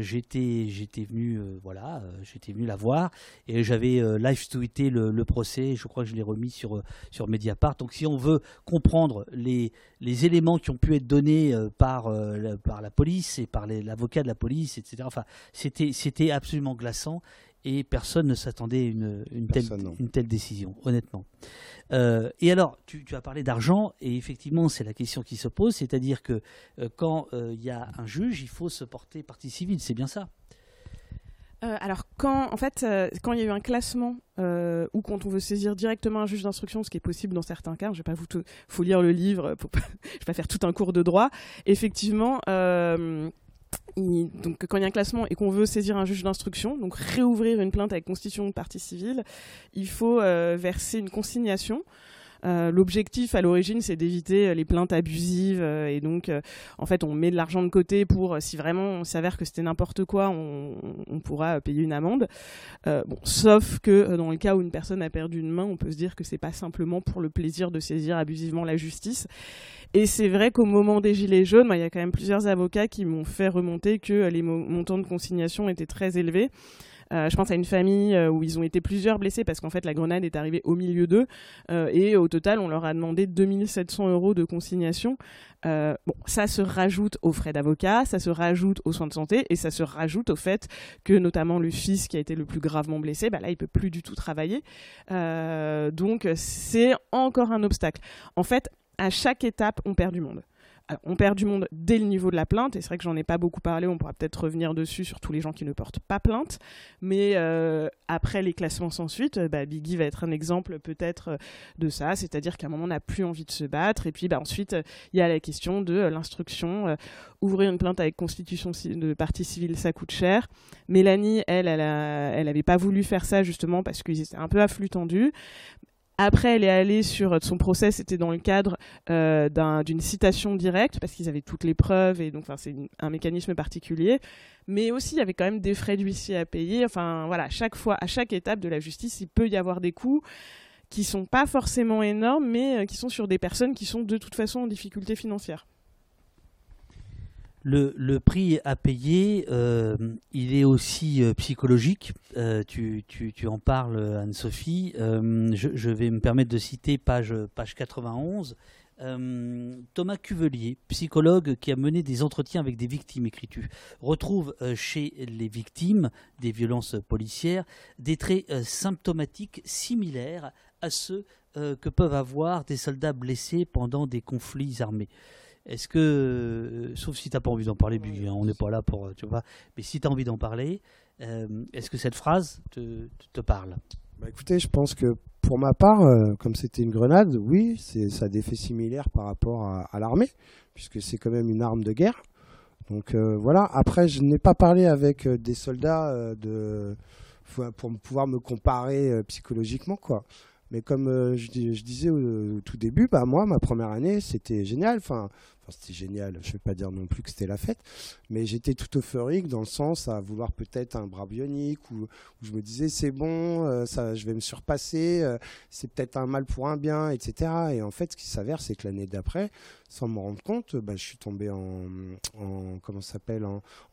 [SPEAKER 2] j'étais, j'étais venu, voilà, j'étais venu la voir et j'avais live tweeté le, le, procès. Je crois que je l'ai remis sur, sur Mediapart. Donc si on veut comprendre les, les éléments qui ont pu être donnés par, par la police et par l'avocat de la police, etc. Enfin, c'était absolument glaçant et personne ne s'attendait à une, une, telle, une, telle, décision, honnêtement. Euh, et alors, tu, as parlé d'argent, et effectivement, c'est la question qui se pose, c'est-à-dire que euh, quand euh, il y a un juge, il faut se porter partie civile, c'est bien ça?
[SPEAKER 3] Alors quand en fait quand il y a eu un classement ou quand on veut saisir directement un juge d'instruction, ce qui est possible dans certains cas, je vais pas vous faut lire le livre, pour <laughs> je vais pas faire tout un cours de droit. Effectivement, donc quand il y a un classement et qu'on veut saisir un juge d'instruction, donc réouvrir une plainte avec constitution de partie civile, il faut euh, verser une consignation. Euh, l'objectif à l'origine, c'est d'éviter euh, les plaintes abusives et donc, en fait, on met de l'argent de côté pour, si vraiment on s'avère que c'était n'importe quoi, on, on, pourra payer une amende. bon, sauf que dans le cas où une personne a perdu une main, on peut se dire que c'est pas simplement pour le plaisir de saisir abusivement la justice. Et c'est vrai qu'au moment des Gilets jaunes, il y a quand même plusieurs avocats qui m'ont fait remonter que euh, les montants de consignation étaient très élevés. Euh, je pense à une famille euh, où ils ont été plusieurs blessés parce qu'en fait la grenade est arrivée au milieu d'eux et au total on leur a demandé 2700 euros de consignation. ça se rajoute aux frais d'avocat, ça se rajoute aux soins de santé et ça se rajoute au fait que notamment le fils qui a été le plus gravement blessé, bah là il peut plus du tout travailler. donc c'est encore un obstacle. En fait, à chaque étape, on perd du monde. On perd du monde dès le niveau de la plainte, et c'est vrai que j'en ai pas beaucoup parlé, on pourra peut-être revenir dessus sur tous les gens qui ne portent pas plainte, mais euh, après les classements sans suite, bah, Biggie va être un exemple peut-être euh, de ça, c'est-à-dire qu'à un moment on n'a plus envie de se battre, et puis bah, ensuite il y a la question de euh, l'instruction, ouvrir une plainte avec constitution de partie civile, ça coûte cher. Mélanie, elle, elle, elle avait pas voulu faire ça justement parce qu'ils étaient un peu à flux tendu. Après, elle est allée sur son procès, c'était dans le cadre euh, d'une citation directe, parce qu'ils avaient toutes les preuves, et donc c'est un mécanisme particulier. Mais aussi, il y avait quand même des frais d'huissier à payer. Enfin, voilà, chaque fois, à chaque étape de la justice, il peut y avoir des coûts qui sont pas forcément énormes, mais euh, qui sont sur des personnes qui sont de toute façon en difficulté financière.
[SPEAKER 2] Le, prix à payer, euh, il est aussi euh, psychologique. Euh, tu, en parles, Anne-Sophie. Je, vais me permettre de citer page, page 91. Thomas Cuvelier, psychologue qui a mené des entretiens avec des victimes, écris-tu, retrouve chez les victimes des violences policières des traits symptomatiques similaires à ceux que peuvent avoir des soldats blessés pendant des conflits armés. Est-ce que, euh, sauf si tu n'as pas envie d'en parler, hein, on n'est pas là pour, euh, tu vois, mais si tu as envie d'en parler, euh, est-ce que cette phrase te, te parle?
[SPEAKER 4] Bah Écoutez, je pense que pour ma part, comme c'était une grenade, oui, ça a des faits similaires par rapport à, l'armée, puisque c'est quand même une arme de guerre. Donc voilà. Après, je n'ai pas parlé avec des soldats de pour pouvoir me comparer psychologiquement, quoi. Mais comme je, disais au, tout début, bah moi, ma première année, c'était génial. Enfin, c'était génial. Je ne vais pas dire non plus que c'était la fête, mais j'étais tout euphorique dans le sens à vouloir peut-être un bras bionique où, je me disais c'est bon, euh, je vais me surpasser, euh, c'est peut-être un mal pour un bien, etc. Et en fait, ce qui s'avère, c'est que l'année d'après, sans me rendre compte, bah, je suis tombé en, comment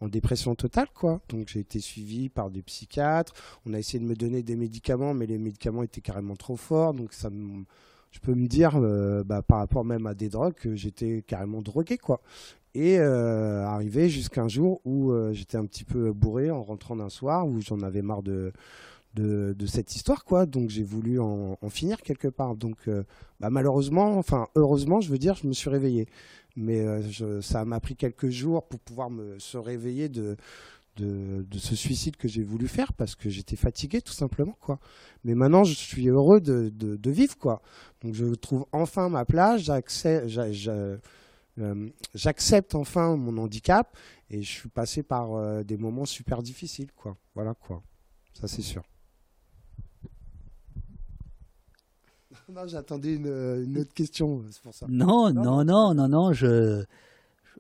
[SPEAKER 4] en, dépression totale, quoi. Donc j'ai été suivi par des psychiatres. On a essayé de me donner des médicaments, mais les médicaments étaient carrément trop forts, donc ça me je peux me dire, euh, bah, par rapport même à des drogues, que j'étais carrément drogué, quoi. Et euh, arrivé jusqu'à un jour où euh, j'étais un petit peu bourré en rentrant d'un soir, où j'en avais marre de, cette histoire, quoi. Donc j'ai voulu en, finir quelque part. Donc bah, malheureusement, enfin heureusement, je veux dire, je me suis réveillé. Mais ça m'a pris quelques jours pour pouvoir me se réveiller de, de, ce suicide que j'ai voulu faire parce que j'étais fatigué tout simplement quoi. Mais maintenant je suis heureux de, de, vivre quoi. Donc je trouve enfin ma place, euh, j'accepte enfin mon handicap et je suis passé par euh, des moments super difficiles quoi. Voilà quoi. Ça c'est sûr. Non, j'attendais une, une, autre question, c'est pour ça.
[SPEAKER 2] Non, non, non, non, non, je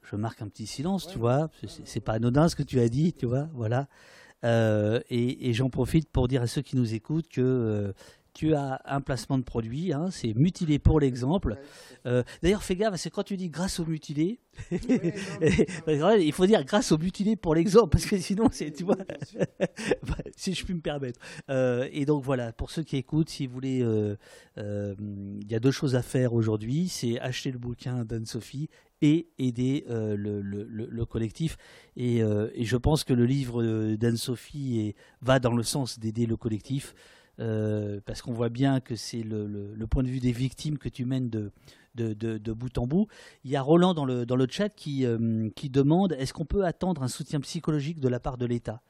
[SPEAKER 2] je marque un petit silence, tu vois. C'est pas anodin ce que tu as dit, tu vois. Voilà. Euh, et, j'en profite pour dire à ceux qui nous écoutent que euh, tu as un placement de produit, hein, c'est mutilé pour l'exemple. Euh, d'ailleurs, fais gaffe, c'est quand tu dis grâce au mutilé, <laughs> il faut dire grâce au mutilé pour l'exemple, parce que sinon, c'est, tu vois, <laughs> bah, si je puis me permettre. Euh, et donc voilà, pour ceux qui écoutent, si vous voulez, euh, il y a deux choses à faire aujourd'hui, c'est acheter le bouquin d'Anne-Sophie et aider le, collectif. Et, et, je pense que le livre d'Anne-Sophie va dans le sens d'aider le collectif. Euh, parce qu'on voit bien que c'est le, point de vue des victimes que tu mènes de, de, bout en bout. Il y a Roland dans le, dans le chat qui, euh, qui demande est-ce qu'on peut attendre un soutien psychologique de la part de l'État?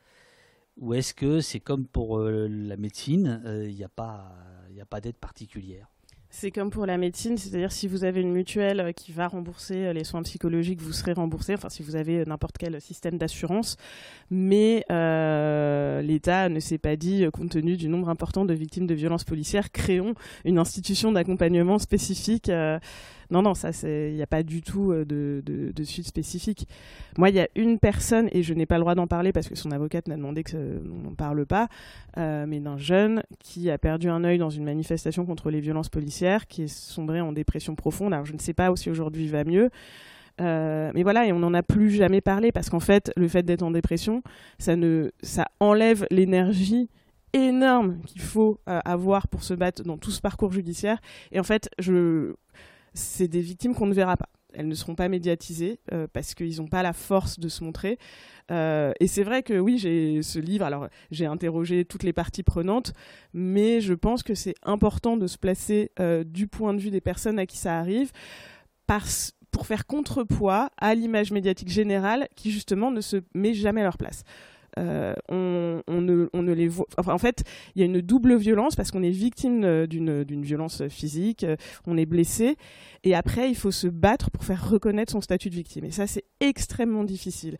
[SPEAKER 2] Ou est-ce que c'est comme pour euh, la médecine, il n'y a pas, a pas d'aide particulière?
[SPEAKER 3] C'est comme pour la médecine, c'est-à-dire si vous avez une mutuelle euh, qui va rembourser euh, les soins psychologiques, vous serez remboursé, enfin si vous avez euh, n'importe quel système d'assurance. Mais l'État ne s'est pas dit, compte tenu du nombre important de victimes de violences policières, créons une institution d'accompagnement spécifique. Non, non, ça, il n'y a pas du tout euh, de, suite spécifique. Moi, il y a une personne, et je n'ai pas le droit d'en parler parce que son avocate m'a demandé qu'on n'en parle pas, euh, mais d'un jeune qui a perdu un œil dans une manifestation contre les violences policières, qui est sombré en dépression profonde. Alors, je ne sais pas si aujourd'hui va mieux. Euh, mais voilà, et on n'en a plus jamais parlé parce qu'en fait, le fait d'être en dépression, ça enlève l'énergie énorme qu'il faut avoir pour se battre dans tout ce parcours judiciaire. Et en fait, je, c'est des victimes qu'on ne verra pas. Elles ne seront pas médiatisées euh, parce qu'ils n'ont pas la force de se montrer. Euh, et c'est vrai que oui, j'ai ce livre. Alors, j'ai interrogé toutes les parties prenantes, mais je pense que c'est important de se placer euh, du point de vue des personnes à qui ça arrive, pour faire contrepoids à l'image médiatique générale qui justement ne se met jamais à leur place. Euh, on, ne, les voit. en fait, il y a une double violence parce qu'on est victime euh, d'une violence physique, euh, on est blessé, et après, il faut se battre pour faire reconnaître son statut de victime. Et ça, c'est extrêmement difficile.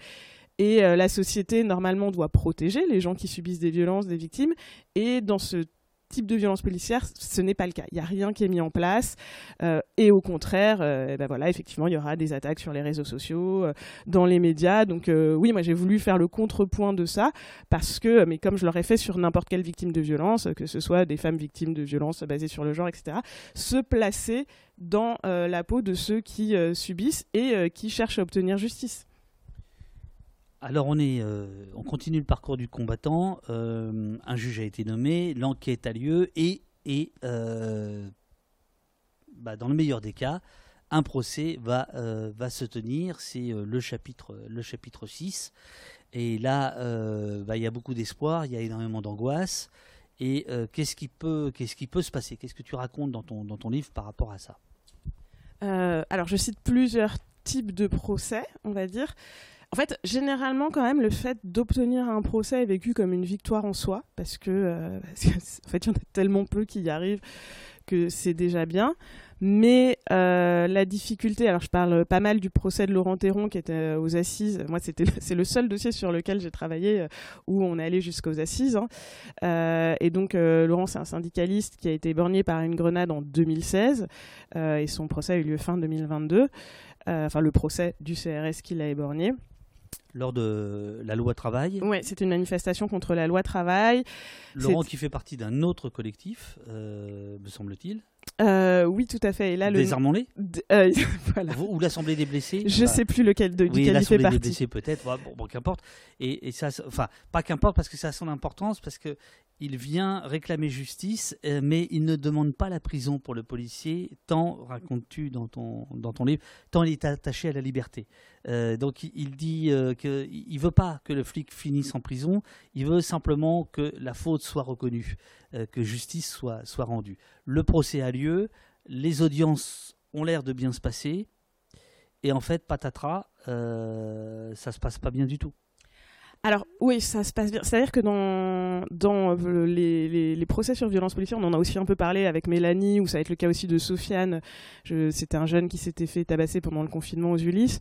[SPEAKER 3] Et la société, normalement, doit protéger les gens qui subissent des violences, des victimes. Et dans ce type de violence policière, ce n'est pas le cas. Il n'y a rien qui est mis en place. Euh, et au contraire, ben voilà, effectivement, il y aura des attaques sur les réseaux sociaux, euh, dans les médias. Donc oui, moi j'ai voulu faire le contrepoint de ça parce que, mais comme je l'aurais fait sur n'importe quelle victime de violence, que ce soit des femmes victimes de violence basées sur le genre, etc., se placer dans la peau de ceux qui subissent et qui cherchent à obtenir justice.
[SPEAKER 2] Alors on est, euh, on continue le parcours du combattant. Euh, un juge a été nommé, l'enquête a lieu et, et euh, bah, dans le meilleur des cas, un procès va, se tenir. C'est le chapitre, le chapitre 6. Et là, bah, il y a beaucoup d'espoir, il y a énormément d'angoisse. Et qu'est-ce qui peut, qu'est-ce qui peut se passer? Qu'est-ce que tu racontes dans ton livre par rapport à ça?
[SPEAKER 3] Alors je cite plusieurs types de procès, on va dire. En fait, généralement, quand même, le fait d'obtenir un procès est vécu comme une victoire en soi, parce que, euh, <laughs> en fait, il y en a tellement peu qui y arrivent que c'est déjà bien. Mais euh, la difficulté, alors je parle pas mal du procès de Laurent Théron qui était aux assises. Moi, c'était c'est le seul dossier sur lequel j'ai travaillé où on allé jusqu'aux assises. Hein. et donc Laurent, c'est un syndicaliste qui a été borgné par une grenade en 2016 et son procès a eu lieu fin 2022. enfin, le procès du CRS qui l'a éborgné
[SPEAKER 2] lors de la loi travail.
[SPEAKER 3] Oui, c'est une manifestation contre la loi travail.
[SPEAKER 2] Laurent qui fait partie d'un autre collectif, euh, me semble-t-il.
[SPEAKER 3] Euh, oui, tout à fait. Et là,
[SPEAKER 2] Désarmons-les
[SPEAKER 3] euh, <laughs>
[SPEAKER 2] Ou l'Assemblée des blessés
[SPEAKER 3] Je ne sais plus lequel de, duquel il fait partie.
[SPEAKER 2] l'Assemblée des blessés peut-être, bon, qu'importe. Et, et, ça, enfin, pas qu'importe parce que ça a son importance, parce que il vient réclamer justice, euh, mais il ne demande pas la prison pour le policier, tant, racontes-tu dans ton, dans ton livre, tant il est attaché à la liberté. Euh, donc il, dit euh, qu'il ne veut pas que le flic finisse en prison, il veut simplement que la faute soit reconnue, que justice soit, rendue. Le procès a lieu, les audiences ont l'air de bien se passer, et en fait, patatras, ça se passe pas bien du tout.
[SPEAKER 3] Alors oui, ça se passe bien. C'est-à-dire que dans, euh, les, les, procès sur violence policière, on en a aussi un peu parlé avec Mélanie, ou ça va être le cas aussi de Sofiane. C'était un jeune qui s'était fait tabasser pendant le confinement aux Ulysses.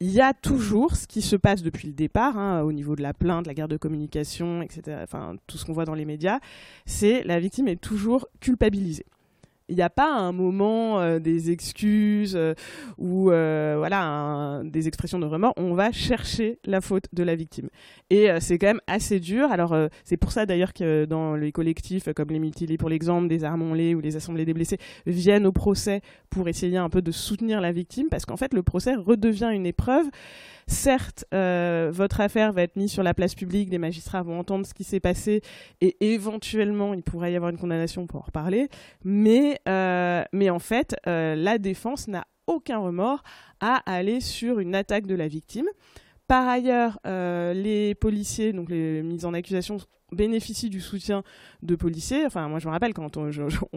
[SPEAKER 3] Il y a toujours ce qui se passe depuis le départ, hein, au niveau de la plainte, la guerre de communication, etc. Enfin, tout ce qu'on voit dans les médias, c'est la victime est toujours culpabilisée il n'y a pas un moment euh, des excuses euh, ou euh, voilà des expressions de remords. On va chercher la faute de la victime. Et c'est quand même assez dur. Alors c'est pour ça d'ailleurs que dans les collectifs comme les mutilés pour l'exemple, des armons-les ou les assemblées des blessés viennent au procès pour essayer un peu de soutenir la victime parce qu'en fait le procès redevient une épreuve certes, euh, votre affaire va être mise sur la place publique, les magistrats vont entendre ce qui s'est passé et éventuellement il pourrait y avoir une condamnation pour en reparler, mais, euh, mais en fait, euh, la défense n'a aucun remords à aller sur une attaque de la victime. Par ailleurs, les policiers, donc les mises en accusation, bénéficient du soutien de policiers. Enfin, moi, je me rappelle quand on,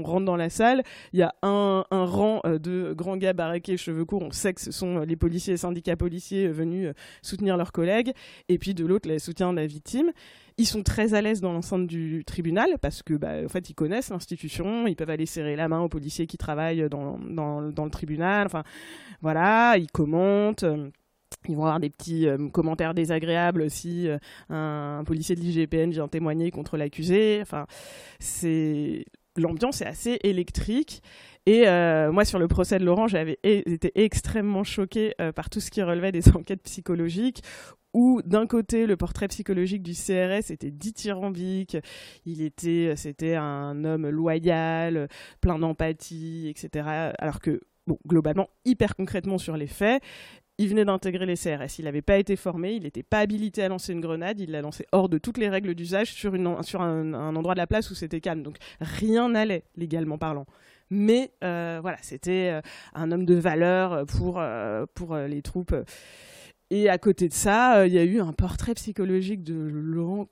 [SPEAKER 3] rentre dans la salle, il y a un, rang euh, de grands gars baraqués, cheveux courts. On sait que ce sont les policiers, syndicats policiers euh, venus euh, soutenir leurs collègues. Et puis de l'autre, le soutien de la victime. Ils sont très à l'aise dans l'enceinte du tribunal parce que, bah, en fait, ils connaissent l'institution. Ils peuvent aller serrer la main aux policiers qui travaillent dans, dans le tribunal. Enfin, voilà, ils commentent. Ils vont avoir des petits euh, commentaires désagréables si euh, un, policier de l'IGPN vient témoigner contre l'accusé. Enfin, c'est l'ambiance est assez électrique. Et euh, moi, sur le procès de Laurent, j'avais été extrêmement choquée par tout ce qui relevait des <laughs> enquêtes psychologiques, où d'un côté, le portrait psychologique du CRS était dithyrambique, il était, c'était un homme loyal, plein d'empathie, etc. Alors que Bon, globalement, hyper concrètement sur les faits, il venait d'intégrer les CRS. Il n'avait pas été formé, il n'était pas habilité à lancer une grenade, il l'a lancé hors de toutes les règles d'usage sur, un, endroit de la place où c'était calme. Donc rien n'allait, légalement parlant. Mais euh, voilà, c'était euh, un homme de valeur pour, euh, pour les troupes. Et à côté de ça, il y a eu un portrait psychologique de Laurent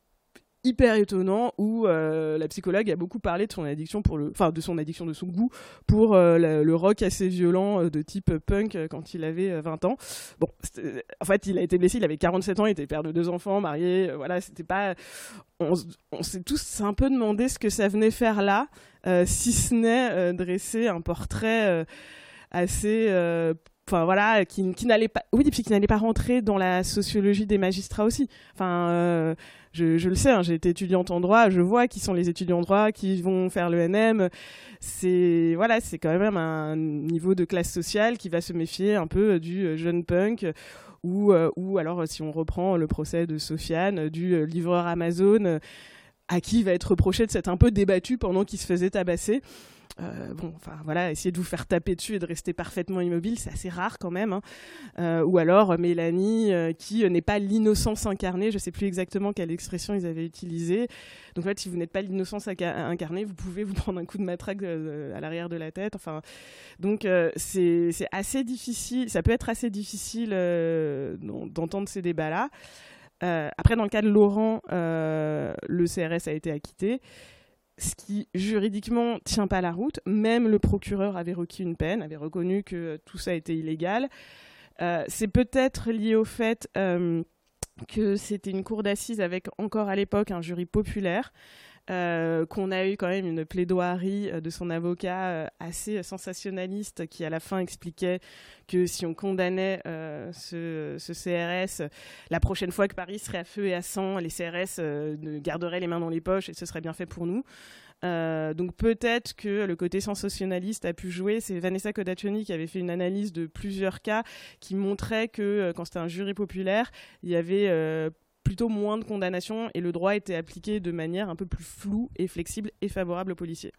[SPEAKER 3] hyper étonnant où euh, la psychologue a beaucoup parlé de son addiction pour le enfin de son addiction de son goût pour euh, le rock assez violent euh, de type punk quand il avait 20 ans. Bon, en fait, il a été blessé, il avait 47 ans, il était père de deux enfants, marié, voilà, c'était pas on, on s'est tous un peu demandé ce que ça venait faire là, si ce n'est dresser un portrait assez enfin voilà qui, n'allait pas oui puis qui n'allait pas rentrer dans la sociologie des magistrats aussi enfin je, le sais, hein, j'ai été étudiante en droit, je vois qui sont les étudiants en droit qui vont faire le NM. C'est voilà, c'est quand même un niveau de classe sociale qui va se méfier un peu du euh, jeune punk ou, euh, ou alors si on reprend le procès de Sofiane, du euh, livreur Amazon à qui va être reproché de s'être un peu débattu pendant qu'il se faisait tabasser. Euh, enfin voilà, essayer de vous faire taper dessus et de rester parfaitement immobile, c'est assez rare quand même. Hein. Euh, ou alors Mélanie, euh, qui n'est pas l'innocence incarnée, je ne sais plus exactement quelle expression ils avaient utilisée. Donc en fait, si vous n'êtes pas l'innocence incarnée, vous pouvez vous <laughs> prendre un coup de matraque à l'arrière de la tête. Enfin, donc c'est assez difficile, ça peut être assez difficile d'entendre ces débats-là. après, dans le cas de Laurent, le CRS a été acquitté ce qui juridiquement tient pas la route. Même le procureur avait requis une peine, avait reconnu que tout ça était illégal. Euh, c'est peut-être lié au fait euh, que c'était une cour d'assises avec encore à l'époque un jury populaire. Euh, qu'on a eu quand même une plaidoirie de son avocat assez sensationnaliste qui à la fin expliquait que si on condamnait ce, CRS, la prochaine fois que Paris serait à feu et à sang, les CRS garderaient les mains dans les poches et ce serait bien fait pour nous. Euh, donc peut-être que le côté sensationnaliste a pu jouer. C'est Vanessa Kodachoni qui avait fait une analyse de plusieurs cas qui montrait que euh, quand c'était un jury populaire, il y avait euh, plutôt moins de condamnations et le droit était appliqué de manière un peu plus floue et flexible et favorable aux policiers.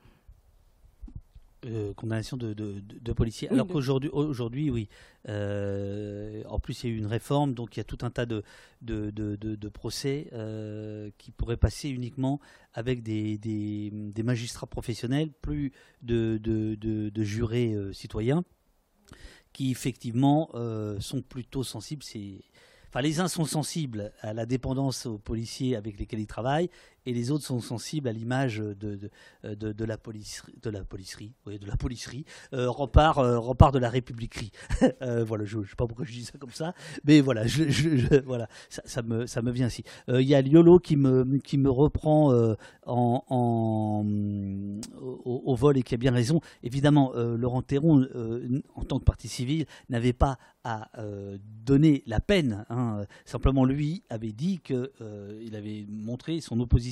[SPEAKER 2] Euh, condamnation de, de, policiers. Alors qu'aujourd'hui, aujourd'hui, oui. Euh, en plus, il y a eu une réforme, donc il y a tout un tas de, de, procès euh, qui pourraient passer uniquement avec des, des, magistrats professionnels, plus de, de, jurés citoyens, qui effectivement sont plutôt sensibles. C'est Enfin, les uns sont sensibles à la dépendance aux policiers avec lesquels ils travaillent, et les autres sont sensibles à l'image de, de, la police, de la policerie, de la policerie, euh, rempart, euh, rempart de la républiquerie. <laughs> euh, voilà, je ne sais pas pourquoi je dis ça comme ça, mais voilà, voilà, ça, me, ça me vient ainsi. Il y a Liolo qui me, qui me reprend euh, en, en au, vol et qui a bien raison. Évidemment, euh, Laurent Théron, en tant que partie civile, n'avait pas à donner la peine. Hein. Simplement, lui avait dit qu'il avait montré son opposition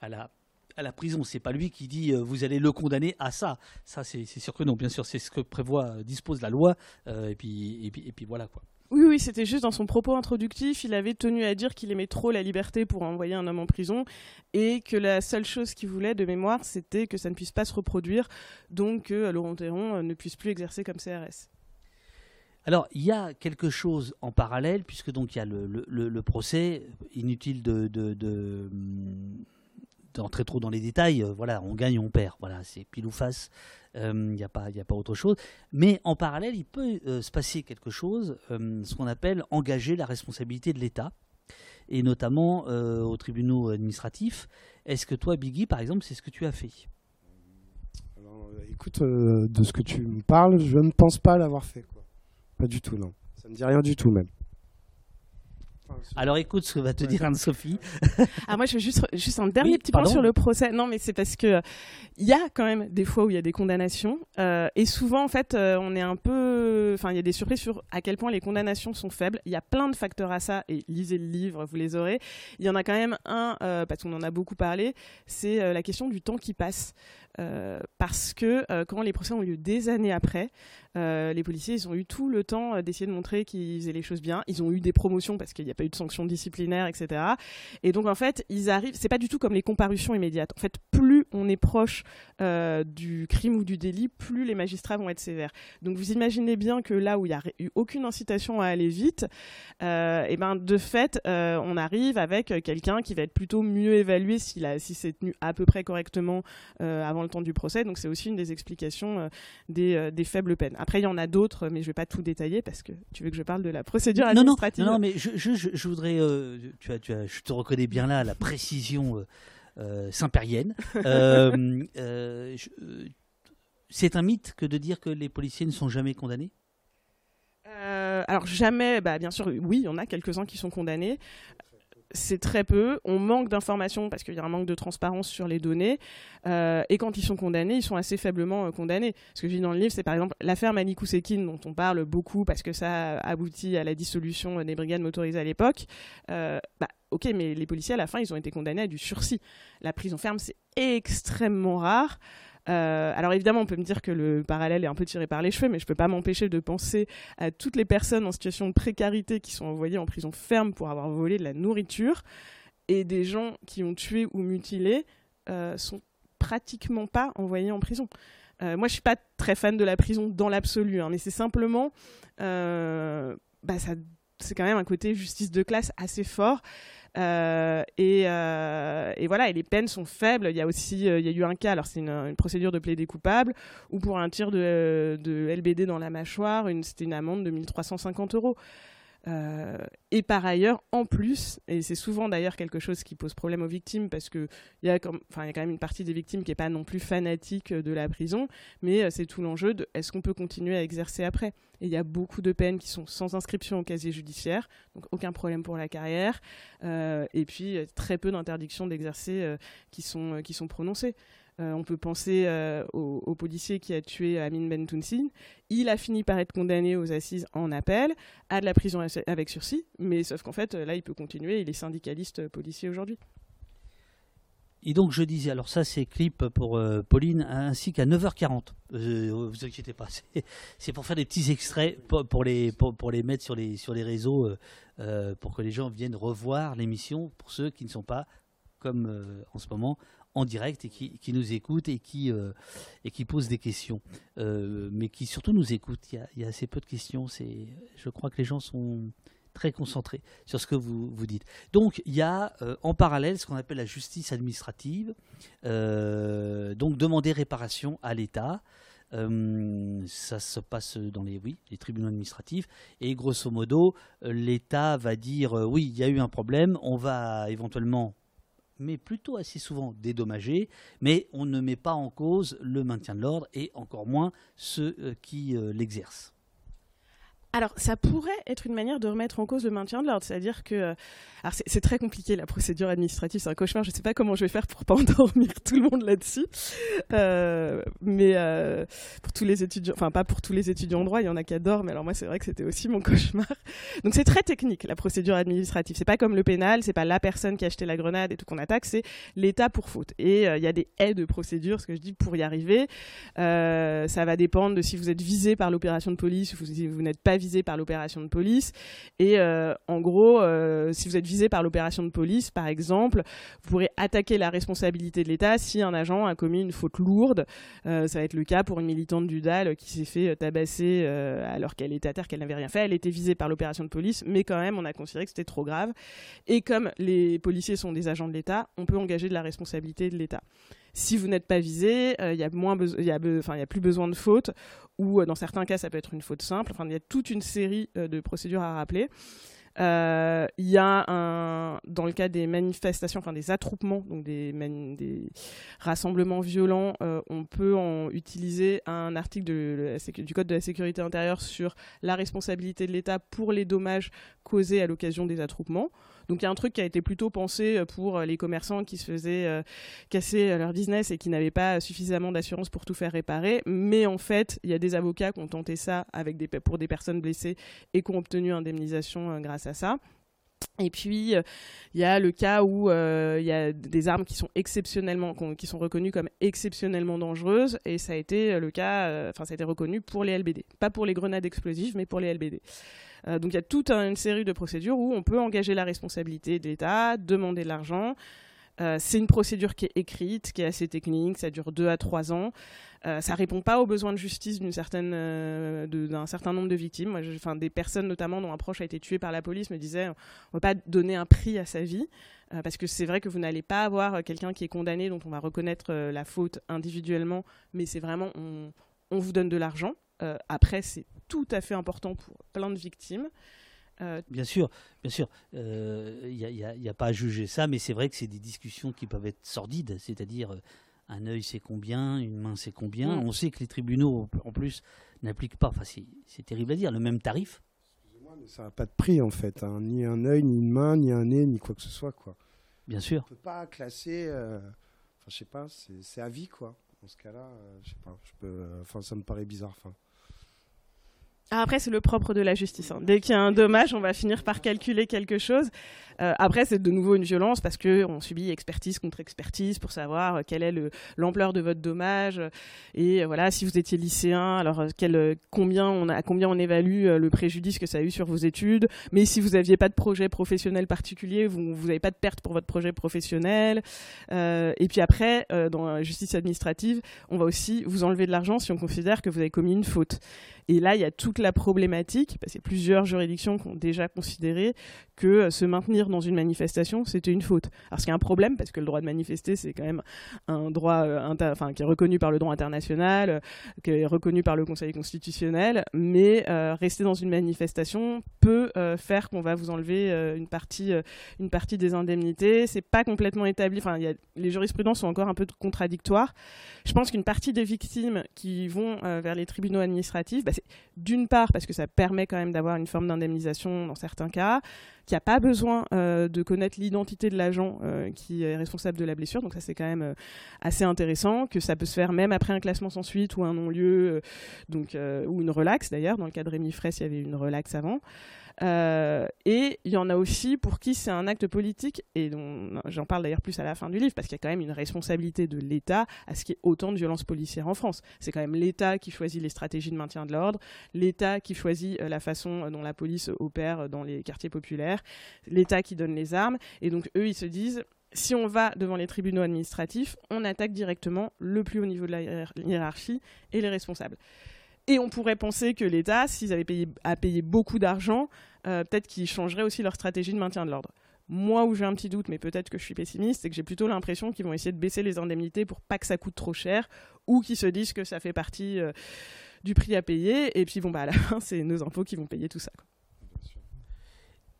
[SPEAKER 2] à la à la prison. C'est pas lui qui dit euh, vous allez le condamner à ça. Ça, c'est sûr que non. Bien sûr, c'est ce que prévoit, euh, dispose la loi. Euh, et, puis, voilà quoi.
[SPEAKER 3] Oui, oui, c'était juste dans son propos introductif, il avait tenu à dire qu'il aimait trop la liberté pour envoyer un homme en prison et que la seule chose qu'il voulait de mémoire, c'était que ça ne puisse pas se reproduire, donc que Laurent Théron ne puisse plus exercer comme CRS.
[SPEAKER 2] Alors, il y a quelque chose en parallèle, puisque donc il y a le, procès, inutile de, d'entrer trop dans les détails, euh, voilà, on gagne, on perd, voilà, c'est pile ou face, il euh, n'y a, pas, autre chose. Mais en parallèle, il peut euh, se passer quelque chose, ce qu'on appelle engager la responsabilité de l'État, et notamment aux tribunaux administratifs. Est-ce que toi, Biggie, par exemple, c'est ce que tu as fait?
[SPEAKER 4] Écoute, de ce que tu me parles, je ne pense pas l'avoir fait. Pas du tout, non. Ça me dit rien du tout, même.
[SPEAKER 2] Alors écoute ce que va te dire Anne-Sophie. <laughs>
[SPEAKER 3] ah, moi, je veux juste, juste un dernier petit point sur le procès. Non, mais c'est parce que il y a quand même des fois où il y a des condamnations. Euh, et souvent, en fait, euh, on est un peu. Enfin, il y a des surprises sur à quel point les condamnations sont faibles. Il y a plein de facteurs à ça. Et lisez le livre, vous les aurez. Il y en a quand même un, euh, parce qu'on en a beaucoup parlé, c'est la question du temps qui passe. Parce que quand les procès ont lieu des années après, euh, les policiers, ils ont eu tout le temps euh, d'essayer de montrer qu'ils faisaient les choses bien. Ils ont eu des promotions parce qu'il n'y a pas eu de sanctions disciplinaires, etc. Et donc, en fait, ils arrivent. C'est pas du tout comme les comparutions immédiates. En fait, plus on est proche euh, du crime ou du délit, plus les magistrats vont être sévères. Donc, vous imaginez bien que là où il n'y a eu aucune incitation à aller vite, et ben de fait, on arrive avec quelqu'un qui va être plutôt mieux évalué s'il si c'est tenu à peu près correctement avant le temps du procès. Donc, c'est aussi une des explications des, des faibles peines. Après, il y en a d'autres, mais je ne vais pas tout détailler parce que tu veux que je parle de la procédure administrative.
[SPEAKER 2] Non, non, mais je, je, je voudrais. Euh, tu as, tu as, je te reconnais bien là, la précision euh, euh saint-périenne. <laughs> Euh, c'est un mythe que de dire que les policiers ne sont jamais condamnés?
[SPEAKER 3] Alors jamais, bah, bien sûr, oui, il y en a quelques-uns qui sont condamnés c'est très peu. On manque d'informations parce qu'il y a un manque de transparence sur les données. Euh, et quand ils sont condamnés, ils sont assez faiblement euh, condamnés. Ce que je dis dans le livre, c'est par exemple l'affaire Manikou Sekin, dont on parle beaucoup parce que ça aboutit à la dissolution des brigades motorisées à l'époque. Euh, bah, ok, mais les policiers, à la fin, ils ont été condamnés à du sursis. La prison ferme, c'est extrêmement rare. Euh, alors évidemment, on peut me dire que le parallèle est un peu tiré par les cheveux, mais je ne peux pas m'empêcher de penser à toutes les personnes en situation de précarité qui sont envoyées en prison ferme pour avoir volé de la nourriture, et des gens qui ont tué ou mutilé euh, sont pratiquement pas envoyés en prison. Euh, moi, je suis pas très fan de la prison dans l'absolu, hein, mais c'est simplement, euh, bah, c'est quand même un côté justice de classe assez fort. Euh, euh, et, voilà, et les peines sont faibles. Il y a aussi, euh, il y a eu un cas, alors c'est une, procédure de plaidé coupable, où pour un tir de, LBD dans la mâchoire, c'était une amende de 1350 euros. Euh, et par ailleurs, en plus, et c'est souvent d'ailleurs quelque chose qui pose problème aux victimes, parce qu'il y, a quand même une partie des victimes qui n'est pas non plus fanatique de la prison, mais euh, c'est tout l'enjeu de est-ce qu'on peut continuer à exercer après? Et il y a beaucoup de peines qui sont sans inscription au casier judiciaire, donc aucun problème pour la carrière, euh, et puis très peu d'interdictions d'exercer qui, sont, qui sont prononcées. Euh, on peut penser euh, au, policier qui a tué Amin Bentounsi. Il a fini par être condamné aux assises en appel, à de la prison avec sursis, mais sauf qu'en fait, là, il peut continuer. Il est syndicaliste euh, policier aujourd'hui.
[SPEAKER 2] Et donc je disais, alors ça c'est clip pour Pauline, ainsi qu'à 9h40. vous inquiétez pas, <laughs> c'est pour faire des petits extraits pour, les, mettre sur les réseaux, pour que les gens viennent revoir l'émission, pour ceux qui ne sont pas, comme en ce moment, en direct et qui, nous écoutent et qui, euh, et qui posent des questions. Euh, mais qui surtout nous écoutent. Il y, a, assez peu de questions. Je crois que les gens sont très concentrés sur ce que vous, vous dites. Donc il y a euh, en parallèle ce qu'on appelle la justice administrative. donc demander réparation à l'État. ça se passe dans les, oui, les tribunaux administratifs. Et grosso modo, l'État va dire oui, il y a eu un problème, on va éventuellement mais plutôt assez souvent dédommagé, mais on ne met pas en cause le maintien de l'ordre et encore moins ceux euh, qui euh, l'exercent.
[SPEAKER 3] Alors, ça pourrait être une manière de remettre en cause le maintien de l'ordre, c'est-à-dire que, euh, alors c'est très compliqué la procédure administrative, c'est un cauchemar. Je ne sais pas comment je vais faire pour pas <laughs> endormir tout le monde là-dessus, euh, mais euh, pour tous les étudiants, enfin pas pour tous les étudiants en droit, il y en a qui adorent, mais alors moi c'est vrai que c'était aussi mon <laughs> cauchemar. Donc c'est très technique la procédure administrative. C'est pas comme le pénal, c'est pas la personne qui a acheté la grenade et tout qu'on attaque, c'est l'État pour faute. Et il y a des haies de procédure, ce que je dis pour y arriver. ça va dépendre de si vous êtes visé par l'opération de police ou si vous n'êtes pas visé par l'opération de police. Et euh, en gros, euh, si vous êtes visé par l'opération de police, par exemple, vous pourrez attaquer la responsabilité de l'État si un agent a commis une faute lourde. Euh, ça va être le cas pour une militante du DAL qui s'est fait tabasser alors qu'elle était à terre, qu'elle n'avait rien fait. Elle était visée par l'opération de police, mais quand même, on a considéré que c'était trop grave. Et comme les policiers sont des agents de l'État, on peut engager de la responsabilité de l'État. Si vous n'êtes pas visé, il n'y a, moins il y a, a plus besoin de faute ou euh, dans certains cas ça peut être une faute simple. Enfin, il y a toute une série euh, de procédures à rappeler. Euh, il y a un, dans le cas des manifestations, enfin des attroupements, donc des, rassemblements violents, on peut en utiliser un article du Code de la sécurité intérieure sur la responsabilité de l'État pour les dommages causés à l'occasion des attroupements. Donc il y a un truc qui a été plutôt pensé euh, pour euh, les commerçants qui se faisaient euh, casser leur business et qui n'avaient pas suffisamment d'assurance pour tout faire réparer. Mais en fait, il y a des avocats qui ont tenté ça avec pour des personnes blessées et qui ont obtenu indemnisation grâce à ça. Et puis, il y a le cas où il y a des armes qui sont exceptionnellement, qui sont reconnues comme exceptionnellement dangereuses, et ça a été le cas, enfin, ça a été reconnu pour les LBD, pas pour les grenades explosives, mais pour les LBD. Euh, donc il y a toute une série de procédures où on peut engager la responsabilité de l'État, demander de l'argent. Euh, c'est une procédure qui est écrite, qui est assez technique, ça dure deux à trois ans. Euh, ça répond pas aux besoins de justice d'une certaine, d'un certain nombre de victimes. Enfin, des personnes notamment dont un proche a été tué par la police me disaient on ne va pas donner un prix à sa vie parce que c'est vrai que vous n'allez pas avoir quelqu'un qui est condamné dont on va reconnaître la faute individuellement, mais c'est vraiment on, on vous donne de l'argent. après, c'est tout à fait important pour plein de victimes.
[SPEAKER 2] Euh, bien sûr, bien sûr, il euh, n'y a, pas à juger ça, mais c'est vrai que c'est des discussions qui peuvent être sordides, c'est-à-dire euh, un œil c'est combien, une main c'est combien? Mm. On sait que les tribunaux, en plus, n'appliquent pas, enfin c'est terrible à dire, le même tarif.
[SPEAKER 4] Excusez-moi, mais ça n'a pas de prix en fait, hein. ni un œil, ni une main, ni un nez, ni quoi que ce soit. quoi.
[SPEAKER 2] Bien sûr.
[SPEAKER 4] On ne peut pas classer, enfin je sais pas, c'est à vie quoi. Dans ce cas-là, je sais pas, je peux, enfin ça me paraît bizarre. Enfin.
[SPEAKER 3] Après, c'est le propre de la justice. Hein. Dès qu'il y a un dommage, on va finir par calculer quelque chose. Euh, après, c'est de nouveau une violence parce qu'on subit expertise contre expertise pour savoir euh, quelle est l'ampleur de votre dommage. Et euh, voilà, si vous étiez lycéen, alors combien on a, combien on évalue le préjudice que ça a eu sur vos études. Mais si vous n'aviez pas de projet professionnel particulier, vous n'avez pas de perte pour votre projet professionnel. et puis après, dans la justice administrative, on va aussi vous enlever de l'argent si on considère que vous avez commis une faute. Et là, il y a toute la problématique, parce qu'il y a plusieurs juridictions qui ont déjà considéré que se maintenir dans une manifestation, c'était une faute. Alors, ce qui est un problème, parce que le droit de manifester, c'est quand même un droit enfin, qui est reconnu par le droit international, qui est reconnu par le Conseil constitutionnel, mais rester dans une manifestation peut faire qu'on va vous enlever une, partie, une partie des indemnités. C'est pas complètement établi. Enfin, y a, les jurisprudences sont encore un peu contradictoires. Je pense qu'une partie des victimes qui vont vers les tribunaux administratifs, bah, d'une part parce que ça permet quand même d'avoir une forme d'indemnisation dans certains cas, qu'il n'y a pas besoin euh, de connaître l'identité de l'agent euh, qui est responsable de la blessure. Donc ça c'est quand même euh, assez intéressant, que ça peut se faire même après un classement sans suite ou un non-lieu, ou une relaxe d'ailleurs. Dans le cas de Rémi Fraisse, il y avait une relaxe avant. Euh, et il y en a aussi pour qui c'est un acte politique, et j'en parle d'ailleurs plus à la fin du livre, parce qu'il y a quand même une responsabilité de l'État à ce qu'il y ait autant de violences policières en France. C'est quand même l'État qui choisit les stratégies de maintien de l'ordre, l'État qui choisit euh, la façon dont la police opère dans les quartiers populaires, l'État qui donne les armes, et donc eux, ils se disent si on va devant les tribunaux administratifs, on attaque directement le plus haut niveau de la hiérarchie et les responsables. Et on pourrait penser que l'État, s'ils avaient payé, à payer beaucoup d'argent, euh, peut-être qu'ils changeraient aussi leur stratégie de maintien de l'ordre. Moi, où j'ai un petit doute, mais peut-être que je suis pessimiste, c'est que j'ai plutôt l'impression qu'ils vont essayer de baisser les indemnités pour pas que ça coûte trop cher, ou qu'ils se disent que ça fait partie euh, du prix à payer, et puis bon, bah, à la <laughs> fin, c'est nos impôts qui vont payer tout ça.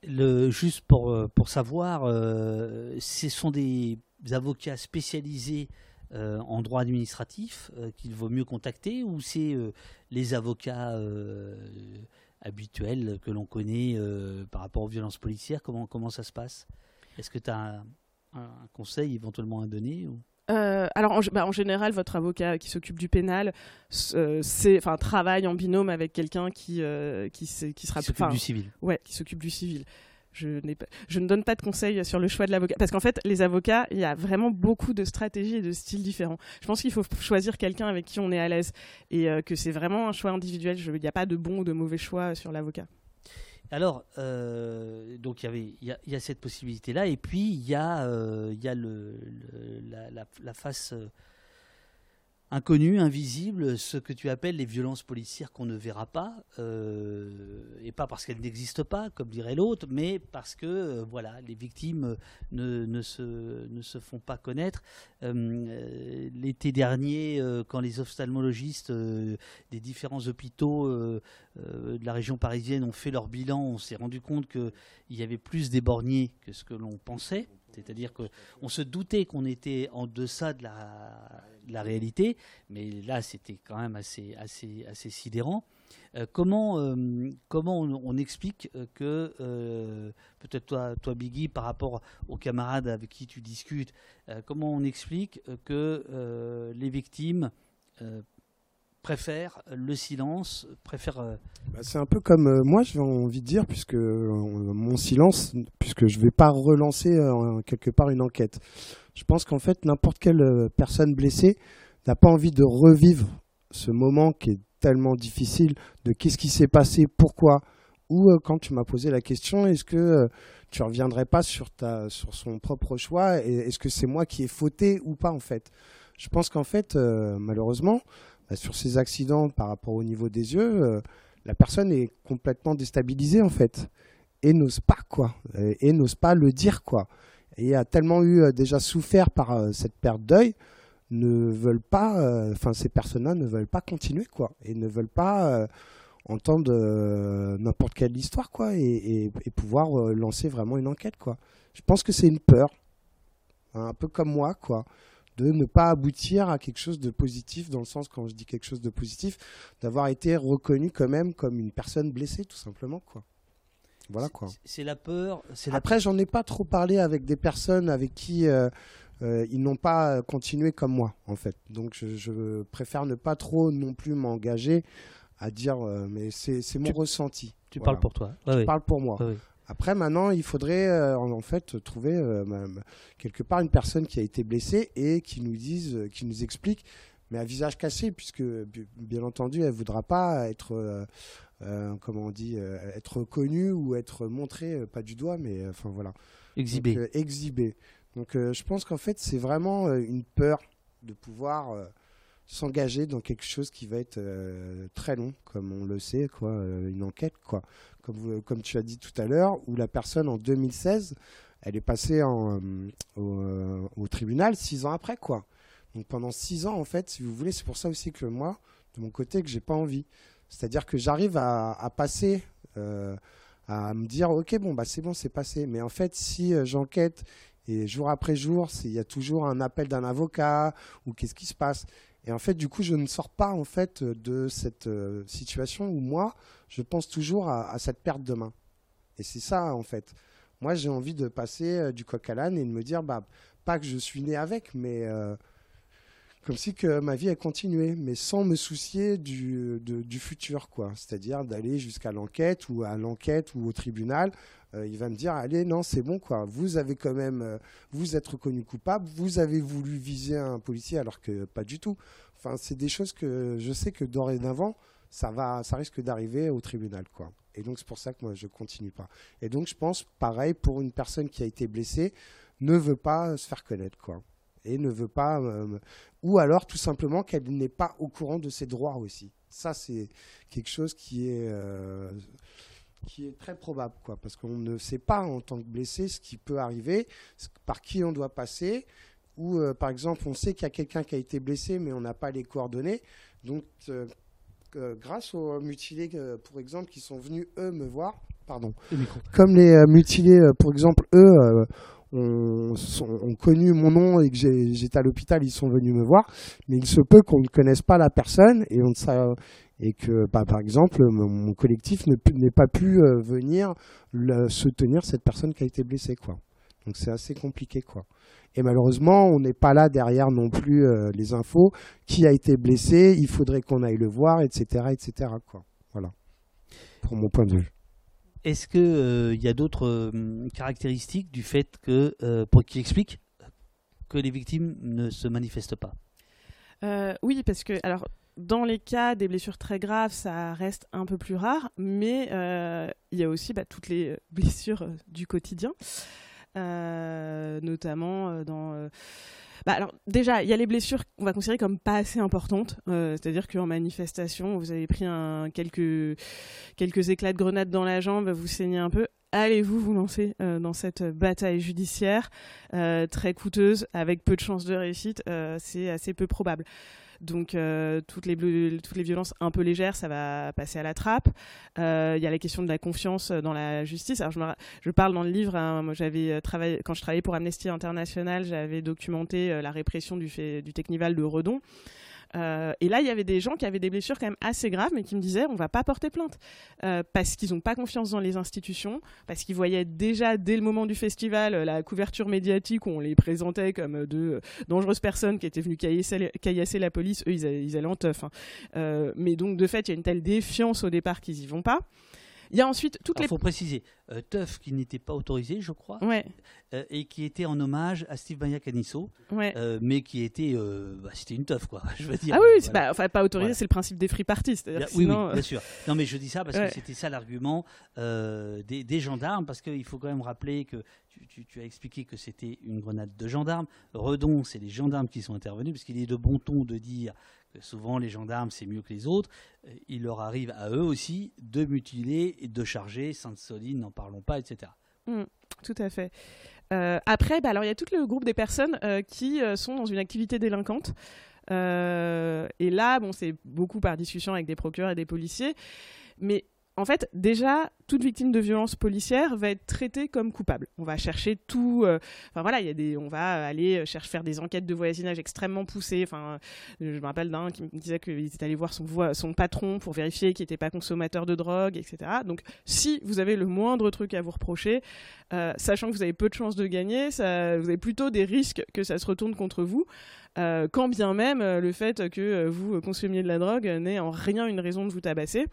[SPEAKER 2] Juste pour, euh, pour savoir, ce sont des avocats spécialisés euh, en droit administratif euh, qu'il vaut mieux contacter ou c'est euh, les avocats habituels que l'on connaît par rapport aux violences policières comment, comment ça se passe? Est-ce que tu as un, conseil éventuellement à donner
[SPEAKER 3] alors, en, bah, en, général, votre avocat qui s'occupe du pénal enfin, travaille en binôme avec quelqu'un qui, qui, qui, sera...
[SPEAKER 2] Qui s'occupe du civil.
[SPEAKER 3] Ouais, qui s'occupe du civil je, ne donne pas de conseils sur le choix de l'avocat. Parce qu'en fait, les avocats, il y a vraiment beaucoup de stratégies et de styles différents. Je pense qu'il faut choisir quelqu'un avec qui on est à l'aise et euh, que c'est vraiment un choix individuel. Il n'y a pas de bon ou de mauvais choix sur l'avocat.
[SPEAKER 2] Alors, euh, donc il y, y, a cette possibilité-là, et puis il y a, euh, y a la, face inconnu, invisible, ce que tu appelles les violences policières qu'on ne verra pas, euh, et pas parce qu'elles n'existent pas, comme dirait l'autre, mais parce que euh, voilà, les victimes ne, ne, se, ne se font pas connaître. Euh, l'été dernier, quand les ophtalmologistes des différents hôpitaux de la région parisienne ont fait leur bilan, on s'est rendu compte qu'il y avait plus d'éborgnés que ce que l'on pensait. C'est-à-dire qu'on se doutait qu'on était en deçà de la, réalité, mais là c'était quand même assez, assez, assez sidérant. Euh, comment euh, comment on, explique que, euh, peut-être toi, toi Biggie, par rapport aux camarades avec qui tu discutes, comment on explique que les victimes préfèrent le silence, préfèrent...
[SPEAKER 4] Bah, c'est un peu comme moi, j'ai envie de dire, puisque mon silence, puisque je ne vais pas relancer quelque part une enquête. Je pense qu'en fait, n'importe quelle personne blessée n'a pas envie de revivre ce moment qui est tellement difficile de qu'est-ce qui s'est passé, pourquoi, ou euh, quand tu m'as posé la question, est-ce que euh, tu reviendrais pas sur, ta, sur son propre choix et est-ce que c'est moi qui ai fauté ou pas en fait? Je pense qu'en fait, euh, malheureusement, bah, sur ces accidents par rapport au niveau des yeux, la personne est complètement déstabilisée en fait et n'ose pas quoi, et n'ose pas le dire quoi, et a tellement eu déjà souffert par cette perte d'œil ne veulent pas, euh, enfin ces personnes-là ne veulent pas continuer quoi, et ne veulent pas euh, entendre euh, n'importe quelle histoire quoi, et, pouvoir lancer vraiment une enquête quoi. Je pense que c'est une peur, hein, un peu comme moi quoi, de ne pas aboutir à quelque chose de positif dans le sens quand je dis quelque chose de positif, d'avoir été reconnu quand même comme une personne blessée tout simplement quoi. Voilà quoi.
[SPEAKER 2] C'est la peur.
[SPEAKER 4] Après, j'en ai pas trop parlé avec des personnes avec qui euh, ils n'ont pas continué comme moi, en fait. Donc je, préfère ne pas trop non plus m'engager à dire, euh, mais c'est mon ressenti.
[SPEAKER 2] Tu parles pour toi.
[SPEAKER 4] je parle pour moi. Après, maintenant, il faudrait euh, en fait trouver quelque part une personne qui a été blessée et qui nous dise, qui nous explique, mais à visage cassé, puisque bien entendu, elle ne voudra pas être, comment on dit, être connue ou être montrée, pas du doigt, mais enfin voilà.
[SPEAKER 2] Exhibée.
[SPEAKER 4] exhibée. Donc euh, je pense qu'en fait c'est vraiment euh, une peur de pouvoir euh, s'engager dans quelque chose qui va être très long, comme on le sait, quoi, une enquête, quoi. Comme, tu as dit tout à l'heure, où la personne en 2016, elle est passée en, au, tribunal six ans après. Donc pendant six ans, en fait, si vous voulez, c'est pour ça aussi que moi, de mon côté, que j'ai pas envie. C'est-à-dire que j'arrive à, passer, à me dire, ok, bon, bah c'est bon, c'est passé. Mais en fait, si j'enquête et jour après jour, il y a toujours un appel d'un avocat ou qu'est-ce qui se passe. Et en fait, du coup, je ne sors pas en fait de cette euh, situation où moi, je pense toujours à, cette perte de main. Et c'est ça en fait. Moi, j'ai envie de passer euh, du coq à l'âne et de me dire, bah, pas que je suis né avec, mais euh, comme si que ma vie a continué, mais sans me soucier du, futur, quoi. C'est-à-dire d'aller jusqu'à l'enquête ou à l'enquête ou au tribunal euh, il va me dire allez non c'est bon quoi vous avez quand même vous êtes reconnu coupable vous avez voulu viser un policier alors que pas du tout enfin c'est des choses que je sais que dorénavant ça va ça risque d'arriver au tribunal quoi. Et donc c'est pour ça que moi je continue pas. Et donc je pense pareil pour une personne qui a été blessée ne veut pas se faire connaître quoi. Et ne veut pas euh, ou alors tout simplement qu'elle n'est pas au courant de ses droits aussi. Ça c'est quelque chose qui est qui est très probable, quoi, parce qu'on ne sait pas en tant que blessé ce qui peut arriver, par qui on doit passer, ou euh, par exemple on sait qu'il y a quelqu'un qui a été blessé mais on n'a pas les coordonnées. Donc euh, euh, grâce aux mutilés, pour exemple, qui sont venus eux me voir, pardon, comme les mutilés, pour exemple, eux ont, ont, connu mon nom et que j'étais à l'hôpital, ils sont venus me voir, mais il se peut qu'on ne connaisse pas la personne et on ne, et que, bah, par exemple, mon collectif n'ait pas pu euh, venir soutenir cette personne qui a été blessée, quoi. Donc c'est assez compliqué, quoi. Et malheureusement, on n'est pas là derrière non plus euh, les infos. Qui a été blessé Il faudrait qu'on aille le voir, etc., etc. Quoi. Voilà. Pour mon point de vue.
[SPEAKER 2] Est-ce qu'il euh, y a d'autres caractéristiques du fait que, pour qui explique que les victimes ne se manifestent pas?
[SPEAKER 3] Oui, parce que alors dans les cas des blessures très graves, ça reste un peu plus rare, mais euh, il y a aussi bah, toutes les blessures euh, du quotidien, euh, notamment dans. Bah, alors déjà, il y a les blessures qu'on va considérer comme pas assez importantes, c'est-à-dire qu'en manifestation, vous avez pris quelques, quelques éclats de grenade dans la jambe, vous saignez un peu. Allez-vous vous lancer dans cette bataille judiciaire? Très coûteuse, avec peu de chances de réussite C'est assez peu probable. Donc euh, toutes, les, violences un peu légères, ça va passer à la trappe. Euh, il y a la question de la confiance dans la justice. Alors je, je parle dans le livre, hein, euh, travaillé, quand je travaillais pour Amnesty International, j'avais documenté la répression du, fait, du Technival de Redon. Euh, et là, il y avait des gens qui avaient des blessures quand même assez graves, mais qui me disaient on va pas porter plainte euh, parce qu'ils n'ont pas confiance dans les institutions, parce qu'ils voyaient déjà dès le moment du festival la couverture médiatique où on les présentait comme de dangereuses personnes qui étaient venues caillasser, la police. Eux, ils, allaient en teuf. Hein. Euh, mais donc, de fait, il y a une telle défiance au départ qu'ils y vont pas. Il y a ensuite toutes
[SPEAKER 2] les. Il faut préciser, euh, Teuf qui n'était pas autorisé, je crois,
[SPEAKER 3] ouais.
[SPEAKER 2] Euh, et qui était en hommage à Steve Maya Canisso, euh, mais qui était, bah, c'était une teuf quoi. <laughs> Je veux dire.
[SPEAKER 3] Ah oui, bah, enfin pas autorisé, c'est le principe des free parties,
[SPEAKER 2] oui, oui, bien sûr. Non mais je dis ça parce que c'était ça l'argument des, des, gendarmes, parce qu'il faut quand même rappeler que tu, tu, as expliqué que c'était une grenade de gendarmes. Redon, c'est les gendarmes qui sont intervenus, parce qu'il est de bon ton de dire souvent les gendarmes c'est mieux que les autres, euh, il leur arrive à eux aussi de mutiler et de charger, Sainte-Soline, n'en parlons pas, etc.
[SPEAKER 3] Mmh, tout à fait. Euh, après, bah, alors il y a tout le groupe des personnes euh, qui sont dans une activité délinquante. et là, bon, c'est beaucoup par discussion avec des procureurs et des policiers, mais en fait, déjà, toute victime de violence policière va être traitée comme coupable. On va chercher tout. Euh, enfin voilà, il y a des, on va aller chercher faire des enquêtes de voisinage extrêmement poussées. Enfin, je me rappelle d'un qui me disait qu'il était allé voir son, patron pour vérifier qu'il n'était pas consommateur de drogue, etc. Donc, si vous avez le moindre truc à vous reprocher, euh, sachant que vous avez peu de chances de gagner, vous avez plutôt des risques que ça se retourne contre vous. Euh, quand bien même le fait que vous consommiez de la drogue n'est en rien une raison de vous tabasser.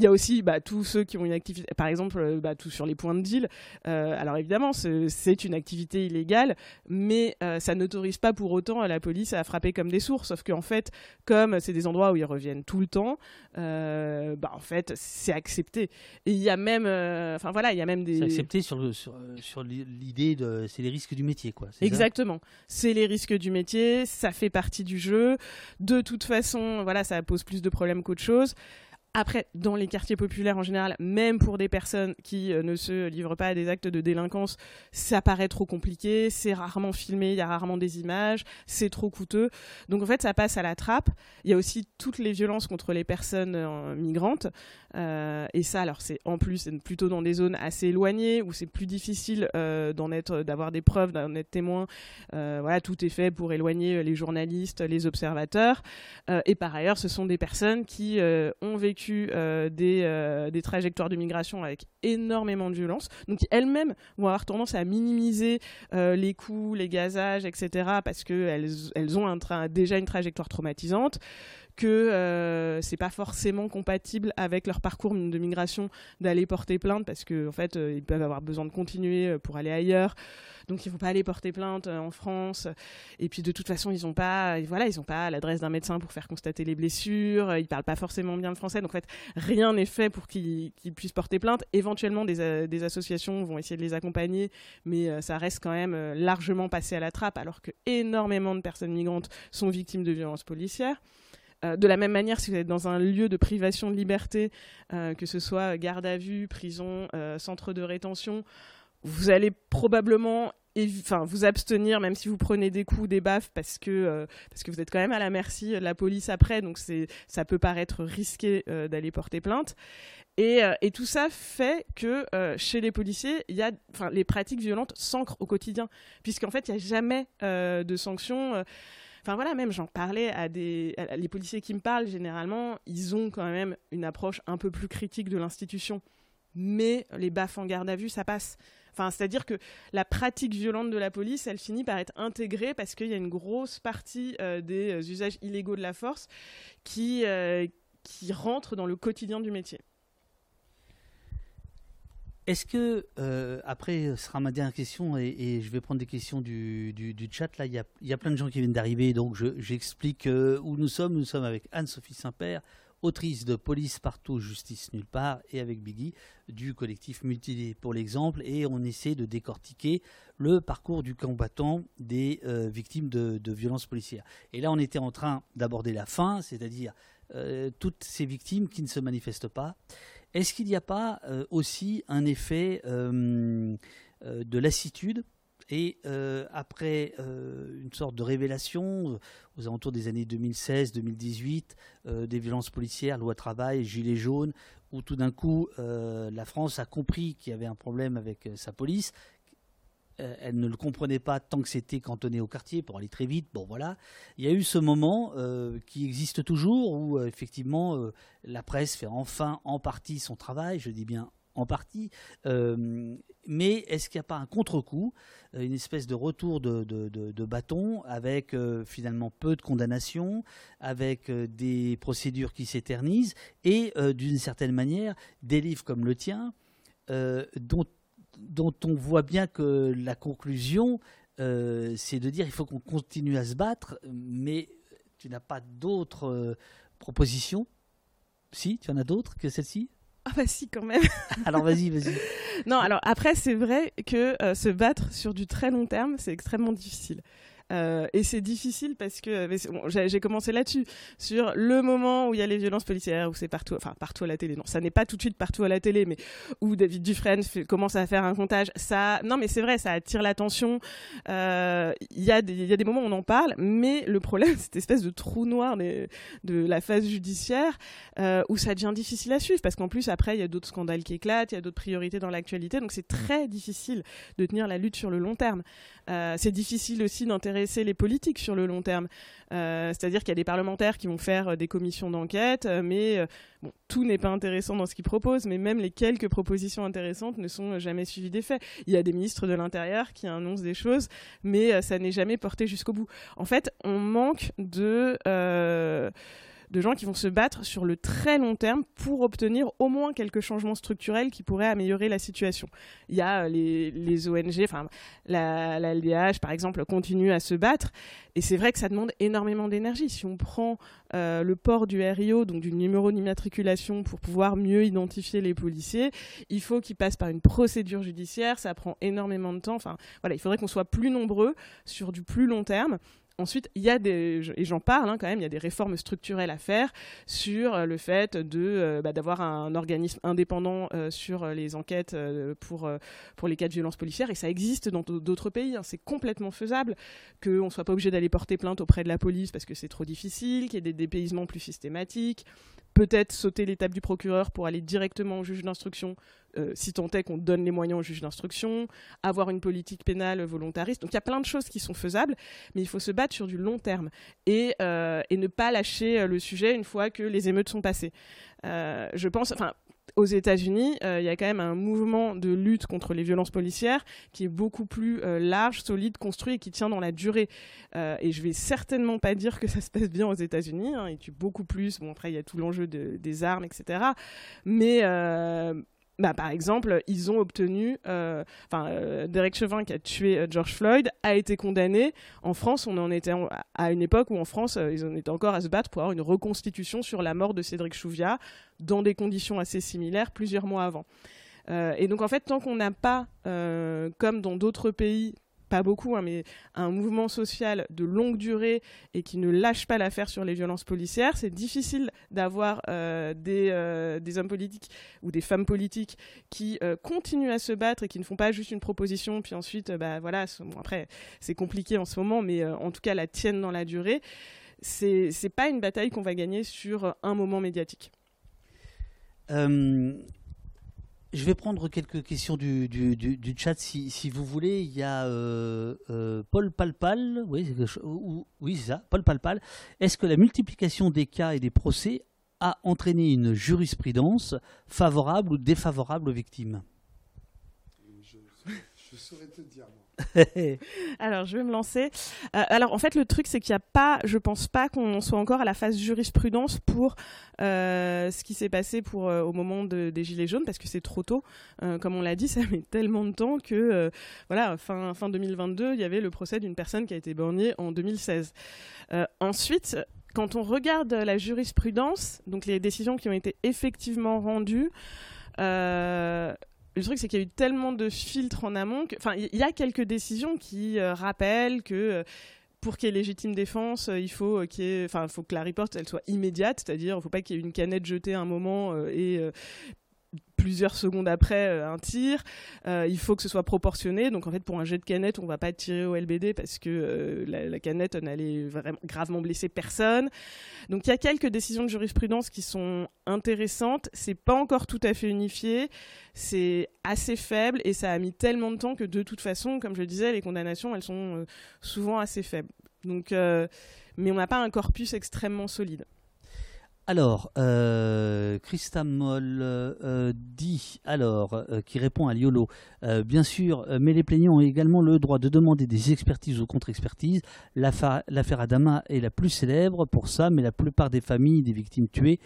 [SPEAKER 3] Il y a aussi bah, tous ceux qui ont une activité, par exemple, euh, bah, tout sur les points de deal. Euh, alors évidemment, c'est une activité illégale, mais euh, ça n'autorise pas pour autant la police à frapper comme des sources. Sauf qu'en fait, comme c'est des endroits où ils reviennent tout le temps, bah, en fait, c'est accepté. Et il y a même, enfin voilà, il y a même des.
[SPEAKER 2] C'est accepté sur, sur, sur l'idée de, c'est les risques du métier, quoi.
[SPEAKER 3] Exactement. C'est les risques du métier, ça fait partie du jeu. De toute façon, voilà, ça pose plus de problèmes qu'autre chose. Après, dans les quartiers populaires en général, même pour des personnes qui euh, ne se livrent pas à des actes de délinquance, ça paraît trop compliqué, c'est rarement filmé, il y a rarement des images, c'est trop coûteux. Donc en fait, ça passe à la trappe. Il y a aussi toutes les violences contre les personnes euh, migrantes. Euh, et ça, alors c'est en plus plutôt dans des zones assez éloignées où c'est plus difficile d'en être, d'avoir des preuves, d'en être témoin. voilà, tout est fait pour éloigner les journalistes, les observateurs. et par ailleurs, ce sont des personnes qui ont vécu euh, des, euh, des, trajectoires de migration avec énormément de violence, donc elles-mêmes vont avoir tendance à minimiser euh, les coûts, les gazages, etc., parce qu'elles elles ont déjà une trajectoire traumatisante que euh, c'est pas forcément compatible avec leur parcours de migration d'aller porter plainte parce qu'en en fait ils peuvent avoir besoin de continuer pour aller ailleurs donc ils vont pas aller porter plainte euh, en France. Et puis de toute façon, ils n'ont pas, voilà, ils ont pas l'adresse d'un médecin pour faire constater les blessures. Ils parlent pas forcément bien le français. Donc en fait, rien n'est fait pour qu'ils puissent porter plainte. Éventuellement, des, euh, des, associations vont essayer de les accompagner, mais euh, ça reste quand même largement passé à la trappe, alors que énormément de personnes migrantes sont victimes de violences policières. De la même manière, si vous êtes dans un lieu de privation de liberté, que ce soit garde à vue, prison, centre de rétention, vous allez probablement enfin vous abstenir même si vous prenez des coups des baffes parce que euh, vous êtes quand même à la merci de la police après. Donc c'est ça peut paraître risqué euh, d'aller porter plainte. Et, euh, et, tout ça fait que chez les policiers il y a les pratiques violentes s'ancrent au quotidien. Puisqu'en fait il n'y a jamais de sanctions Enfin voilà, même j'en parlais à des policiers qui me parlent généralement, ils ont quand même une approche un peu plus critique de l'institution. Mais les baffes en garde à vue, ça passe c'est-à-dire que la pratique violente de la police, elle finit par être intégrée parce qu'il y a une grosse partie euh, des euh, usages illégaux de la force qui, euh, qui rentrent dans le quotidien du métier.
[SPEAKER 2] Est-ce que, après, ce sera ma dernière question, et, je vais prendre des questions du, chat. Là, il y, a, plein de gens qui viennent d'arriver, donc j'explique où nous sommes. Nous sommes avec Anne-Sophie Saint-Père, autrice de Police partout, justice nulle part, et avec Biggie du collectif Mutilé pour l'exemple, et on essaie de décortiquer le parcours du combattant des euh, victimes de, violences policières. Et là, on était en train d'aborder la fin, c'est-à-dire euh, toutes ces victimes qui ne se manifestent pas. Est-ce qu'il n'y a pas euh, aussi un effet de lassitude et euh, après euh, une sorte de révélation, euh, aux alentours des années 2016-2018, des violences policières, loi travail, gilets jaunes, où tout d'un coup la France a compris qu'il y avait un problème avec sa police, elle ne le comprenait pas tant que c'était cantonné au quartier pour aller très vite. Bon, voilà. Il y a eu ce moment qui existe toujours où, effectivement, la presse fait enfin en partie son travail. Je dis bien en partie. Euh, mais est-ce qu'il n'y a pas un contre-coup, euh, une espèce de retour de, bâton avec euh, finalement peu de condamnations, avec des procédures qui s'éternisent et d'une certaine manière des livres comme le tien dont, dont on voit bien que la conclusion c'est de dire il faut qu'on continue à se battre, mais tu n'as pas d'autres propositions? Si, tu en as d'autres que celle-ci?
[SPEAKER 3] Ah bah si quand même. <laughs>
[SPEAKER 2] alors vas-y, vas-y.
[SPEAKER 3] Non, alors après c'est vrai que euh, se battre sur du très long terme, c'est extrêmement difficile. Euh, et c'est difficile parce que j'ai commencé là-dessus. Sur le moment où il y a les violences policières où c'est partout enfin partout à la télé. Non ça n'est pas tout de suite partout à la télé mais où David Dufresne commence à faire un comptage ça non mais c'est vrai ça attire l'attention. Euh, il y a des moments où on en parle mais le problème <laughs> cette espèce de trou noir de, la phase judiciaire euh, où ça devient difficile à suivre. Parce qu'en plus après il y a d'autres scandales qui éclatent il y a d'autres priorités dans l'actualité. Donc c'est très difficile de tenir la lutte sur le long terme. C'est difficile aussi d'intérêt les politiques sur le long terme. Euh, c'est-à-dire qu'il y a des parlementaires qui vont faire euh, des commissions d'enquête, euh, mais tout n'est pas intéressant dans ce qu'ils proposent, mais même les quelques propositions intéressantes ne sont jamais suivies des faits. Il y a des ministres de l'Intérieur qui annoncent des choses, mais ça n'est jamais porté jusqu'au bout. En fait, on manque de de gens qui vont se battre sur le très long terme pour obtenir au moins quelques changements structurels qui pourraient améliorer la situation. Il y a euh, les, ONG, enfin la, LDH par exemple, continue à se battre et c'est vrai que ça demande énormément d'énergie. Si on prend euh, le port du RIO, donc du numéro d'immatriculation pour pouvoir mieux identifier les policiers, il faut qu'ils passent par une procédure judiciaire, ça prend énormément de temps. Enfin voilà, il faudrait qu'on soit plus nombreux sur du plus long terme. Ensuite, il y a des, et j'en parle hein, quand même, il y a des réformes structurelles à faire sur euh, le fait euh, bah, d'avoir un organisme indépendant euh, sur les enquêtes pour pour les cas de violences policières et ça existe dans d'autres pays. Hein. C'est complètement faisable qu'on ne soit pas obligé d'aller porter plainte auprès de la police parce que c'est trop difficile, qu'il y ait des dépaysements plus systématiques, peut-être sauter l'étape du procureur pour aller directement au juge d'instruction, euh, si tant est qu'on donne les moyens au juge d'instruction, avoir une politique pénale volontariste. Donc il y a plein de choses qui sont faisables, mais il faut se battre sur du long terme et, euh, ne pas lâcher euh, le sujet une fois que les émeutes sont passées. je pense, aux États-Unis, euh, il y a quand même un mouvement de lutte contre les violences policières qui est beaucoup plus euh, large, solide, construit et qui tient dans la durée. Euh, et je vais certainement pas dire que <laughs> ça se passe bien aux États-Unis. Hein, ils tuent beaucoup plus. Bon, après, il y a tout l'enjeu des armes, etc. Mais bah, par exemple, ils ont obtenu, euh, enfin, euh, Derek Chauvin qui a tué euh, George Floyd a été condamné. En France, on en était à une époque où en France, ils en étaient encore à se battre pour avoir une reconstitution sur la mort de Cédric Chouviat dans des conditions assez similaires plusieurs mois avant. et donc en fait, tant qu'on n'a pas, comme dans d'autres pays, pas beaucoup, hein, mais un mouvement social de longue durée et qui ne lâche pas l'affaire sur les violences policières, c'est difficile d'avoir euh, euh, des, hommes politiques ou des femmes politiques qui euh, continuent à se battre et qui ne font pas juste une proposition, puis ensuite, bah, voilà, après, c'est compliqué en ce moment, mais en tout cas, la tiennent dans la durée. C'est pas une bataille qu'on va gagner sur un moment médiatique.
[SPEAKER 2] Je vais prendre quelques questions du, du, chat si, si, vous voulez. Il y a euh, euh, Paul Palpal, oui, oui c'est ça, Paul Palpal. Est-ce que la multiplication des cas et des procès a entraîné une jurisprudence favorable ou défavorable aux victimes?
[SPEAKER 4] Je saurais te dire. <laughs>
[SPEAKER 3] alors, je vais me lancer. Euh, alors, en fait, le truc, c'est qu'il n'y a pas, je pense pas qu'on soit encore à la phase jurisprudence pour euh, ce qui s'est passé pour, euh, au moment des Gilets jaunes, parce que c'est trop tôt. comme on l'a dit, <laughs> ça met tellement de temps que, voilà, fin, fin 2022, il y avait le procès d'une personne qui a été bornée en 2016. ensuite, quand on regarde la jurisprudence, donc les décisions qui ont été effectivement rendues, le truc, c'est qu'il y a eu tellement de filtres en amont. Enfin, il y a quelques décisions qui euh, rappellent que euh, pour qu'il y ait légitime défense, euh, il faut qu'il enfin, faut que la riposte elle soit immédiate, c'est-à-dire, il ne faut pas qu'il y ait une canette jetée à un moment et plusieurs secondes après euh, un tir. Euh, il faut que ce soit proportionné. Donc en fait, pour un jet de canette, on va pas tirer au LBD parce que euh, la, canette n'allait vraiment gravement blesser personne. Donc il y a quelques décisions de jurisprudence qui sont intéressantes. C'est pas encore tout à fait unifié. C'est assez faible et ça a mis tellement de temps que de toute façon, comme je le disais, les condamnations elles sont souvent assez faibles. Donc, mais on n'a pas un corpus extrêmement solide.
[SPEAKER 2] Alors, euh, Christa Moll euh, dit, alors, euh, qui répond à Liolo, bien sûr, mais les plaignants ont également le droit de demander des expertises ou contre-expertises. L'affaire Adama est la plus célèbre pour ça, mais la plupart des familles des victimes tuées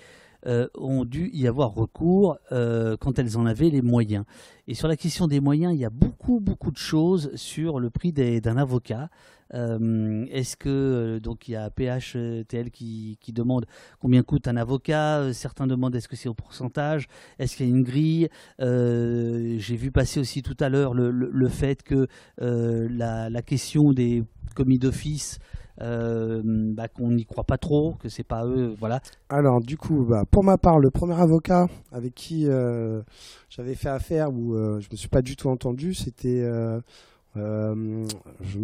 [SPEAKER 2] ont dû y avoir recours quand elles en avaient les moyens. Et sur la question des moyens, il y a beaucoup, beaucoup de choses sur le prix d'un avocat. Euh, est-ce que euh, donc il y a PHTL qui, qui demande combien coûte un avocat euh, Certains demandent est-ce que c'est au pourcentage Est-ce qu'il y a une grille J'ai vu passer aussi tout à l'heure le, le, fait que la, la, question des commis d'office bah, qu'on n'y croit pas trop, que c'est pas eux, voilà.
[SPEAKER 4] Alors du coup, bah, pour ma part, le premier avocat avec qui j'avais fait affaire où je me suis pas du tout entendu, c'était euh,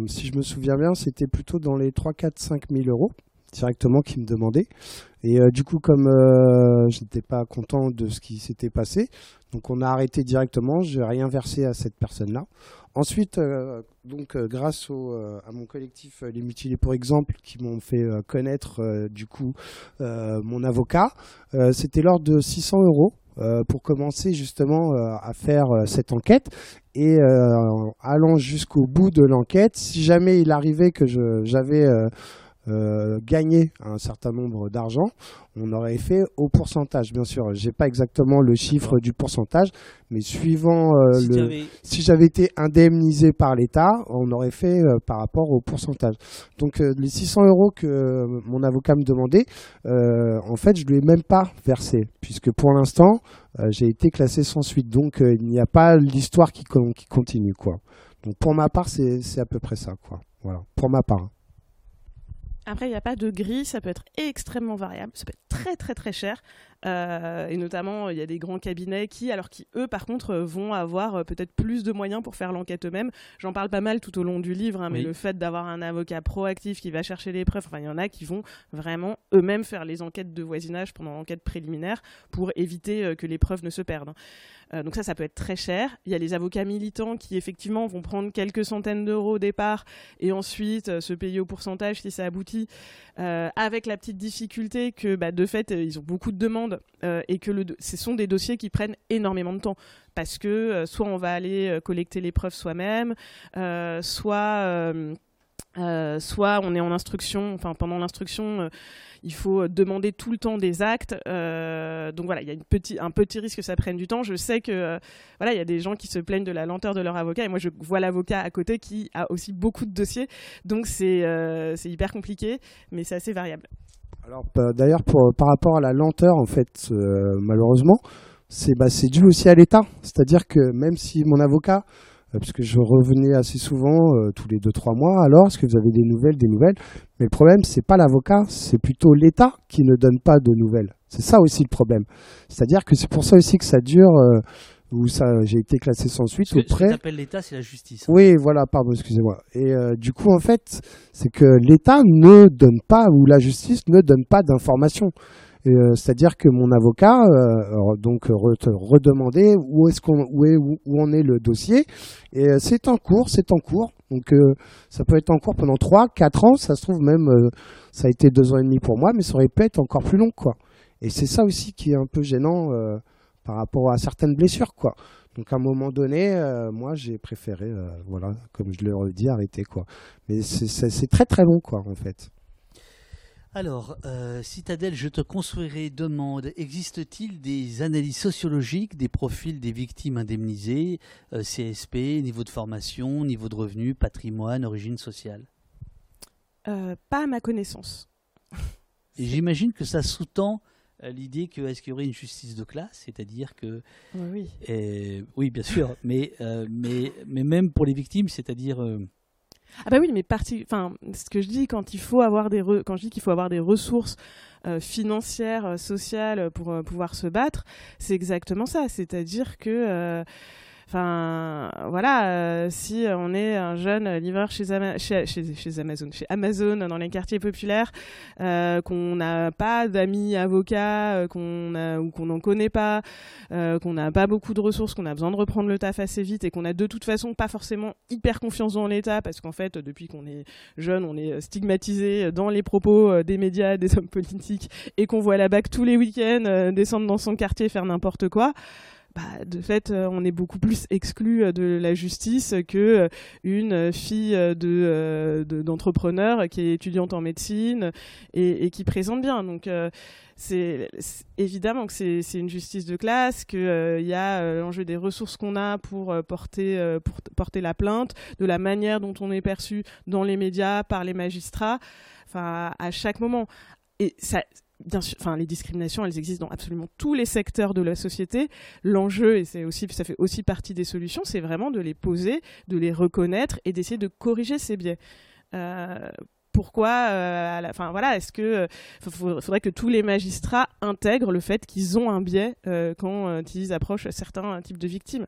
[SPEAKER 4] si je me souviens bien, c'était plutôt dans les 3, 4, 5 000 euros directement qui me demandait. Et euh, du coup, comme euh, je n'étais pas content de ce qui s'était passé, donc on a arrêté directement. Je n'ai rien versé à cette personne-là. Ensuite, donc grâce au, à mon collectif Les Mutilés pour exemple, qui m'ont fait connaître du coup mon avocat, c'était l'ordre de 600 euros. Pour commencer justement à faire cette enquête. Et euh, allant jusqu'au bout de l'enquête, si jamais il arrivait que j'avais euh, euh, gagné un certain nombre d'argent, on aurait fait au pourcentage. Bien sûr, j'ai pas exactement le chiffre du pourcentage, mais suivant si le, si j'avais été indemnisé par l'État, on aurait fait par rapport au pourcentage. Donc les 600 euros que mon avocat me demandait, en fait, je lui ai même pas versé, puisque pour l'instant, euh, j'ai été classé sans suite. Donc euh, il n'y a pas l'histoire qui, continue. Quoi. Donc pour ma part, c'est à peu près ça. Quoi. Voilà, pour ma part.
[SPEAKER 3] Après, il n'y a pas de grille, ça peut être extrêmement variable, ça peut être très très très cher. Euh, et notamment, il y a des grands cabinets qui, alors qui eux, par contre, vont avoir euh, peut-être plus de moyens pour faire l'enquête eux-mêmes. J'en parle pas mal tout au long du livre, hein, mais le fait d'avoir un avocat proactif qui va chercher les preuves, enfin, il y en a qui vont vraiment eux-mêmes faire les enquêtes de voisinage pendant l'enquête préliminaire pour éviter euh, que les preuves ne se perdent. donc ça, ça peut être très cher. Il y a les avocats militants qui, effectivement, vont prendre quelques centaines d'euros au départ et ensuite se payer au pourcentage si ça aboutit, avec la petite difficulté que, bah, de fait, ils ont beaucoup de demandes euh, et que ce sont des dossiers qui prennent énormément de temps parce que euh, soit on va aller euh, collecter les preuves soi-même, soit soit on est en instruction, enfin pendant l'instruction, il faut demander tout le temps des actes. donc voilà, il y a un petit risque que ça prenne du temps. Je sais que voilà, il y a des gens qui se plaignent de la lenteur de leur avocat, et moi je vois l'avocat à côté qui a aussi beaucoup de dossiers, donc c'est hyper compliqué, mais c'est assez variable.
[SPEAKER 4] Alors bah, d'ailleurs par rapport à la lenteur en fait euh, malheureusement c'est bah, c'est dû aussi à l'État. C'est-à-dire que même si mon avocat euh, parce que je revenais assez souvent euh, tous les deux trois mois alors est-ce que vous avez des nouvelles des nouvelles? Mais le problème c'est pas l'avocat c'est plutôt l'État qui ne donne pas de nouvelles. C'est ça aussi le problème. C'est-à-dire que c'est pour ça aussi que ça dure où ça, j'ai été classé sans suite auprès.
[SPEAKER 2] Ce que l'État, c'est la justice.
[SPEAKER 4] Hein. Oui, voilà, pardon, excusez-moi. Et euh, du coup, en fait, c'est que l'État ne donne pas, ou la justice ne donne pas d'informations. Euh, c'est-à-dire que mon avocat, euh, donc redemander où est-ce qu'on, où est, où, en est le dossier, et c'est en cours, c'est en cours. Donc ça peut être en cours pendant 3, 4 ans, ça se trouve même, ça a été deux ans et demi pour moi, mais ça aurait pu être encore plus long, quoi. Et c'est ça aussi qui est un peu gênant par rapport à certaines blessures, quoi. Donc à un moment donné, euh, moi j'ai préféré, euh, voilà, comme je l'ai dit, arrêter, quoi. Mais c'est très très long, quoi, en fait.
[SPEAKER 2] Alors, euh, Citadelle, je te construirai demande, existe-t-il des analyses sociologiques des profils des victimes indemnisées, CSP, niveau de formation, niveau de revenu, patrimoine, origine sociale?
[SPEAKER 3] Pas à ma connaissance.
[SPEAKER 2] J'imagine que ça sous-tend l'idée que est-ce qu'il y aurait une justice de classe, c'est-à-dire que
[SPEAKER 3] oui,
[SPEAKER 2] oui. bien sûr, <laughs> mais euh, mais mais même pour les victimes, c'est-à-dire euh,
[SPEAKER 3] ah bah oui, mais parti, enfin ce que je dis quand il faut avoir des quand je dis qu'il faut avoir des ressources euh, financières, sociales pour pouvoir se battre, c'est exactement ça, c'est-à-dire que Enfin, voilà, euh, si on est un jeune livreur chez, chez, Amazon, chez Amazon dans les quartiers populaires, euh, qu'on n'a pas d'amis avocats, euh, qu'on ou qu'on n'en connaît pas, qu'on n'a pas beaucoup de ressources, qu'on a besoin de reprendre le taf assez vite et qu'on a de toute façon pas forcément hyper confiance dans l'État parce qu'en fait, depuis qu'on est jeune, on est stigmatisé dans les propos des médias, des hommes politiques et qu'on voit la BAC tous les week-ends descendre dans son quartier faire n'importe quoi. Bah, de fait, euh, on est beaucoup plus exclu euh, de la justice que euh, une fille de d'entrepreneur qui est étudiante en médecine et, qui présente bien. Donc c'est évidemment que c'est une justice de classe, qu'il il y a l'enjeu des ressources qu'on a pour porter, la plainte, de la manière dont on est perçu dans les médias, par les magistrats, enfin à chaque moment. Et ça, enfin, les discriminations, elles existent dans absolument tous les secteurs de la société. L'enjeu, et c'est aussi, ça fait aussi partie des solutions, c'est vraiment de les poser, de les reconnaître et d'essayer de corriger ces biais. Euh, pourquoi euh, voilà est-ce que euh, faudrait que tous les magistrats intègrent le fait qu'ils ont un biais quand ils approchent certains types de victimes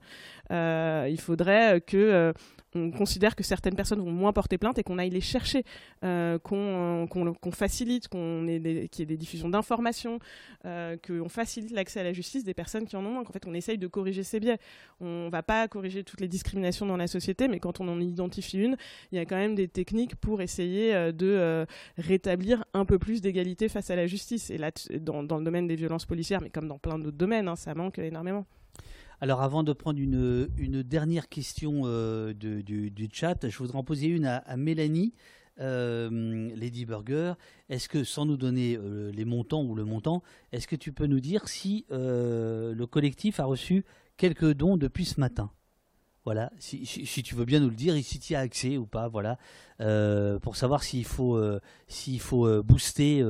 [SPEAKER 3] il faudrait que on considère que certaines personnes vont moins porter plainte et qu'on aille les chercher, euh, qu'on facilite, qu'on ait qu'il ait des diffusions d'informations, euh, qu'on facilite l'accès à la justice des personnes qui en ont moins, qu'en fait on essaye de corriger ces biais. On ne va pas corriger toutes les discriminations dans la société, mais quand on en identifie une, il y a quand même des techniques pour essayer euh, de rétablir un peu plus d'égalité face à la justice. Et là, dans, le domaine des violences policières, mais comme dans plein d'autres domaines, hein, ça manque énormément.
[SPEAKER 2] Alors avant de prendre une, dernière question euh, du, chat, je voudrais en poser une à, Mélanie. Euh, Lady Burger, est-ce que, sans nous donner euh, les montants ou le montant, est-ce que tu peux nous dire si le collectif a reçu quelques dons depuis ce matin? Voilà, si, tu veux bien nous le dire, si tu y as accès ou pas, voilà, pour savoir s'il faut, s'il faut booster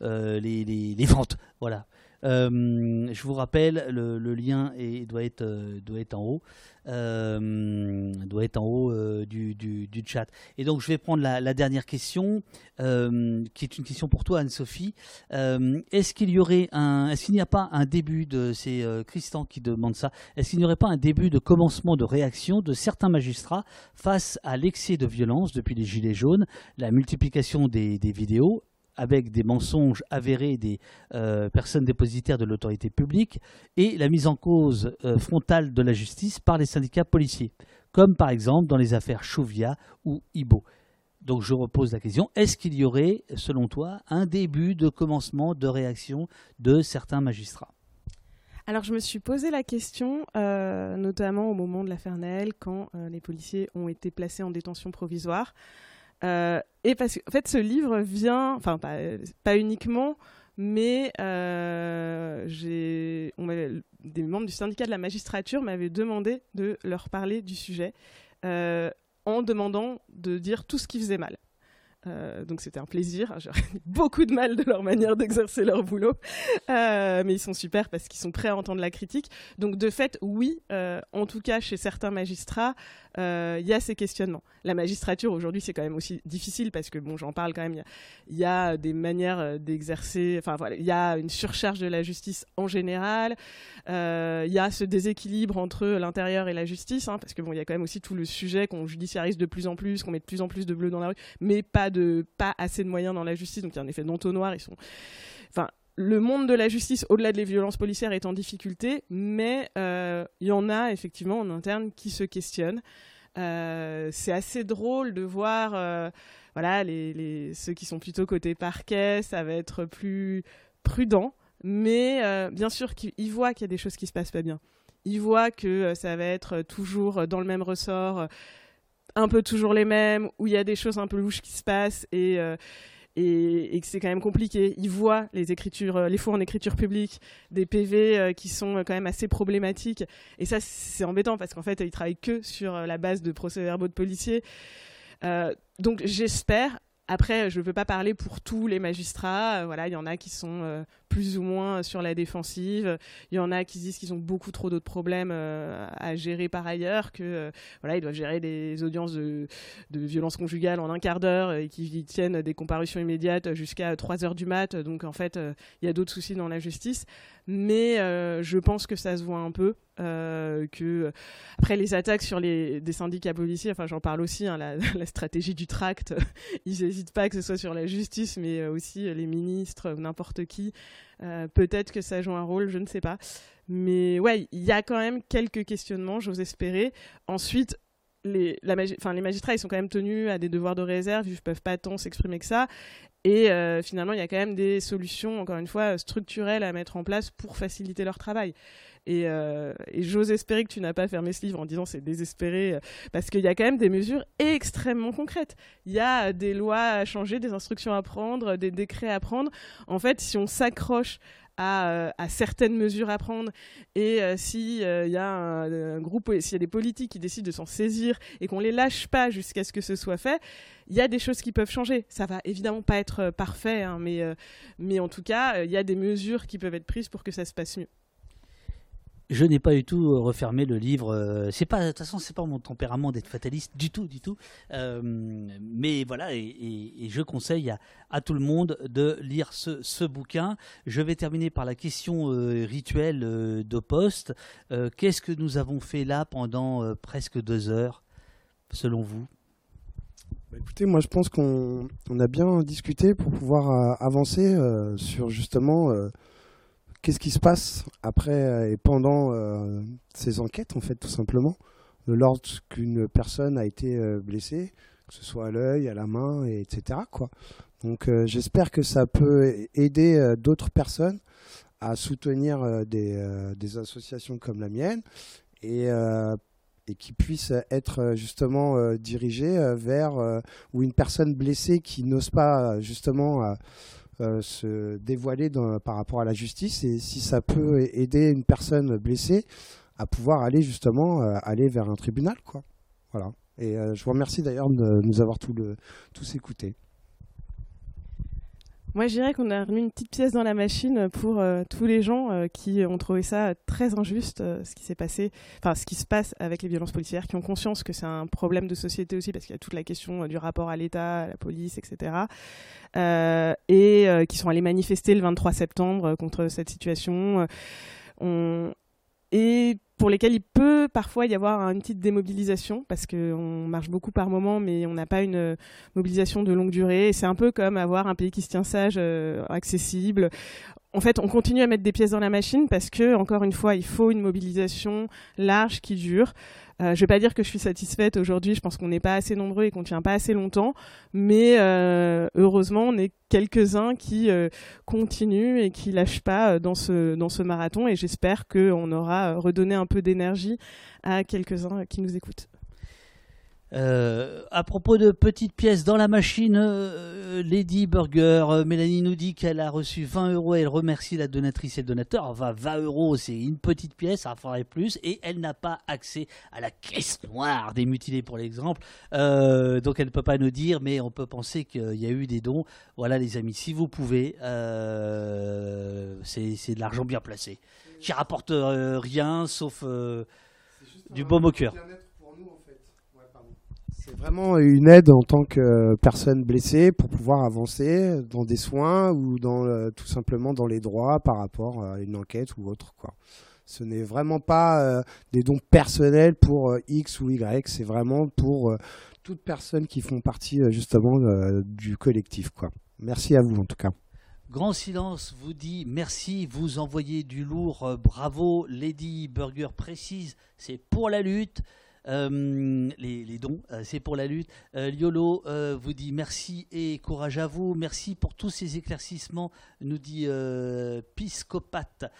[SPEAKER 2] les, les, ventes, voilà. Euh, je vous rappelle, le, lien doit, être, euh, doit être en haut. Euh, doit être en haut du, du, chat. Et donc, je vais prendre la, dernière question, qui est une question pour toi, Anne-Sophie. est-ce qu'il y aurait un, est-ce qu'il n'y a pas un début de, c'est Christian qui demande ça, est-ce qu'il n'y aurait pas un début de commencement de réaction de certains magistrats face à l'excès de violence depuis les Gilets jaunes, la multiplication des, des vidéos avec des mensonges avérés des euh, personnes dépositaires de l'autorité publique et la mise en cause euh, frontale de la justice par les syndicats policiers, comme par exemple dans les affaires Chouvia ou Ibo. Donc je repose la question, est-ce qu'il y aurait, selon toi, un début de commencement de réaction de certains magistrats?
[SPEAKER 3] Alors je me suis posé la question, euh, notamment au moment de l'affaire Naël, quand les policiers ont été placés en détention provisoire. Euh, et parce qu'en fait, ce livre vient, enfin, pas, uniquement, mais euh, des membres du syndicat de la magistrature m'avaient demandé de leur parler du sujet euh, en demandant de dire tout ce qui faisait mal. Euh, donc c'était un plaisir. <laughs> J'aurais beaucoup de mal de leur manière d'exercer leur boulot, euh, mais ils sont super parce qu'ils sont prêts à entendre la critique. Donc de fait, oui, euh, en tout cas chez certains magistrats, il y a ces questionnements. La magistrature aujourd'hui, c'est quand même aussi difficile parce que bon, j'en parle quand même. Il y, a des manières d'exercer. Enfin voilà, il y a une surcharge de la justice en général. Il y a ce déséquilibre entre l'intérieur et la justice, hein, parce que bon, il y a quand même aussi tout le sujet qu'on judiciarise de plus en plus, qu'on met de plus en plus de bleu dans la rue, mais pas de pas assez de moyens dans la justice, donc il y a un effet d'entonnoir. Ils sont, enfin, le monde de la justice, au-delà des violences policières, est en difficulté, mais euh, il y en a effectivement en interne qui se questionnent. Euh, c'est assez drôle de voir, euh, voilà, les, ceux qui sont plutôt côté parquet, ça va être plus prudent, mais bien sûr qu'ils voient qu'il y a des choses qui se passent pas bien. Ils voient que ça va être toujours dans le même ressort un peu toujours les mêmes, où il y a des choses un peu louches qui se passent et, euh, et, que c'est quand même compliqué. Ils voient les écritures, euh, les en écriture publique, des PV euh, qui sont quand même assez problématiques. Et ça, c'est embêtant parce qu'en fait, ils travaillent que sur la base de procès-verbaux de policiers. donc j'espère après, je ne veux pas parler pour tous les magistrats. voilà, il y en a qui sont plus ou moins sur la défensive. Il y en a qui disent qu'ils ont beaucoup trop d'autres problèmes euh, à gérer par ailleurs, que euh, voilà, ils doivent gérer des audiences de, de violence conjugale en un quart d'heure et qui tiennent des comparutions immédiates jusqu'à 3 heures du mat. Donc en fait, euh, il y a d'autres soucis dans la justice. Mais je pense que ça se voit un peu. que après les attaques sur les des syndicats policiers, enfin j'en parle aussi, hein, la, <laughs> stratégie du tract, <laughs> ils n'hésitent pas que ce soit sur la justice, mais aussi les ministres, n'importe qui. Euh, peut-être que ça joue un rôle, je ne sais pas. Mais ouais, il y a quand même quelques questionnements, j'ose espérer. Ensuite, les, magistrats, ils sont quand même tenus à des devoirs de réserve, ils ne peuvent pas tant s'exprimer que ça. Et euh, finalement, il y a quand même des solutions, encore une fois, structurelles à mettre en place pour faciliter leur travail. Euh, et, j'ose espérer que tu n'as pas fermé ce livre en disant c'est désespéré, euh, parce qu'il y a quand même des mesures extrêmement concrètes. Il y a des lois à changer, des instructions à prendre, des décrets à prendre. En fait, si on s'accroche à, euh, certaines mesures à prendre et s'il y a un, groupe, s'il y a des politiques qui décident de s'en saisir et qu'on les lâche pas jusqu'à ce que ce soit fait, il y a des choses qui peuvent changer. Ça va évidemment pas être parfait, hein, mais en tout cas, il y a des mesures qui peuvent être prises pour que ça se passe mieux
[SPEAKER 2] je n'ai pas du tout euh, refermé le livre. Euh, c'est pas, de toute façon, c'est pas mon tempérament d'être fataliste du tout, du tout. Euh, mais voilà, et, je conseille à, tout le monde de lire ce, bouquin. Je vais terminer par la question rituelle de poste. Qu'est-ce que nous avons fait là pendant presque deux heures, selon vous?
[SPEAKER 4] Bah, Écoutez, moi je pense qu'on a bien discuté pour pouvoir avancer sur justement qu'est-ce qui se passe après euh, et pendant euh, ces enquêtes, en fait, tout simplement, lorsqu'une personne a été euh, blessée, que ce soit à l'œil, à la main, et etc. Donc j'espère que ça peut aider d'autres personnes à soutenir des, associations comme la mienne et, qui puissent être justement dirigées vers ou une personne blessée qui n'ose pas justement se dévoiler par rapport à la justice et si ça peut aider une personne blessée à pouvoir aller justement euh, aller vers un tribunal quoi. Voilà. Et euh, je vous remercie d'ailleurs de nous avoir tous, tous écoutés.
[SPEAKER 3] Moi, je dirais qu'on a remis une petite pièce dans la machine pour euh, tous les gens euh, qui ont trouvé ça très injuste, euh, ce qui s'est passé, enfin, ce qui se passe avec les violences policières, qui ont conscience que c'est un problème de société aussi, parce qu'il y a toute la question du rapport à l'État, à la police, etc. et qui sont allés manifester le 23 septembre contre cette situation. On... Et pour lesquels il peut parfois y avoir une petite démobilisation parce qu'on marche beaucoup par moment, mais on n'a pas une euh, mobilisation de longue durée. C'est un peu comme avoir un pays qui se tient sage, euh, accessible. En fait, on continue à mettre des pièces dans la machine parce que, encore une fois, il faut une mobilisation large qui dure. Euh, je vais pas dire que je suis satisfaite aujourd'hui. Je pense qu'on n'est pas assez nombreux et qu'on tient pas assez longtemps, mais euh, heureusement, on est quelques-uns qui euh, continuent et qui lâchent pas dans ce dans ce marathon. Et j'espère qu'on aura redonné un peu d'énergie à quelques-uns qui nous écoutent.
[SPEAKER 2] Euh, à propos de petites pièces dans la machine, euh, Lady Burger, euh, Mélanie nous dit qu'elle a reçu 20 euros et elle remercie la donatrice et le donateur. Enfin, 20 euros, c'est une petite pièce, ça ferait plus. Et elle n'a pas accès à la caisse noire des mutilés, pour l'exemple. donc elle ne peut pas nous dire, mais on peut penser qu'il y a eu des dons. Voilà, les amis, si vous pouvez, c'est de l'argent bien placé, qui rapporte rien sauf du beau moqueur.
[SPEAKER 4] C'est vraiment une aide en tant que personne blessée pour pouvoir avancer dans des soins ou dans euh, tout simplement dans les droits par rapport à une enquête ou autre quoi. Ce n'est vraiment pas euh, des dons personnels pour euh, X ou Y, c'est vraiment pour toutes personnes qui font partie justement du collectif quoi. Merci à vous en tout cas.
[SPEAKER 2] Grand Silence vous dit merci, vous envoyez du lourd, bravo. Lady Burger précise, c'est pour la lutte. Euh, les, dons, euh, c'est pour la lutte. Euh, Liolo vous dit merci et courage à vous. Merci pour tous ces éclaircissements, nous dit Piscopate,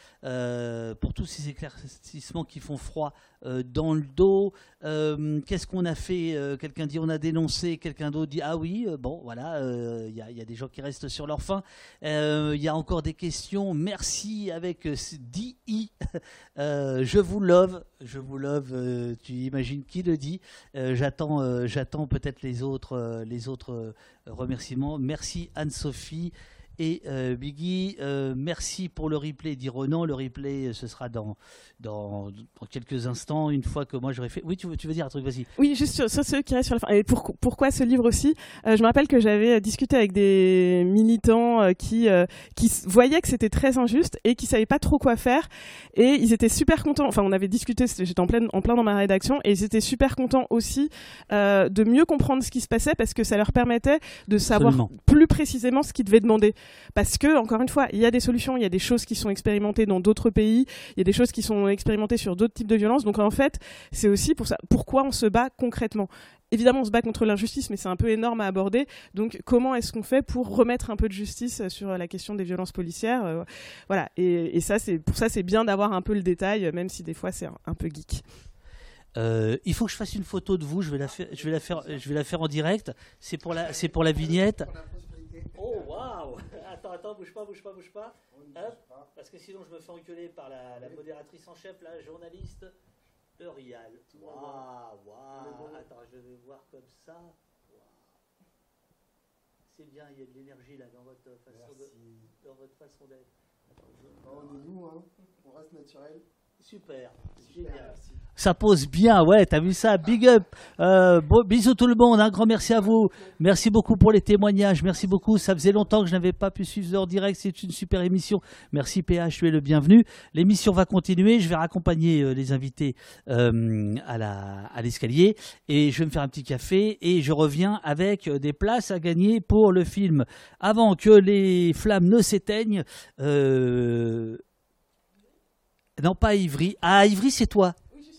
[SPEAKER 2] pour tous ces éclaircissements qui font froid dans le dos. Qu'est-ce qu'on a fait Quelqu'un dit on a dénoncé, quelqu'un d'autre dit ah oui, bon voilà, il y, y, a des gens qui restent sur leur faim. Il y a encore des questions. Merci avec DI. <laughs> je vous love, je vous love. tu imagines qui le dit. Euh, j'attends, euh, j'attends peut-être les autres, euh, les autres remerciements. Merci Anne-Sophie. Et euh, Biggie, euh, merci pour le replay, dit Renan. Le replay, euh, ce sera dans, dans, quelques instants, une fois que moi j'aurai fait. Oui, tu veux, tu veux dire un truc, vas-y.
[SPEAKER 3] Oui, juste sur, ce qui reste sur la fin. Et pourquoi ce livre aussi? Je me rappelle que j'avais discuté avec des militants qui, qui voyaient que c'était très injuste et qui savaient pas trop quoi faire. Et ils étaient super contents. Enfin, on avait discuté, j'étais en plein, en plein dans ma rédaction, et ils étaient super contents aussi de mieux comprendre ce qui se passait parce que ça leur permettait de savoir plus précisément ce qu'ils devaient demander. Parce que, encore une fois, il y a des solutions, il y a des choses qui sont expérimentées dans d'autres pays, il y a des choses qui sont expérimentées sur d'autres types de violences. Donc en fait, c'est aussi pour ça, pourquoi on se bat concrètement? Évidemment, on se bat contre l'injustice, mais c'est un peu énorme à aborder. Donc, comment est-ce qu'on fait pour remettre un peu de justice sur la question des violences policières? Euh, Voilà. Et, ça, c'est pour ça, c'est bien d'avoir un peu le détail, même si des fois c'est un, peu geek.
[SPEAKER 2] Euh, il faut que je fasse une photo de vous. Je vais la faire. Je vais la faire. Je vais la faire en direct. C'est pour la. C'est pour la vignette. Oh waouh Attends, attends, bouge pas, bouge pas, bouge pas. parce que sinon je me fais engueuler par la, modératrice en chef, la journaliste Eurial. Waouh, waouh. Attends, je vais voir comme ça. C'est bien, il y a de l'énergie là dans votre façon dans votre façon d'être.
[SPEAKER 4] On est nous, hein. On reste naturel.
[SPEAKER 2] Super, génial. Ça pose bien, ouais, t'as vu ça? Big up euh, Bisous tout le monde, un grand merci à vous. Merci beaucoup pour les témoignages, merci beaucoup. Ça faisait longtemps que je n'avais pas pu suivre en direct, c'est une super émission. Merci PH, tu es le bienvenu. L'émission va continuer, je vais raccompagner euh, les invités euh, à l'escalier et je vais me faire un petit café et je reviens avec des places à gagner pour le film. Avant que les flammes ne s'éteignent, non, pas Ivry. Ah, Ivry, c'est toi.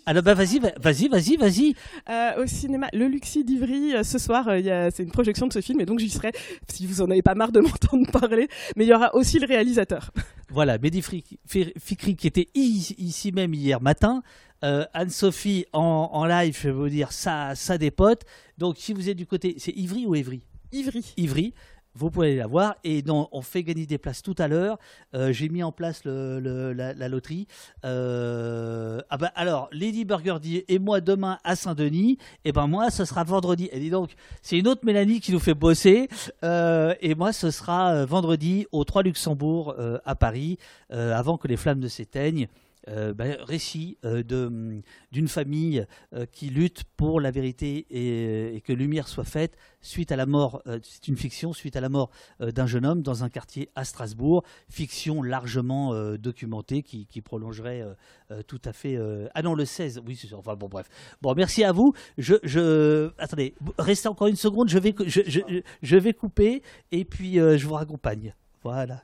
[SPEAKER 2] Alors bah vas-y, vas-y, vas-y, vas-y.
[SPEAKER 3] Euh, au cinéma, le Luxi d'Ivry, euh, ce soir, euh, c'est une projection de ce film, et donc j'y serai, si vous en avez pas marre de <laughs> m'entendre parler, mais il y aura aussi le réalisateur. <laughs>
[SPEAKER 2] Voilà, Mehdi Fikri qui était ici même hier matin, Anne-Sophie en, live, je vais vous dire, ça, ça dépote. Donc si vous êtes du côté, c'est Ivry ou Ivry
[SPEAKER 3] Ivry.
[SPEAKER 2] Ivry vous pouvez la voir. Et on fait gagner des places tout à l'heure. Euh, J'ai mis en place la, loterie. Euh, ah bah alors, Lady Burgundy et moi demain à Saint-Denis. Et ben moi, ce sera vendredi. Et dis donc, c'est une autre Mélanie qui nous fait bosser. Euh, et moi, ce sera vendredi au 3 Luxembourg à Paris, avant que les flammes ne s'éteignent. Euh, ben, récit euh, hum, d'une famille euh, qui lutte pour la vérité et, que lumière soit faite suite à la mort, c'est une fiction, suite à la mort d'un jeune homme dans un quartier à Strasbourg, fiction largement documentée qui, prolongerait tout à fait... ah non, le 16, oui, c'est enfin bon, bref. Bon, merci à vous. Je. Attendez, restez encore une seconde, je vais, je, vais couper et puis je vous raccompagne. Voilà.